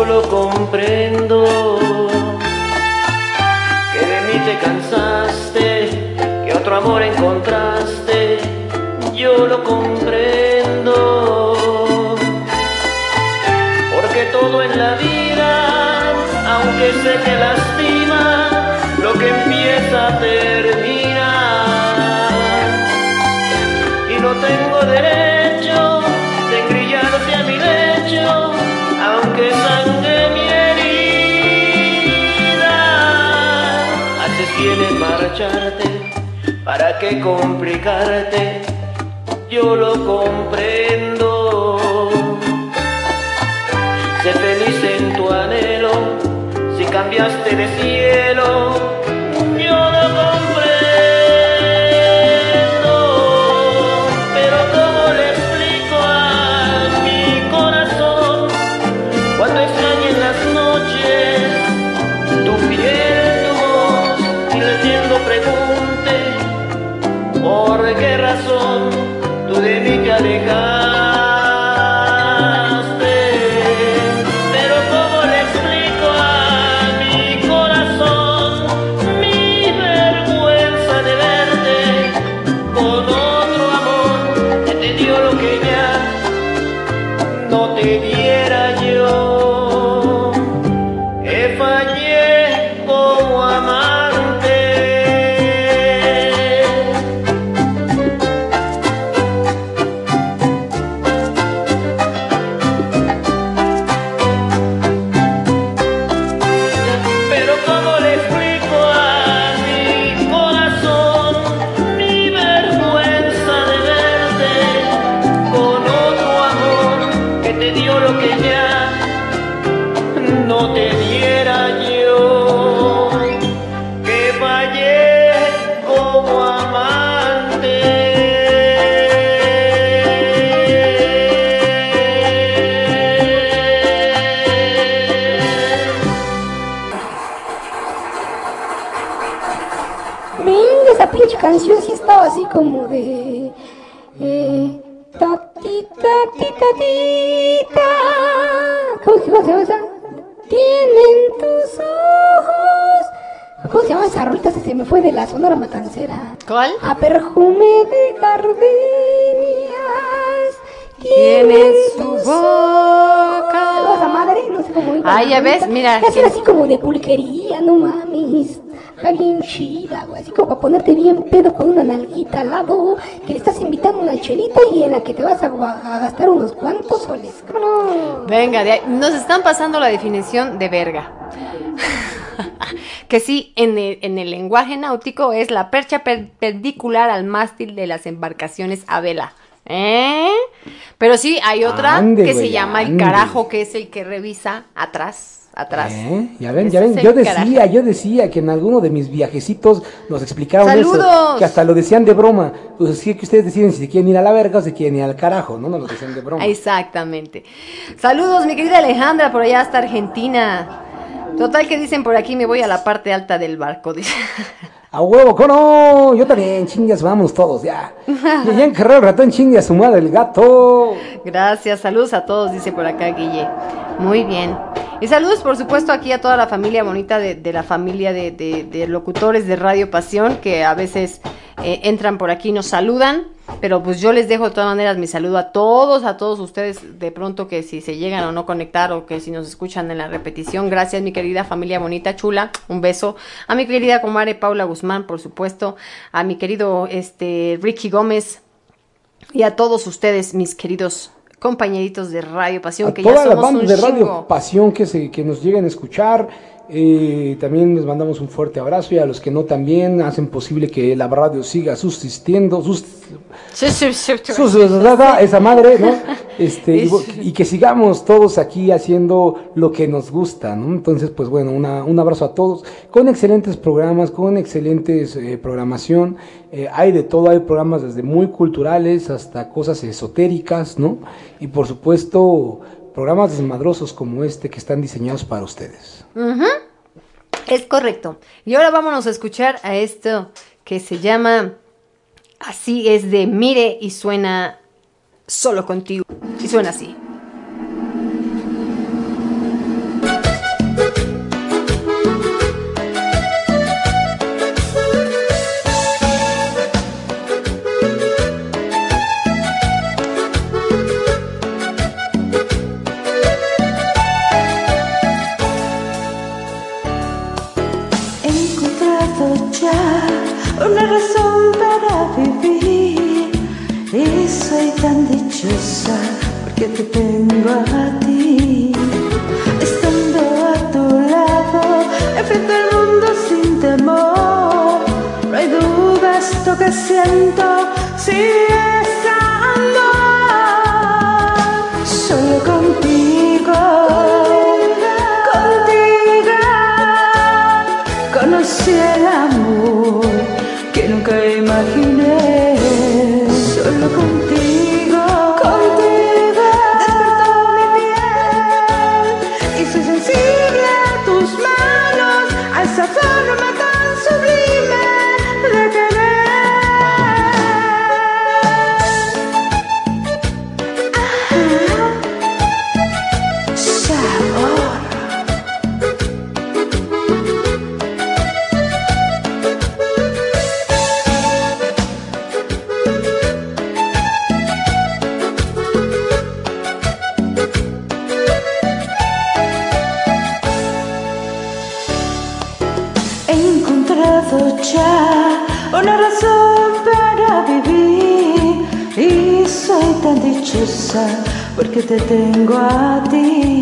Yo lo comprendo. Que de mí te cansaste, que otro amor encontraste, yo lo comprendo. Porque todo en la vida, aunque sé que lastima, lo que empieza termina y no tengo derecho ¿para qué complicarte? Yo lo comprendo. Sé feliz en tu anhelo, si cambiaste de cielo, qué razón tú de mí te alejaste? Así como de... Eh, ta, ti, ta, ti, ta, ti, ta. ¿Cómo se llama, esa? Tienen tus ojos. ¿Cómo se llama esa rolita? Se me fue de la sonora matancera. ¿Cuál? A perfume de gardenias. Tiene su boca. Esa madre, no sé cómo la ya ves, mira. Era así como de pulquería, no mames. Está bien chida, güey. Así como para ponerte bien pedo con una nalguita al lado. Que le estás invitando una chelita y en la que te vas a, a gastar unos cuantos soles. ¿Cómo no? Venga, de ahí. nos están pasando la definición de verga. que sí, en el, en el lenguaje náutico es la percha per- perpendicular al mástil de las embarcaciones a vela. ¿Eh? Pero sí, hay otra Ande, que se llama el carajo, que es el que revisa atrás, atrás. ¿Eh? Ya ven, ya ven, yo decía, yo decía que en alguno de mis viajecitos nos explicaron eso, ¡Saludos! que hasta lo decían de broma. Pues sí que ustedes deciden si se quieren ir a la verga o se quieren ir al carajo, ¿no? Nos lo decían de broma. Exactamente. Saludos, mi querida Alejandra, por allá hasta Argentina. Total que dicen por aquí me voy a la parte alta del barco. *laughs* dice. A huevo, ¿cómo no? Yo también, chingas, vamos todos, ya. *laughs* Ya encarré el ratón, chingue a su madre el gato. Gracias, saludos a todos, dice por acá Guille. Muy bien. Y saludos, por supuesto, aquí a toda la familia bonita de, de la familia de, de- de locutores de Radio Pasión, que a veces eh, entran por aquí nos saludan. Pero pues yo les dejo de todas maneras mi saludo a todos, a todos ustedes, de pronto que si se llegan o no conectar o que si nos escuchan en la repetición. Gracias, mi querida familia bonita, chula. Un beso. A mi querida comadre Paula Guzmán, por supuesto. A mi querido este, Ricky Gómez. Y a todos ustedes, mis queridos compañeritos de Radio Pasión, A que ya toda la somos banda un de Radio chingo. Pasión que, se, que nos lleguen a escuchar. Eh, también les mandamos un fuerte abrazo y a los que no también hacen posible que la radio siga subsistiendo, sus, Sí, sí, sí, sí. sus- esa madre, ¿no? *laughs* Este, y, que sigamos todos aquí haciendo lo que nos gusta, ¿no? Entonces, pues bueno, una- un abrazo a todos, con excelentes programas, con excelentes eh, programación, eh, hay de todo, hay programas desde muy culturales hasta cosas esotéricas, ¿no? Y por supuesto, programas desmadrosos como este que están diseñados para ustedes. Ujú. Es correcto. Y ahora vámonos a escuchar a esto que se llama Así es de Mire y suena solo contigo. Y suena así. Porque te tengo a ti. Estando a tu lado, enfrento al mundo sin temor. No hay duda, esto que siento, si es amor. Solo contigo, contigo, conocí el amor que nunca imaginé. Porque te tengo a ti.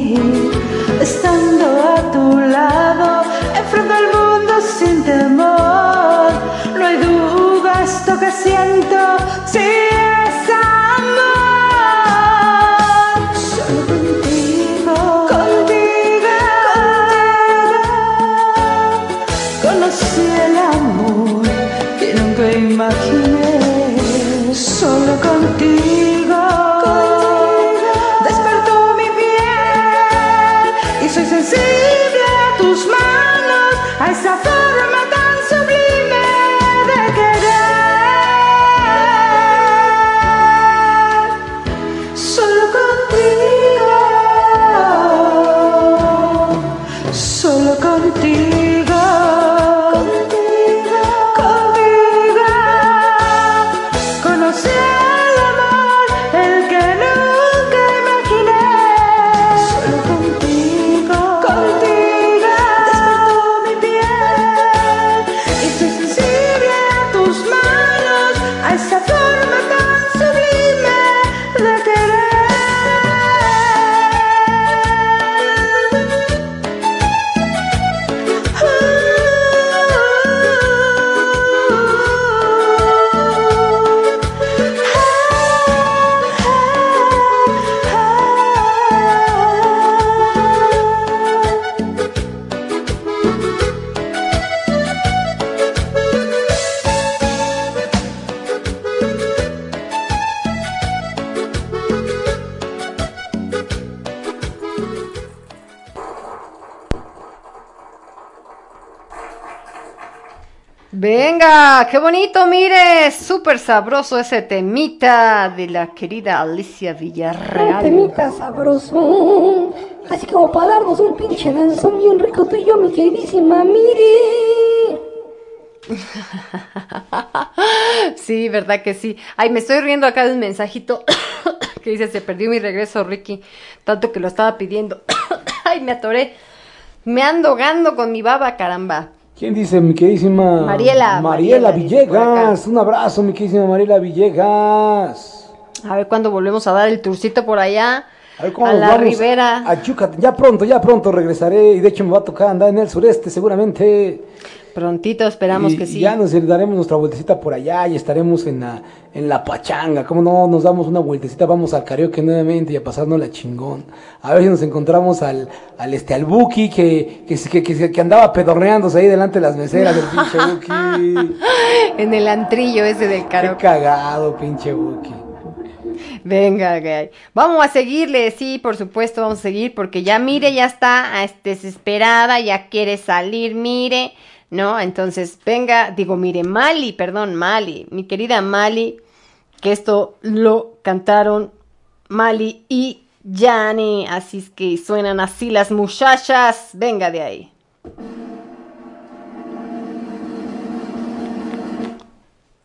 Qué bonito, mire, súper sabroso ese temita de la querida Alicia Un Villarreal. temita sabroso. Así como para darnos un pinche danzón bien rico tú y yo, mi queridísima, mire. *laughs* Sí, verdad que sí. Ay, me estoy riendo acá de un mensajito *coughs* que dice, se perdió mi regreso, Ricky, tanto que lo estaba pidiendo. *coughs* Ay, me atoré. Me ando gando con mi baba, caramba. ¿Quién dice, mi queridísima? Mariela, Villegas. Un abrazo, mi queridísima Mariela Villegas. A ver cuándo volvemos a dar el turcito por allá. A la vamos ribera. A Yucatán. Ya pronto, ya pronto regresaré. Y de hecho me va a tocar andar en el sureste, seguramente. Prontito, esperamos Y- que y sí. Ya nos daremos nuestra vueltecita por allá y estaremos en la, en la pachanga. ¿Cómo no? Nos damos una vueltecita, vamos al karaoke nuevamente y a pasarnos la chingón. A ver si nos encontramos al, al este, al Buki que, que, que, que, andaba pedorreándose ahí delante de las meseras del pinche *laughs* Buki. en el antrillo ese del Qué karaoke. cagado, pinche Buki. Venga, gay. Vamos a seguirle, sí, por supuesto, vamos a seguir, porque ya mire, ya está ah, desesperada, ya quiere salir, mire, ¿no? Entonces, venga, digo, mire, Mali, perdón, Mali, mi querida Mali, que esto lo cantaron Mali y Yani, así es que suenan así las muchachas, venga de ahí.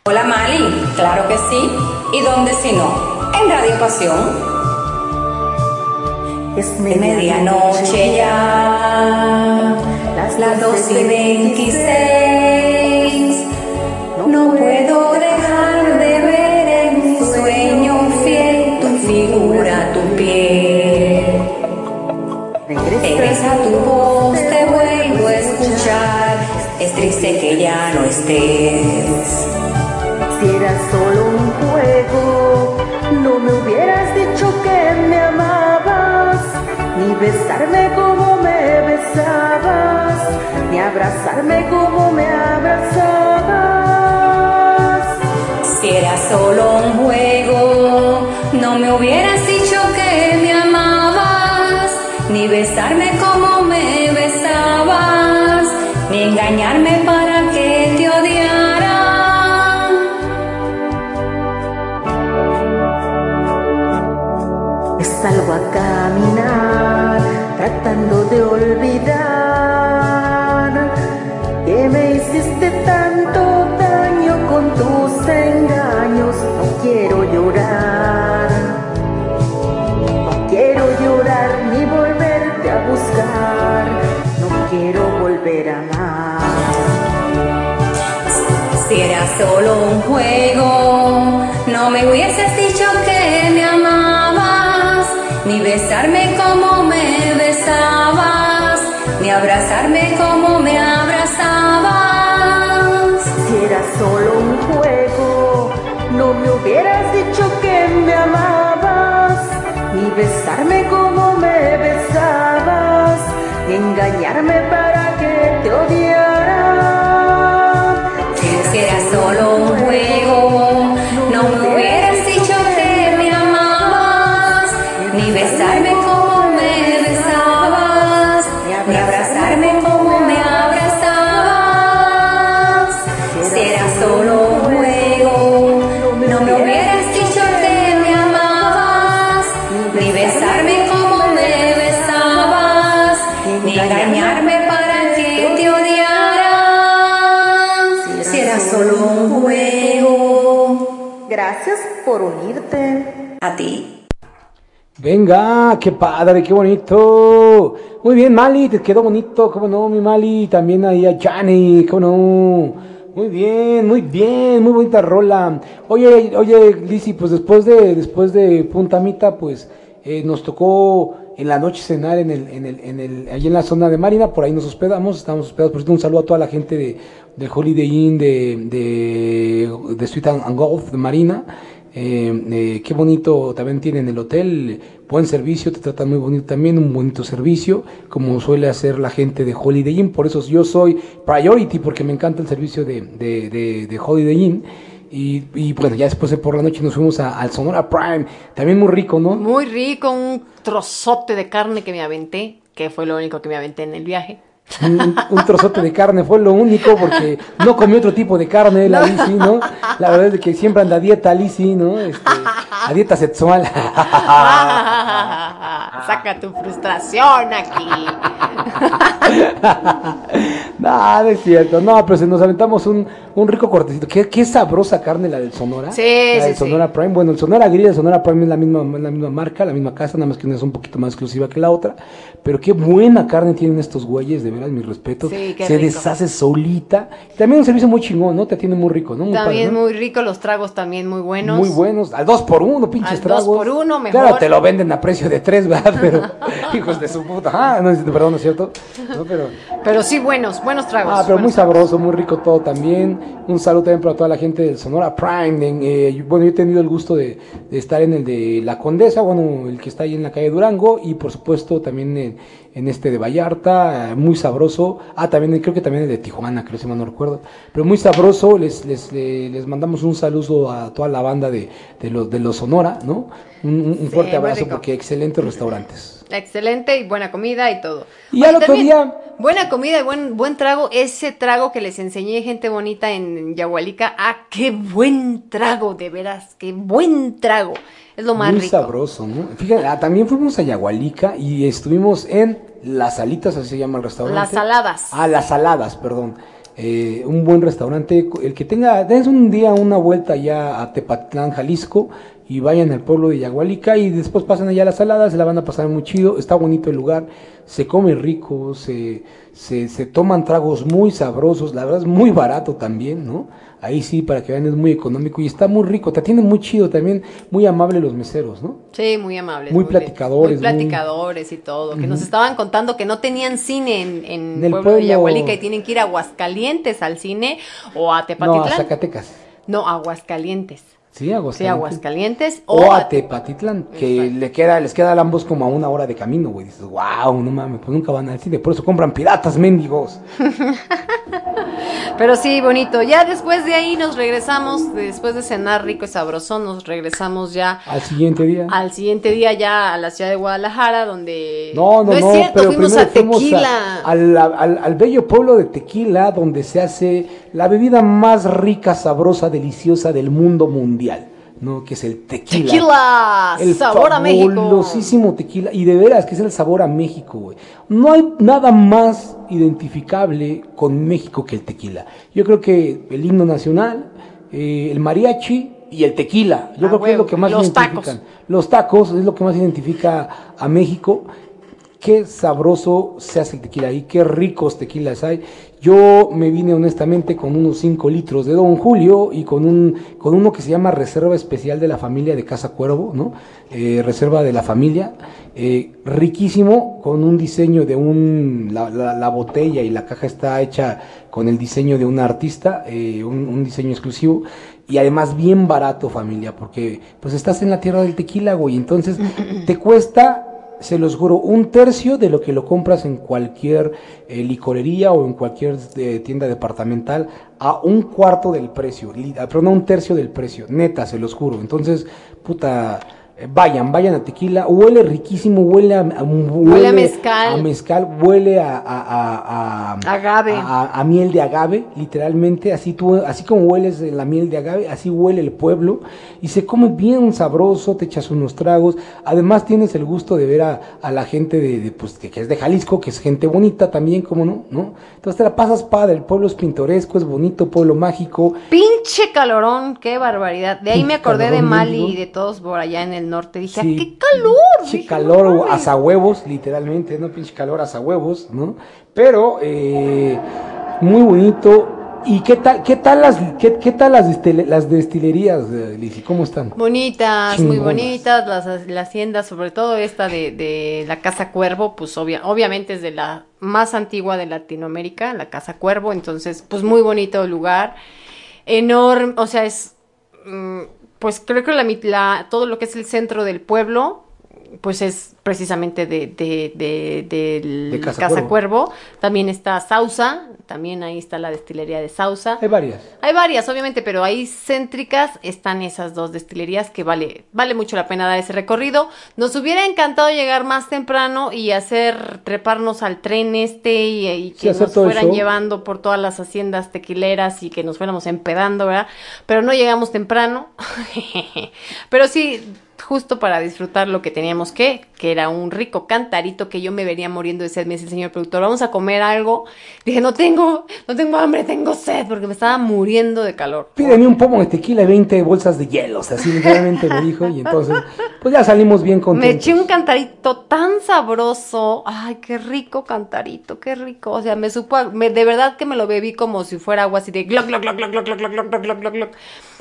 Hola Mali, claro que sí. ¿Y dónde si no? En Radio Pasión. Es medianoche ya, las, las dos y veintiséis. No puedo dejar de ver en mi sueño fiel tu figura, tu piel. Regresa tu voz, te vuelvo a escuchar. Es triste que ya no estés. Si era solo un juego, besarme como me besabas, ni abrazarme como me abrazabas. Si era solo un juego, no me hubieras dicho que me amabas, ni besarme como me besabas, ni engañarme para que te odiara. Salgo a caminar, tratando de olvidar que me hiciste tanto daño con tus engaños. No quiero llorar, no quiero llorar ni volverte a buscar, no quiero volver a amar. Si era solo un juego, no me hubieses dicho ni besarme como me besabas, ni abrazarme como me abrazabas. Si era solo un juego, no me hubieras dicho que me amabas, ni besarme como me besabas, ni engañarme para que te odiara. Por unirte. A ti. Venga, qué padre, qué bonito. Muy bien, Mali, te quedó bonito, cómo no, mi Mali. También ahí a Johnny, cómo no. Muy bien, muy bien, muy bonita rola. Oye, oye, Lizzy, pues después de, después de Puntamita, pues eh, nos tocó en la noche cenar en el, en el, en el, allí en la zona de Marina, por ahí nos hospedamos, estamos hospedados. Por cierto, un saludo a toda la gente de, de Holiday Inn, de, de, de Sweet and Golf, de Marina. Eh, eh, qué bonito también tienen el hotel, buen servicio, te tratan muy bonito también, un bonito servicio, como suele hacer la gente de Holiday Inn, por eso yo soy priority, porque me encanta el servicio de, de, de, de Holiday Inn. Y, y bueno, ya después de por la noche nos fuimos al Sonora Prime, también muy rico, ¿no? Muy rico, un trozote de carne que me aventé, que fue lo único que me aventé en el viaje. Un, un trozote de carne fue lo único porque no comió otro tipo de carne la Lizzy, ¿no? La verdad es que siempre anda a dieta Lizzy, ¿no? Este, a dieta sexual. *laughs* Saca tu frustración aquí. *laughs* no, no es cierto. No, pero se nos aventamos un, un rico cortecito. Qué, qué sabrosa carne la del Sonora. Sí, la del sí, Sonora Prime. Bueno, el Sonora Grill, el Sonora Prime es la misma, la misma marca, la misma casa, nada más que una es un poquito más exclusiva que la otra. Pero qué buena carne tienen estos güeyes, de veras, mis respetos. Sí, se rico. deshace solita. También un servicio muy chingón, ¿no? Te atiende muy rico, ¿no? Muy También padre, ¿no? muy rico, los tragos también muy buenos. Muy buenos. Al dos por uno, pinches Al dos tragos. por uno, mejor. Claro, te lo venden a precio de tres, ¿verdad? *laughs* Pero, *laughs* hijos de su puta. Ah, no, perdón, ¿no es cierto? No, pero. Pero sí buenos, buenos tragos. Ah, pero muy tragos. sabroso, muy rico todo también. Un saludo también para toda la gente del Sonora Prime. En, eh, bueno, yo he tenido el gusto de, de estar en el de La Condesa, bueno, el que está ahí en la calle Durango, y por supuesto también en, en este de Vallarta, eh, muy sabroso. Ah, también creo que también el de Tijuana, creo si mal no recuerdo. Pero muy sabroso, les, les, le- les mandamos un saludo a toda la banda de, de los de los Sonora, ¿no? Un, un- un Sí, fuerte abrazo porque excelentes restaurantes. Excelente y buena comida y todo. Y al otro también, día- Buena comida y buen, buen trago. Ese trago que les enseñé, gente bonita, en Yahualica. Ah, qué buen trago, de veras. Qué buen trago. Es lo más Muy rico. sabroso, ¿no? Fíjate, ah, también fuimos a Yagualica y estuvimos en Las Salitas, así se llama el restaurante. Las saladas. Ah, Las Saladas, perdón. Eh, un buen restaurante. El que tenga, dense un día una vuelta ya a Tepatlán, Jalisco, y vayan al pueblo de Yagualica y después pasan allá a Las Saladas, se la van a pasar muy chido. Está bonito el lugar, se come rico, se, se, se toman tragos muy sabrosos, la verdad es muy barato también, ¿no? Ahí sí, para que vean, es muy económico y está muy rico, te atienden muy chido también, muy amable los meseros, ¿no? Sí, muy amables. Muy platicadores, Muy muy- platicadores y todo. Que nos estaban contando que no tenían cine en, en En el pueblo, de pueblo. Yahualica y tienen que ir a Aguascalientes al cine o a No, Tepatitlán. a Zacatecas. No, Aguascalientes. Sí, Aguascalientes. Sí, Aguascalientes O, o a Tepatitlán, que le queda, les queda a ambos como a una hora de camino, güey. Dices, wow, no mames, pues nunca van al cine, por eso compran piratas, mendigos. *laughs* Pero sí, bonito. Ya después de ahí nos regresamos, después de cenar rico y sabroso, nos regresamos ya Al siguiente día. al siguiente día ya a la ciudad de Guadalajara, donde... No, no, no, es cierto, pero fuimos a Tequila. al, al- al bello pueblo de Tequila, donde se hace la bebida más rica, sabrosa, deliciosa del mundo mundial, ¿no? Que es el tequila. Tequila, El sabor a México. fabulosísimo tequila. Y de veras que es el sabor a México, güey. No hay nada más identificable con México que el tequila. Yo creo que el himno nacional, eh, el mariachi y el tequila. Yo Ah, creo que es lo que más Los identifican. tacos. Los tacos es lo que más identifica a México. Qué sabroso se hace el tequila ahí, qué ricos tequilas hay. Yo me vine honestamente con unos 5 litros de Don Julio y con un con uno que se llama Reserva Especial de la Familia de Casa Cuervo, ¿no? Eh, Reserva de la Familia, eh, riquísimo, con un diseño de un, la, la- la botella y la caja está hecha con el diseño de un artista, eh, un, diseño exclusivo y además bien barato familia, porque pues estás en la tierra del tequila, güey, entonces te cuesta se los juro, un tercio de lo que lo compras en cualquier eh, licorería o en cualquier eh, tienda departamental a un cuarto del precio, perdón, a un tercio del precio, neta, se los juro. Entonces, puta, vayan, vayan a tequila, huele riquísimo, huele a, huele a mezcal. a mezcal, huele a, a, a- Agave. a, miel de agave, literalmente, así tú, así como hueles la miel de agave, así huele el pueblo y se come bien sabroso, te echas unos tragos, además tienes el gusto de ver a, a la gente de, de, pues, que, que es de Jalisco, que es gente bonita también, como no, ¿no? Entonces te la pasas padre, el pueblo es pintoresco, es bonito, pueblo mágico, Pinche calorón, qué barbaridad. De ahí me acordé de Mali y de todos por allá en el norte. Dije, Sí. "Ah, qué calor. pinche dije, calor no mames". hasta huevos, literalmente, no pinche calor hasta huevos, ¿no? Pero eh, muy bonito. ¿Y qué tal, qué tal las, qué, qué tal las, las destilerías, eh, Lizzy? ¿Cómo están? Bonitas, muy bonitas, las, la hacienda, sobre todo esta de, de la Casa Cuervo, pues obvia, obviamente es de la más antigua de Latinoamérica, la Casa Cuervo, entonces pues muy bonito lugar, enorme, o sea, es, mm, pues creo que la, la- todo lo que es el centro del pueblo, pues es precisamente de, de, de- del De Casa Casa, Cuervo. Cuervo. También está Sausa, también ahí está la destilería de Sausa. Hay varias. Hay varias, obviamente, pero ahí céntricas están esas dos destilerías que vale, vale mucho la pena dar ese recorrido. Nos hubiera encantado llegar más temprano y hacer treparnos al tren este y, que nos fueran llevando por todas las haciendas tequileras y que nos fuéramos empedando, ¿verdad? Pero no llegamos temprano. *laughs* pero sí, justo para disfrutar lo que teníamos que, que era un rico cantarito que yo me venía muriendo de sed, me dice el señor productor, vamos a comer algo. Dije, no tengo, no tengo hambre, tengo sed, porque me estaba muriendo de calor. Pídeme un pomo de tequila y 20 bolsas de hielos, así literalmente me dijo. Y entonces, pues ya salimos bien Me contentos. eché un cantarito tan sabroso. Ay, qué rico cantarito, qué rico. O sea, me supo, me, de verdad que me lo bebí como si fuera agua así de gloc, gloc, gloc, gloc, gloc, gloc, gloc, gloc, gloc, gloc, gloc, gloc.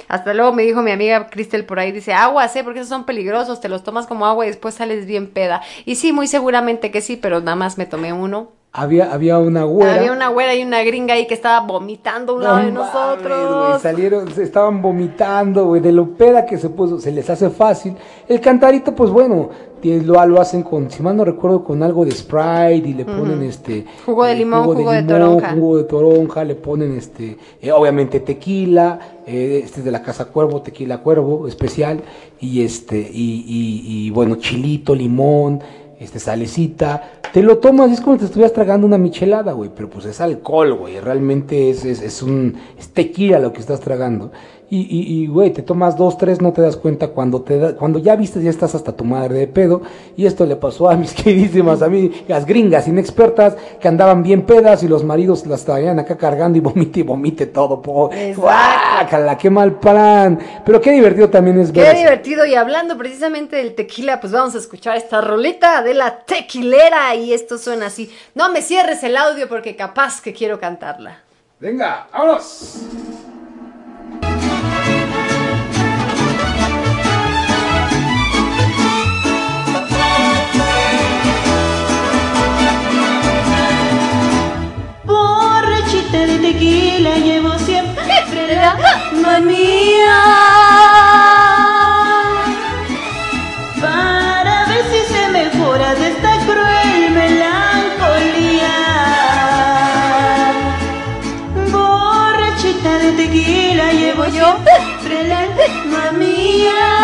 Hasta luego me dijo mi amiga Cristel por ahí, dice, aguas, ¿eh? Porque esos son peligrosos, te los tomas como agua y después sales bien peda. Y sí, muy seguramente que sí, pero nada más me tomé uno. Había, había una güera. Había una güera y una gringa ahí que estaba vomitando a un No lado de mames, nosotros. güey, salieron, se estaban vomitando, güey, de lo peda que se puso, se les hace fácil. El cantarito, pues bueno, lo, lo hacen con, si mal no recuerdo, con algo de Sprite y le ponen este... Jugo de eh, limón, jugo de toronja. Jugo de toronja, le ponen este, eh, obviamente tequila, eh, este es de la Casa Cuervo, tequila Cuervo especial, y este, y, y, y, bueno, chilito, limón, este, salecita, te lo tomas es como si te estuvieras tragando una michelada, güey, pero pues es alcohol, güey, realmente es, es, es un, es tequila lo que estás tragando. Y, y, y, güey, te tomas dos, tres, no te das cuenta cuando te da, cuando ya viste, ya estás hasta tu madre de pedo. Y esto le pasó a *laughs* mis queridísimas, a mí, las gringas inexpertas que andaban bien pedas y los maridos las traían acá cargando y *laughs* vomite y vomite todo. Po. ¡Guácala! ¡Qué mal plan! Pero qué divertido también es ver Qué divertido. Y hablando precisamente del tequila, pues vamos a escuchar esta rolita de la tequilera. Y esto suena así. No me cierres el audio porque capaz que quiero cantarla. Venga, vámonos. Borrachita de tequila llevo siempre *laughs* la manía Para ver si se mejora de esta cruel melancolía. Borrachita de tequila llevo yo siempre la Para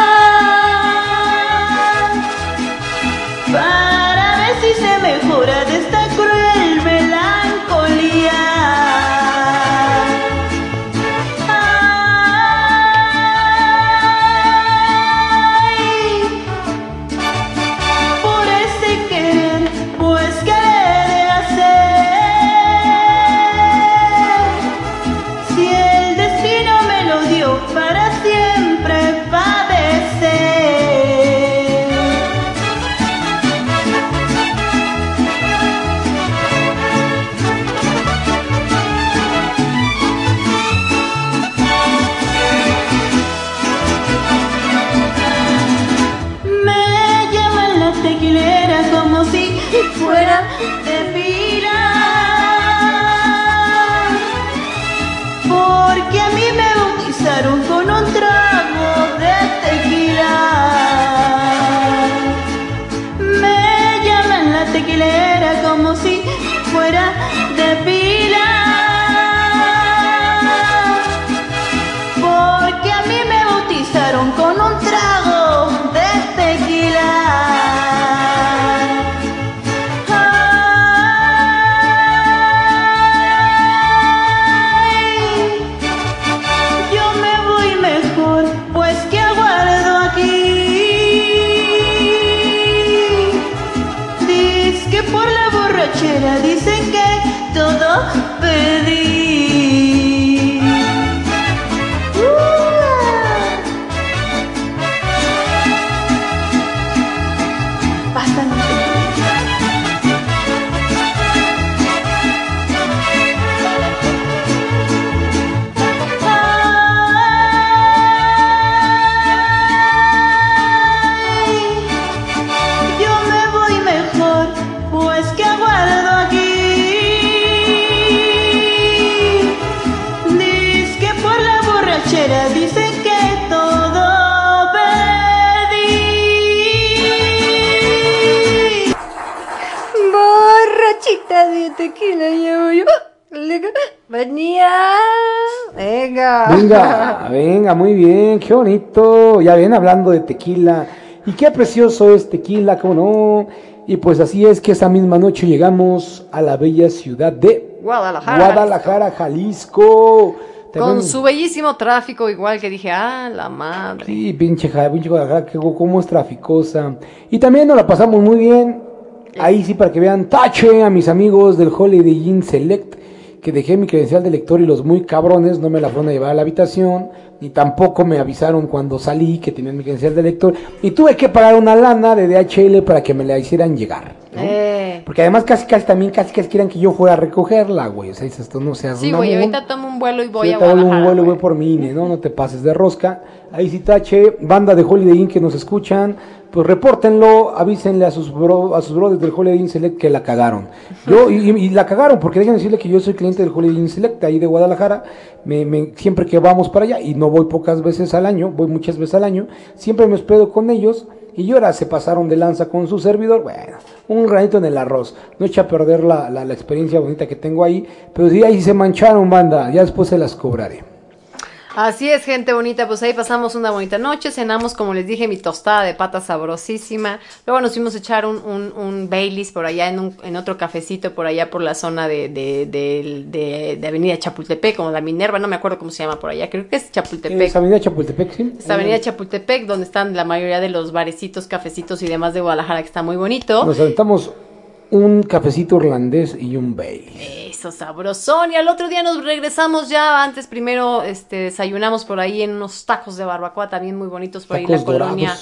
Venía. Venga. Venga, venga, muy bien, qué bonito. Ya ven, hablando de tequila. Y qué precioso es tequila, cómo no. Y pues así es que esa misma noche llegamos a la bella ciudad de Guadalajara. Guadalajara, Jalisco. Con su bellísimo tráfico, igual que dije, ah, la madre. Sí, pinche, pinche Guadalajara, que cómo es traficosa. Y también nos la pasamos muy bien. Ahí sí, para que vean, tache a mis amigos del Holiday Inn Select, que dejé mi credencial de lector y los muy cabrones no me la fueron a llevar a la habitación, ni tampoco me avisaron cuando salí que tenían mi credencial de lector, y tuve que pagar una lana de DHL para que me la hicieran llegar. ¿no? Eh. Porque además casi, casi también casi, casi quieran que yo fuera a recogerla, güey. O sea, esto no seas Sí, güey, ahorita tomo un vuelo y voy Sí, a Guadalajara. un vuelo, voy por mi INE, ¿no? No te pases de rosca. Ahí sí tache, banda de Holiday Inn que nos escuchan, pues repórtenlo, avísenle a sus bro, a sus brothers del Holiday Inn Select que la cagaron. Yo, y, la cagaron, porque déjenme decirle que yo soy cliente del Holiday Inn Select, ahí de Guadalajara, me, me- siempre que vamos para allá, y no voy pocas veces al año, voy muchas veces al año, siempre me hospedo con ellos, y ahora se pasaron de lanza con su servidor, bueno, un granito en el arroz, no echa a perder la, la- la experiencia bonita que tengo ahí, pero sí, ahí se mancharon, banda, ya después se las cobraré. Así es, gente bonita, pues ahí pasamos una bonita noche, cenamos, como les dije, mi tostada de pata sabrosísima, luego nos fuimos a echar un, un, un Baileys por allá en, un, en otro cafecito por allá por la zona de, de, de, de- de Avenida Chapultepec, como la Minerva, no me acuerdo cómo se llama por allá, creo que es Chapultepec. Es Avenida Chapultepec, sí. Esta avenida Chapultepec, donde están la mayoría de los barecitos, cafecitos y demás de Guadalajara, que está muy bonito. Nos aventamos un cafecito irlandés y un Bailey. Eso, sabrosón. Y al otro día nos regresamos ya. Antes primero este, desayunamos por ahí en unos tacos de barbacoa también muy bonitos por ahí en la colonia.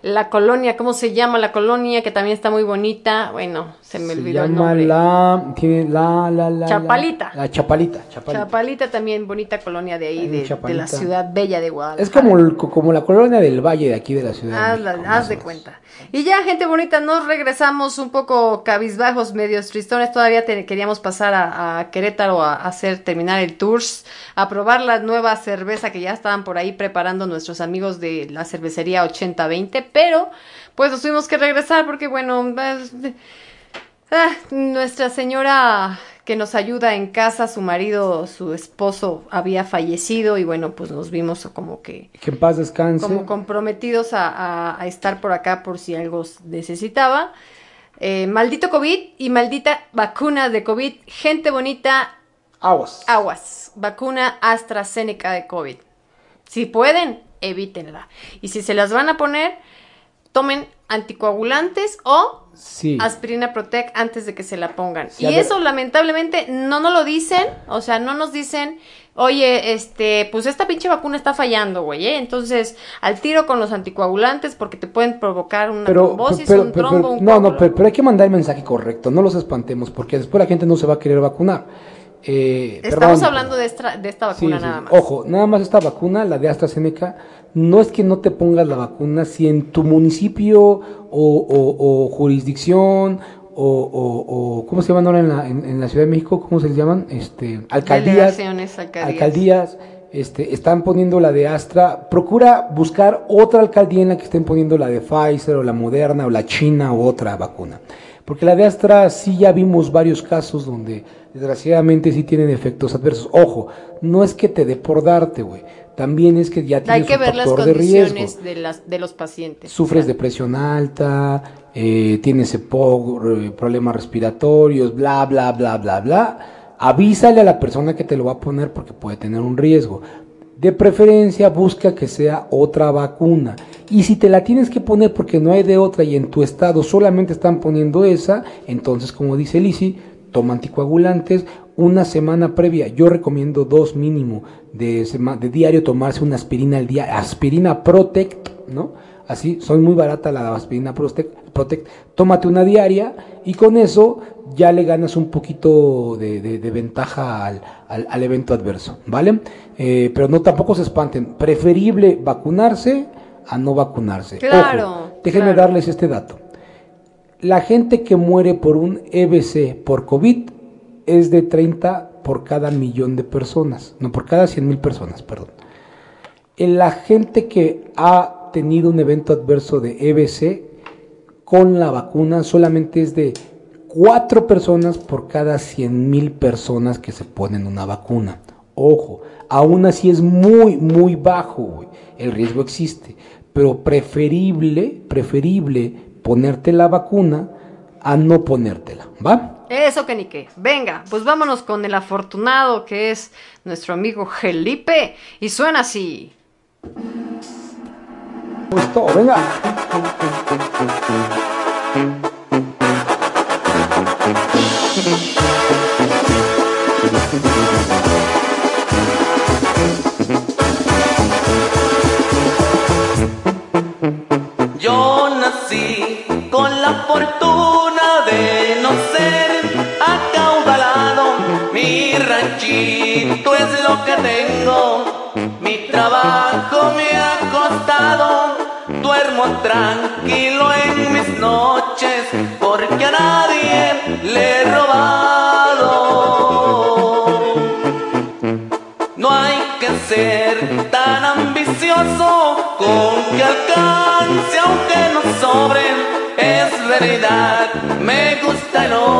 La colonia, ¿cómo se llama la colonia? Que también está muy bonita. Bueno, se me Se olvidó el llama nombre. la, tiene la, la, la. Chapalita. La, Chapalita, Chapalita. Chapalita también, bonita colonia de ahí, de, de la ciudad bella de Guadalajara. Es como, el- como la colonia del Valle de aquí de la ciudad. de Haz, México, haz de cuenta. Y ya, gente bonita, nos regresamos un poco cabizbajos, medios tristones. Todavía te- queríamos pasar a, a Querétaro a, a hacer, terminar el tours, a probar la nueva cerveza que ya estaban por ahí preparando nuestros amigos de la cervecería 8020, pero pues nos tuvimos que regresar porque, bueno, pues, ah, nuestra señora que nos ayuda en casa, su marido, su esposo había fallecido y bueno, pues nos vimos como que Que en paz descanse. como comprometidos a, a- a estar por acá por si algo necesitaba. Eh, maldito COVID y maldita vacuna de COVID. Gente bonita, Aguas. aguas. Vacuna AstraZeneca de COVID. Si pueden, evítenla. Y si se las van a poner, tomen anticoagulantes o Sí. aspirina Protec antes de que se la pongan. Sí, y ver. eso lamentablemente no nos lo dicen, o sea, no nos dicen, oye, este, pues esta pinche vacuna está fallando, güey, ¿eh? Entonces, al tiro con los anticoagulantes porque te pueden provocar una Pero, trombosis, pero- un trombo, un no, no, pero hay que mandar el mensaje correcto, no los espantemos, porque después la gente no se va a querer vacunar. Eh, Estamos perdón. hablando de esta, de esta vacuna sí, nada más. Ojo, nada más esta vacuna, la de AstraZeneca, no es que no te pongas la vacuna si en tu municipio o, o- o jurisdicción o, o- ¿cómo se llaman ahora en la, en, en la Ciudad de México? ¿Cómo se les llaman? Este, alcaldías. Alcaldías. alcaldías, este, están poniendo la de Astra. Procura buscar otra alcaldía en la que estén poniendo la de Pfizer o la Moderna o la China o otra vacuna. Porque la de Astra sí ya vimos varios casos donde desgraciadamente sí tienen efectos adversos. Ojo, no es que te dé por darte, güey. También es que ya Hay tienes que un ver las factor condiciones de, las, de los pacientes. Sufres de presión alta, eh, tienes EPOC, problemas respiratorios, bla, bla, bla, bla, bla. Avísale a la persona que te lo va a poner porque puede tener un riesgo. De preferencia, busca que sea otra vacuna. Y si te la tienes que poner porque no hay de otra y en tu estado solamente están poniendo esa, entonces, como dice Lisi, toma anticoagulantes una semana previa. Yo recomiendo dos mínimo de, de diario tomarse una aspirina al día, aspirina Protect, ¿no? Así, soy muy barata la aspirina Protect, Protect. Tómate una diaria y con eso ya le ganas un poquito de, de- de ventaja al, al- al evento adverso, ¿vale? Eh, pero no tampoco se espanten. Preferible vacunarse a no vacunarse. Claro, Ojo, déjenme claro. darles este dato. La gente que muere por un EBC por COVID es de 30 por cada millón de personas, no por cada 100 mil personas, perdón. La gente que ha tenido un evento adverso de EBC con la vacuna solamente es de cuatro personas por cada 100 mil personas que se ponen una vacuna. Ojo, aún así es muy, muy bajo, güey. El riesgo existe. Pero preferible, preferible ponerte la vacuna a no ponértela, ¿va? Eso que ni qué. Venga, pues vámonos con el afortunado que es nuestro amigo Felipe. Y suena así. Pues todo, venga. Yo nací con la fortuna de no ser acaudalado. Mi ranchito es lo que tengo. Mi trabajo me ha costado. Duermo tranquilo en mis noches porque a nadie le he robado. No hay que ser tan ambicioso con que alcance aunque no sobre. Es verdad, me gusta el oro,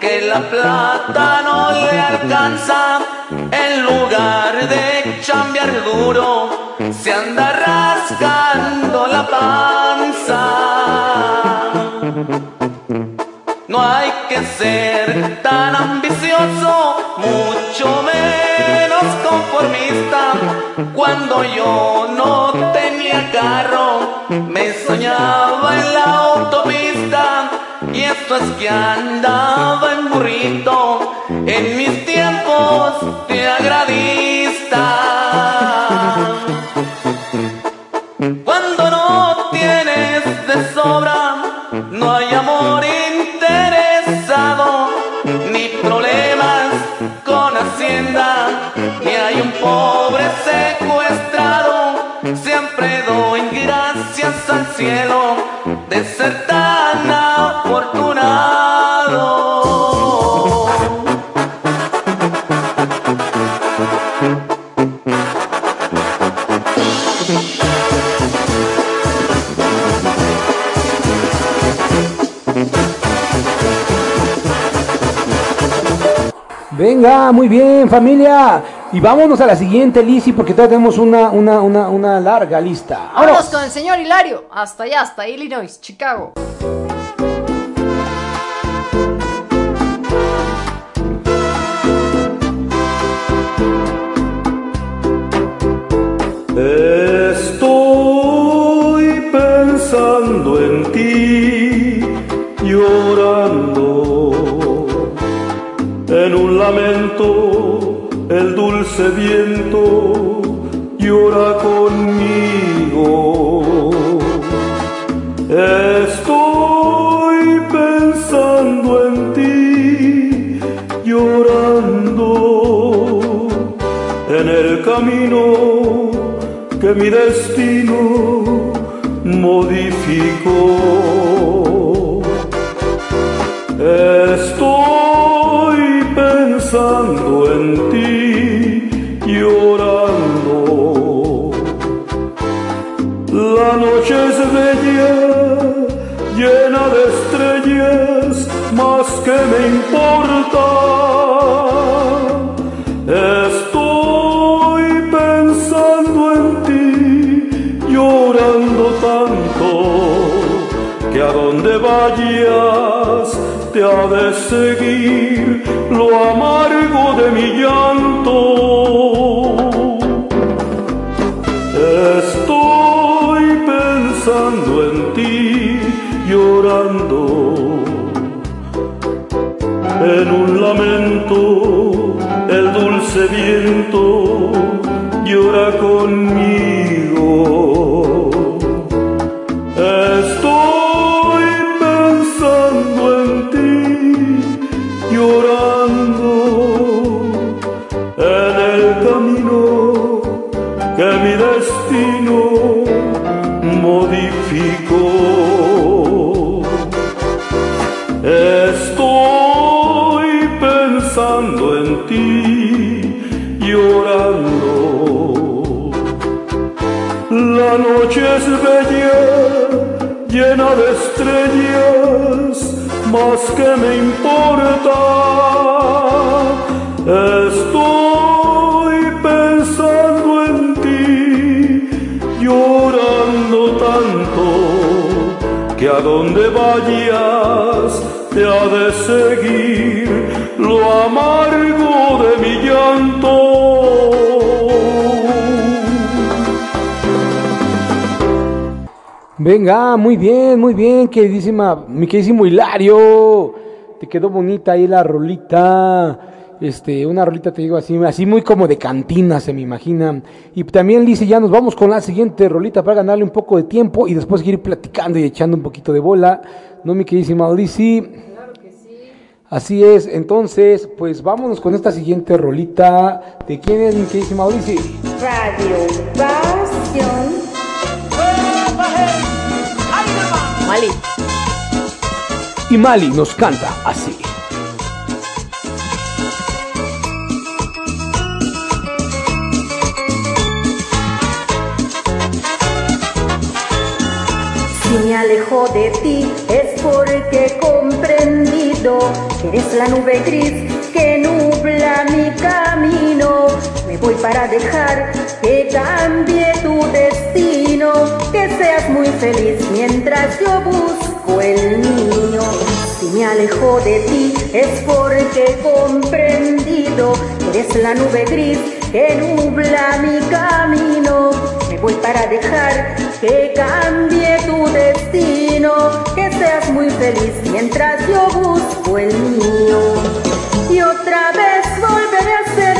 que la plata no le alcanza. En lugar de chambear duro, se anda rascando la panza. No hay que ser tan ambicioso, mucho menos conformista. Cuando yo no tenía carro, me soñaba en la autopista. Es que andaba en burrito en mis tiempos de agradista. Bien, familia. Y vámonos a la siguiente, Lisi, porque todavía tenemos una, una, una, una larga lista. Vamos con el señor Hilario. Hasta allá, hasta Illinois, Chicago. Muy bien, muy bien, queridísima, mi queridísimo Hilario. Te quedó bonita ahí la rolita. Este, una rolita te digo así, así muy como de cantina, se me imagina. Y también dice, ya nos vamos con la siguiente rolita para ganarle un poco de tiempo y después seguir platicando y echando un poquito de bola. ¿No, mi queridísima Odisi? Así es, entonces, pues vámonos con esta siguiente rolita. ¿De quién es mi queridísima Odisi? Radio Mali. Y Mali nos canta así. Si me alejo de ti es porque he comprendido que eres la nube gris que nubla mi camino. Me voy para dejar que cambie tu destino, que seas muy feliz mientras yo busco el mío. Si me alejo de ti es porque he comprendido que eres la nube gris que nubla mi camino. Me voy para dejar que cambie tu destino, que seas muy feliz mientras yo busco el mío. Y otra vez volveré a ser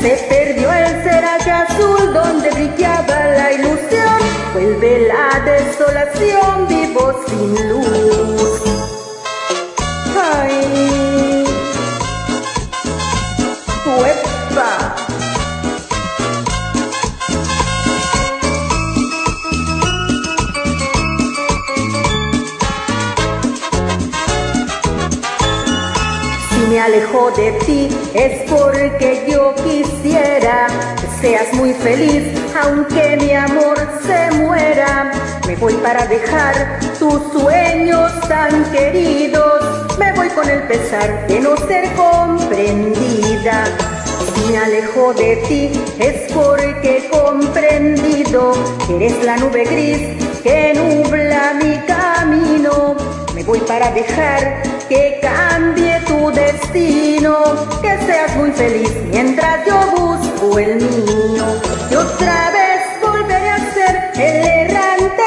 Se perdió el ceraje azul donde brillaba la ilusión, vuelve la desolación, vivo sin luz. Ay, ¡Uepa! Si me alejo de ti es porque yo quisiera que seas muy feliz, aunque mi amor se muera. Me voy para dejar tus sueños tan queridos. Me voy con el pesar de no ser comprendida. Me alejo de ti es porque he comprendido que eres la nube gris que nubla mi camino. Voy para dejar que cambie tu destino, que seas muy feliz mientras yo busco el mío. Y otra vez volveré a ser el errante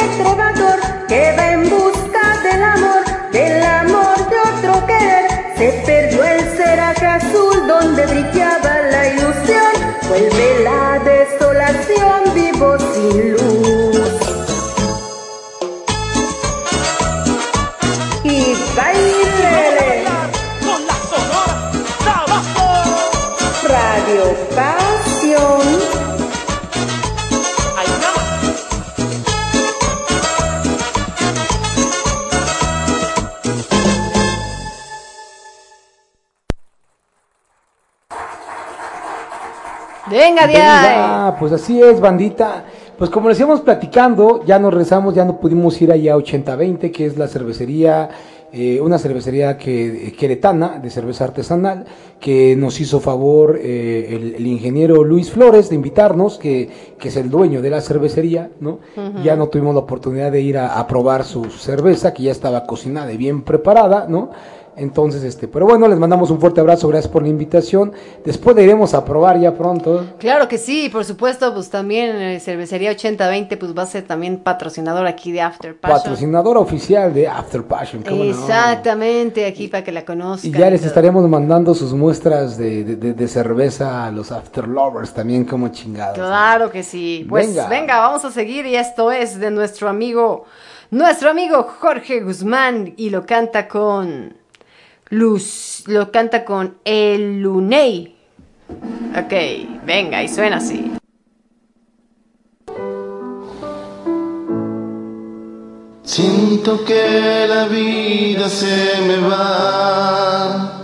Venga, Diay. Venga, pues así es, bandita. Pues como les íbamos platicando, ya nos regresamos, ya no pudimos ir allá a 8020, que es la cervecería, eh, una cervecería que, queretana de cerveza artesanal, que nos hizo favor eh, el, el ingeniero Luis Flores de invitarnos, que, que es el dueño de la cervecería, ¿no? Ya no tuvimos la oportunidad de ir a, a probar su cerveza, que ya estaba cocinada y bien preparada, ¿no? Entonces, este, pero bueno, les mandamos un fuerte abrazo, gracias por la invitación. Después la iremos a probar ya pronto. Claro que sí, por supuesto, pues también eh, Cervecería 8020 pues va a ser también patrocinador aquí de After Passion. Patrocinadora oficial de After Passion. Exactamente, aquí para que la conozcan. Y ya les estaremos mandando sus muestras de, de- de- de cerveza a los After Lovers también, como chingados. Claro que sí. Pues Venga. venga. vamos a seguir y esto es de nuestro amigo, nuestro amigo Jorge Guzmán y lo canta con Luz, lo canta con El Luney. Ok, venga y suena así. Siento que la vida se me va.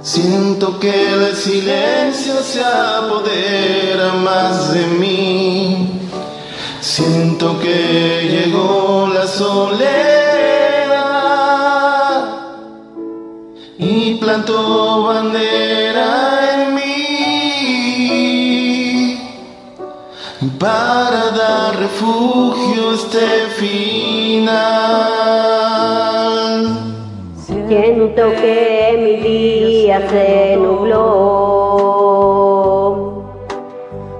Siento que el silencio se apodera más de mí. Siento que llegó la soledad bandera en mí para dar refugio a este final. Siento que mi día se nubló.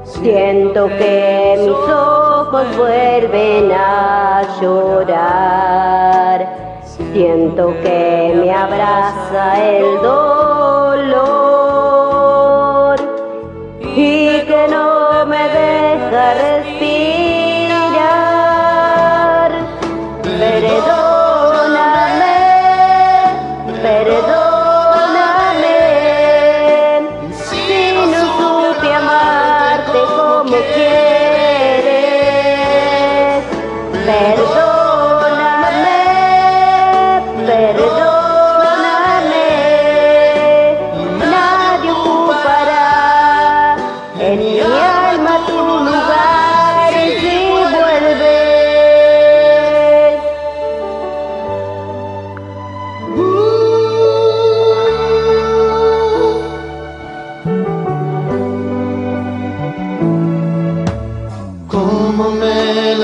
Siento que mis ojos vuelven a llorar. Que me abraza el dolor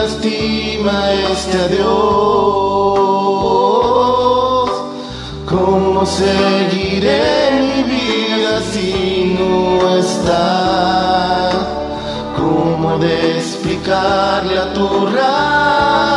lastima este adiós. Cómo seguiré mi vida si no está. Cómo de explicarle a tu razón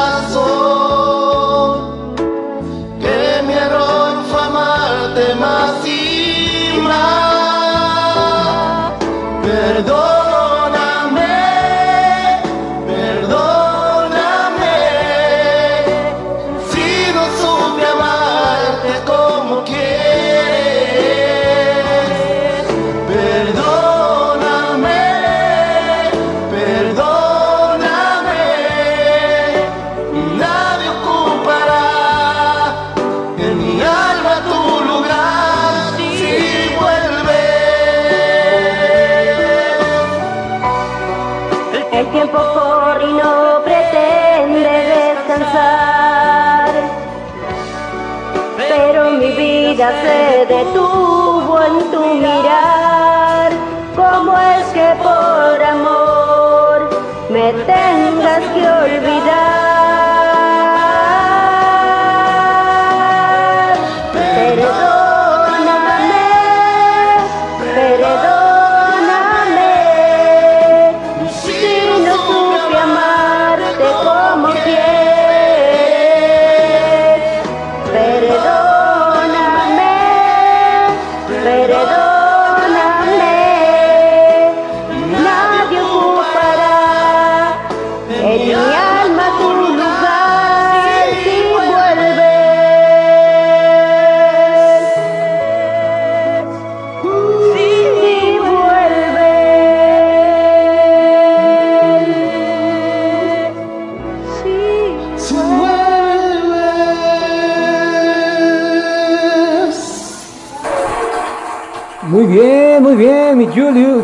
se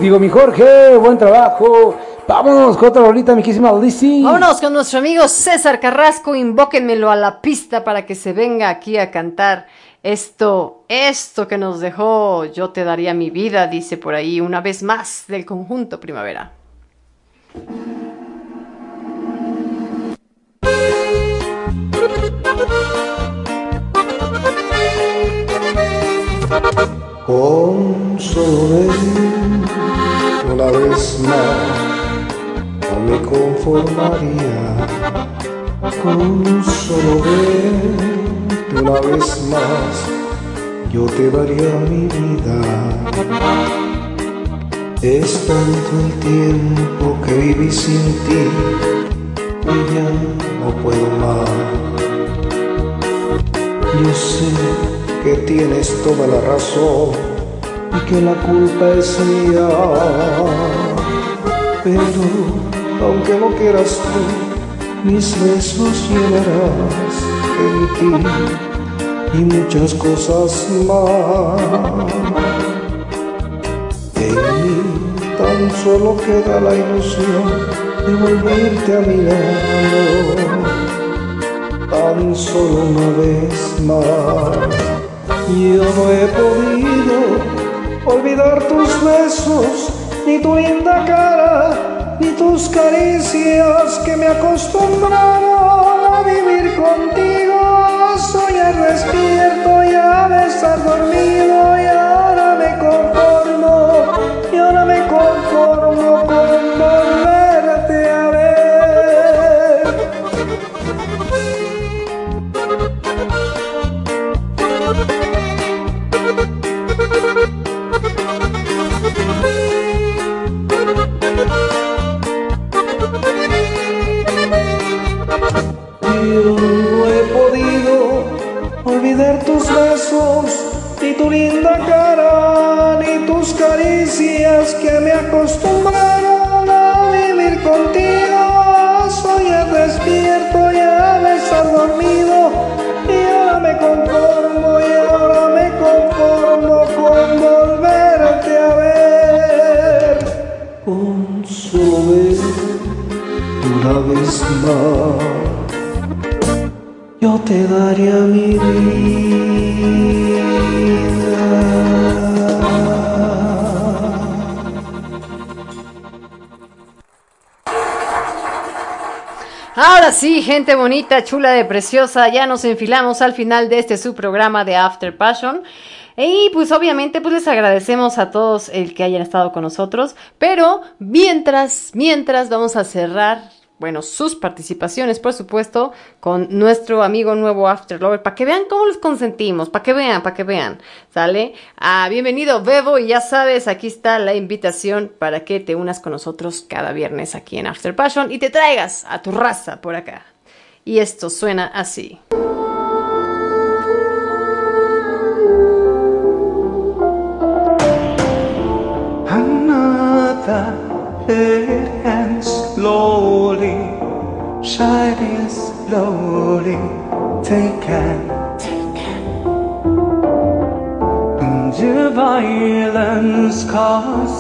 digo mi Jorge, buen trabajo. Vámonos con otra rolita, mi querísima Lizzy. Vámonos con nuestro amigo César Carrasco, invóquenmelo a la pista para que se venga aquí a cantar esto, esto que nos dejó Yo te daría mi vida, dice por ahí una vez más del conjunto Primavera. Con solo una vez más. No me conformaría con solo ver una vez más. Yo te daría mi vida. Es tanto el tiempo que viví sin ti y ya no puedo más. Yo sé que tienes toda la razón y que la culpa es mía. Pero aunque no quieras tú, mis besos llenarás en ti y muchas cosas más. En mí tan solo queda la ilusión de volverte a mi tan solo una vez más. Yo no he podido olvidar tus besos, ni tu linda cara, ni tus caricias que me acostumbraron a vivir contigo, a soñar despierto y a dormido tu linda cara, ni tus caricias que me acostumbraron a vivir contigo, a soñar despierto y a besar dormido. Y ahora me conformo, y ahora me conformo con volverte a ver. Con solo ver una vez más yo te daría mi vida. Sí, gente bonita, chula de preciosa, ya nos enfilamos al final de este su programa de After Passion. Y pues obviamente pues les agradecemos a todos el que hayan estado con nosotros, pero mientras, mientras vamos a cerrar, bueno, sus participaciones, por supuesto, con nuestro amigo nuevo After Lover, para que vean cómo los consentimos, para que vean, para que vean, ¿sale? Ah, bienvenido Bebo y ya sabes, aquí está la invitación para que te unas con nosotros cada viernes aquí en After Passion y te traigas a tu raza por acá. Y esto suena así.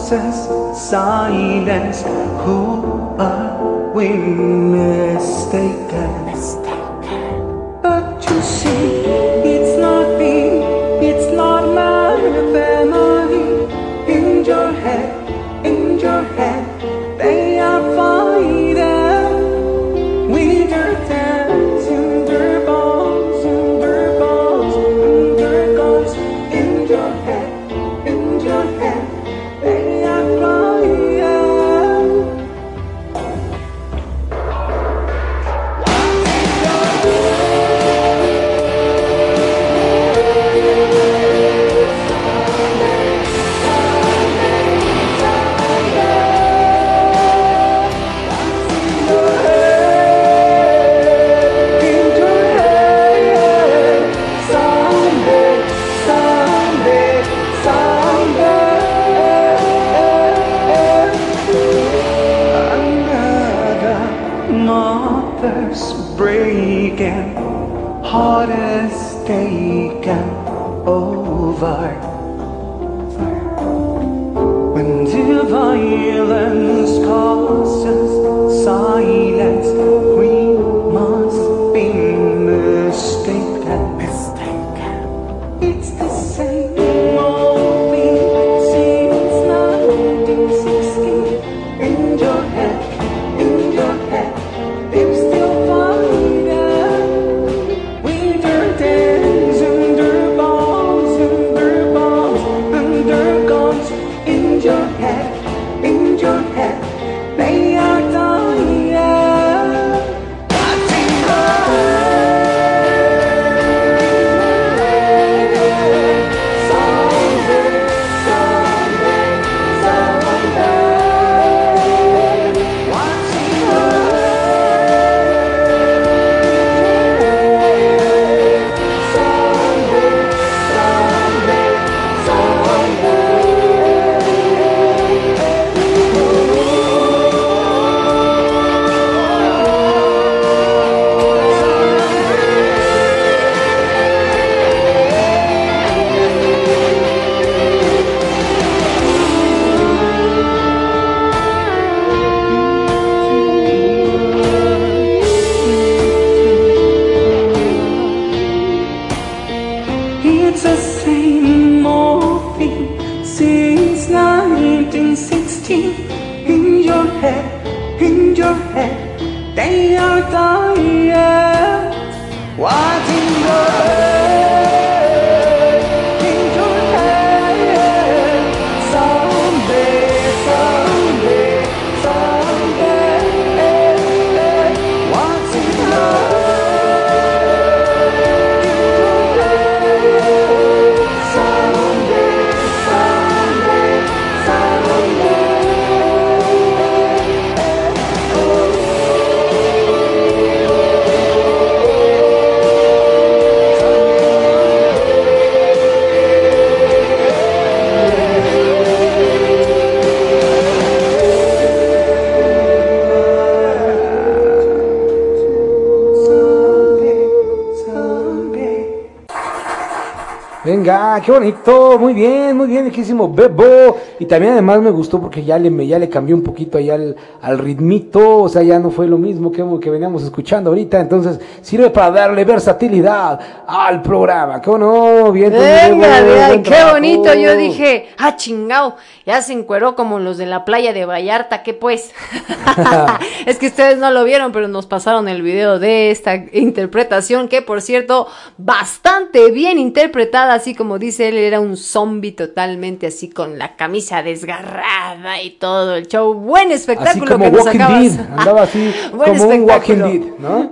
Silence. Who are we mistaken? Venga, qué bonito, muy bien, muy bien, lejísimo Bebo. Y también además me gustó porque ya le, ya le cambió un poquito ahí al, al ritmito, o sea, ya no fue lo mismo que, que veníamos escuchando ahorita, entonces sirve para darle versatilidad al programa. ¿Cómo no? Bien, Venga, Bebo, qué bonito. Yo dije, ah, chingao, ya se encueró como los de la playa de Vallarta, ¿qué pues? *laughs* *laughs* es que ustedes no lo vieron, pero nos pasaron el video de esta interpretación, que por cierto, bastante bien interpretada, así como dice él, era un zombie totalmente así con la camisa desgarrada y todo el show. Buen Así espectáculo como que nos Walking acabas. Dead, andaba así *laughs* Buen como un Walking. Dead, ¿no?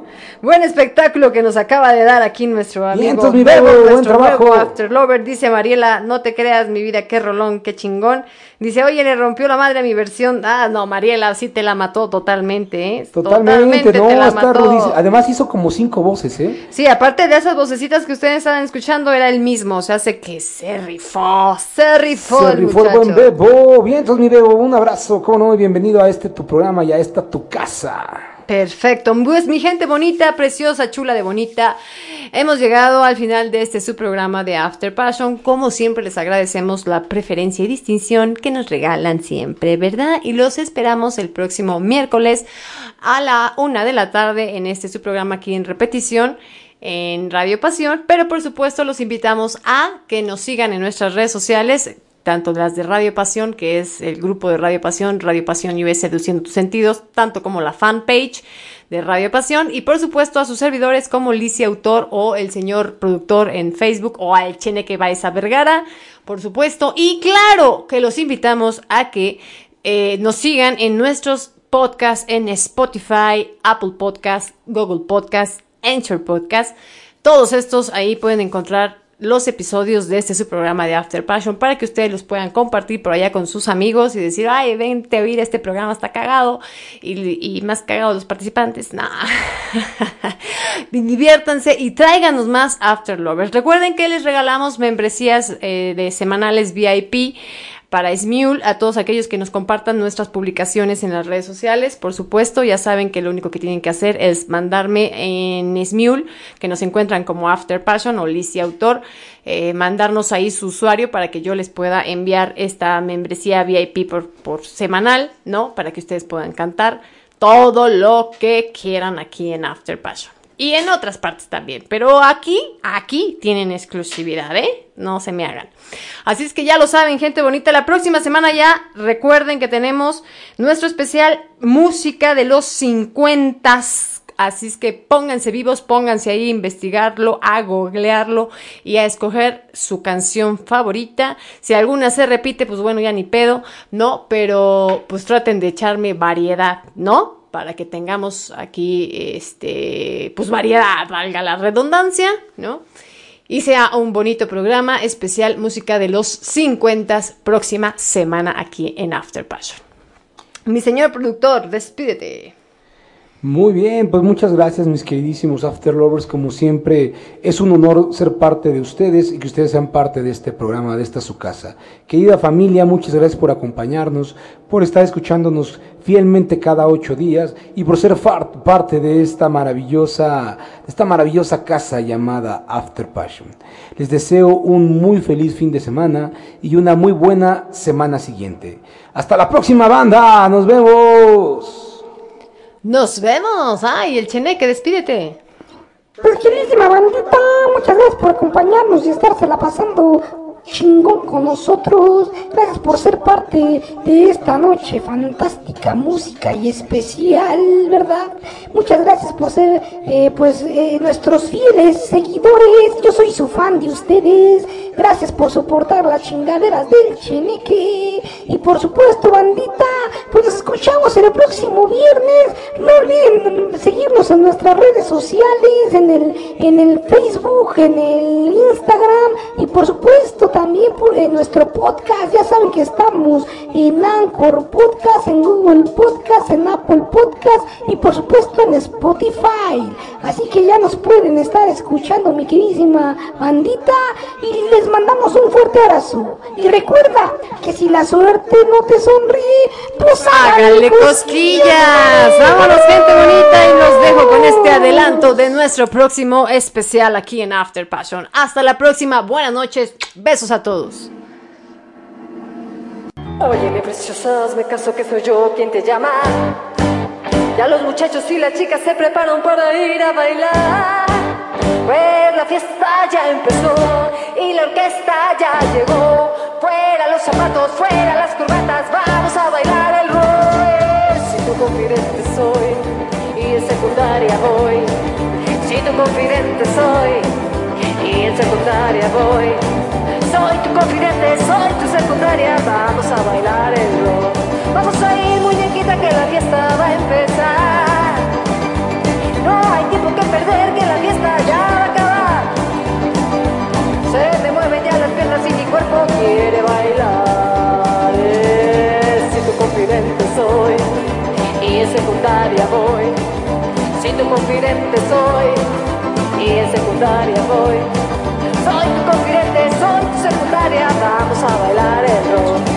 Buen espectáculo que nos acaba de dar aquí nuestro amigo entonces, mi Bebo, buen trabajo. nuevo After Lover. Dice Mariela, no te creas mi vida, qué rolón, qué chingón. Dice, oye, le rompió la madre a mi versión. Ah, no, Mariela, sí te la mató totalmente, ¿eh? Totalmente, no, te la mató. Además hizo como cinco voces, ¿eh? Sí, aparte de esas vocecitas que ustedes estaban escuchando, era el mismo. O sea, hace que se rifó, se rifó, Se el rifó el buen muchacho. Bebo. Bien, entonces mi Bebo, un abrazo, cómo no, bienvenido a este tu programa y a esta tu casa. Perfecto, pues mi gente bonita, preciosa, chula de bonita, hemos llegado al final de este su programa de After Passion. Como siempre les agradecemos la preferencia y distinción que nos regalan siempre, ¿verdad? Y los esperamos el próximo miércoles a la una de la tarde en este su programa aquí en repetición en Radio Pasión, pero por supuesto los invitamos a que nos sigan en nuestras redes sociales, tanto las de Radio Pasión, que es el grupo de Radio Pasión, Radio Pasión US Seduciendo tus sentidos, tanto como la fanpage de Radio Pasión, y por supuesto a sus servidores como Licia Autor o el señor productor en Facebook o al Cheneque Baeza Vergara, por supuesto, y claro que los invitamos a que eh, nos sigan en nuestros podcasts en Spotify, Apple Podcast, Google Podcast, Anchor Podcast. Todos estos ahí pueden encontrar los episodios de este su programa de After Passion para que ustedes los puedan compartir por allá con sus amigos y decir, ay, vente a oír este programa, está cagado. Y, y más cagado los participantes, nah. *laughs* Diviértanse y tráiganos más After Lovers. Recuerden que les regalamos membresías eh, de semanales VIP para Smule, a todos aquellos que nos compartan nuestras publicaciones en las redes sociales. Por supuesto, ya saben que lo único que tienen que hacer es mandarme en Smule, que nos encuentran como After Passion o Lizzie Autor, eh, mandarnos ahí su usuario para que yo les pueda enviar esta membresía VIP por, por semanal, ¿no? Para que ustedes puedan cantar todo lo que quieran aquí en After Passion. Y en otras partes también. Pero aquí, aquí tienen exclusividad, ¿eh? No se me hagan. Así es que ya lo saben, gente bonita. La próxima semana ya recuerden que tenemos nuestro especial música de los 50. Así es que pónganse vivos, pónganse ahí a investigarlo, a googlearlo y a escoger su canción favorita. Si alguna se repite, pues bueno, ya ni pedo, ¿no? Pero pues traten de echarme variedad, ¿no? Para que tengamos aquí, este, pues variedad, valga la redundancia, ¿no? Y sea un bonito programa especial música de los 50 próxima semana aquí en After Passion. Mi señor productor, despídete. Muy bien, pues muchas gracias mis queridísimos After Lovers, como siempre es un honor ser parte de ustedes y que ustedes sean parte de este programa, de esta su casa. Querida familia, muchas gracias por acompañarnos, por estar escuchándonos fielmente cada ocho días y por ser parte de esta maravillosa, esta maravillosa casa llamada After Passion. Les deseo un muy feliz fin de semana y una muy buena semana siguiente. Hasta la próxima banda, nos vemos. Nos vemos. Ay, el cheneque, despídete. Pues queridísima bandita, muchas gracias por acompañarnos y estársela pasando chingón con nosotros. Gracias por ser parte de esta noche fantástica, música y especial, ¿verdad? Muchas gracias por ser, eh, pues, eh, nuestros fieles seguidores. Yo soy su fan de ustedes. Gracias por soportar las chingaderas del cheneque. Y por supuesto, bandita, pues escuchamos el próximo viernes. No olviden seguirnos en nuestras redes sociales, en el, en el Facebook, en el Instagram y por supuesto también por en nuestro podcast. Ya saben que estamos en Anchor Podcast, en Google Podcast, en Apple Podcast y por supuesto en Spotify. Así que ya nos pueden estar escuchando, mi queridísima bandita, y les mandamos un fuerte abrazo. Y recuerda que si la suerte no te sonríe, pues Háganle cosquillas. Vámonos, gente bonita, y los dejo con este adelanto de nuestro próximo especial aquí en After Passion. Hasta la próxima. Buenas noches. Besos a todos. Oye, mi preciosa, hazme caso que soy yo quien te llama. Ya los muchachos y las chicas se preparan para ir a bailar. Pues la fiesta ya empezó y la orquesta ya llegó. Fuera los zapatos, fuera las corbatas, vamos a bailar el roll. Si tu confidente soy y en secundaria voy. Si tu confidente soy y en secundaria voy. Soy tu confidente, soy tu secundaria, vamos a bailar el rock. Vamos a ir muñequita que la fiesta va a empezar. No hay tiempo que perder, que la fiesta ya va a acabar. Se me mueven ya las piernas y mi cuerpo quiere bailar. Eh, si tu confidente soy y en secundaria voy. Si tu confidente soy y en secundaria voy. Soy tu confidente, vamos a bailar el rock.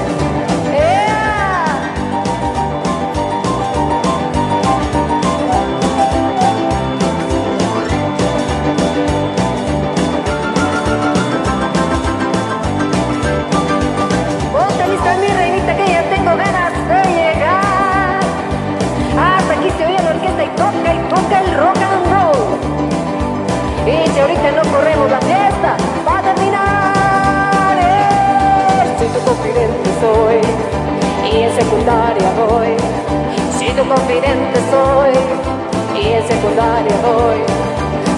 Secundaria voy. Si tu confidente soy y en secundaria voy.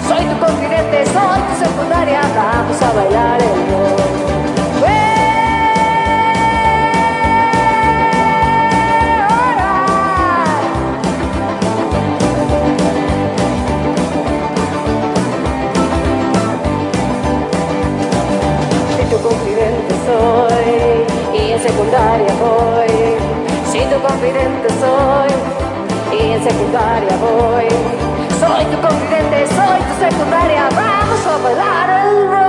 Soy tu confidente, soy tu secundaria, vamos a bailar el confidente soy y en secundaria voy. Si tu confidente soy y en secundaria voy. Soy tu confidente, soy tu secundaria, vamos a bailar el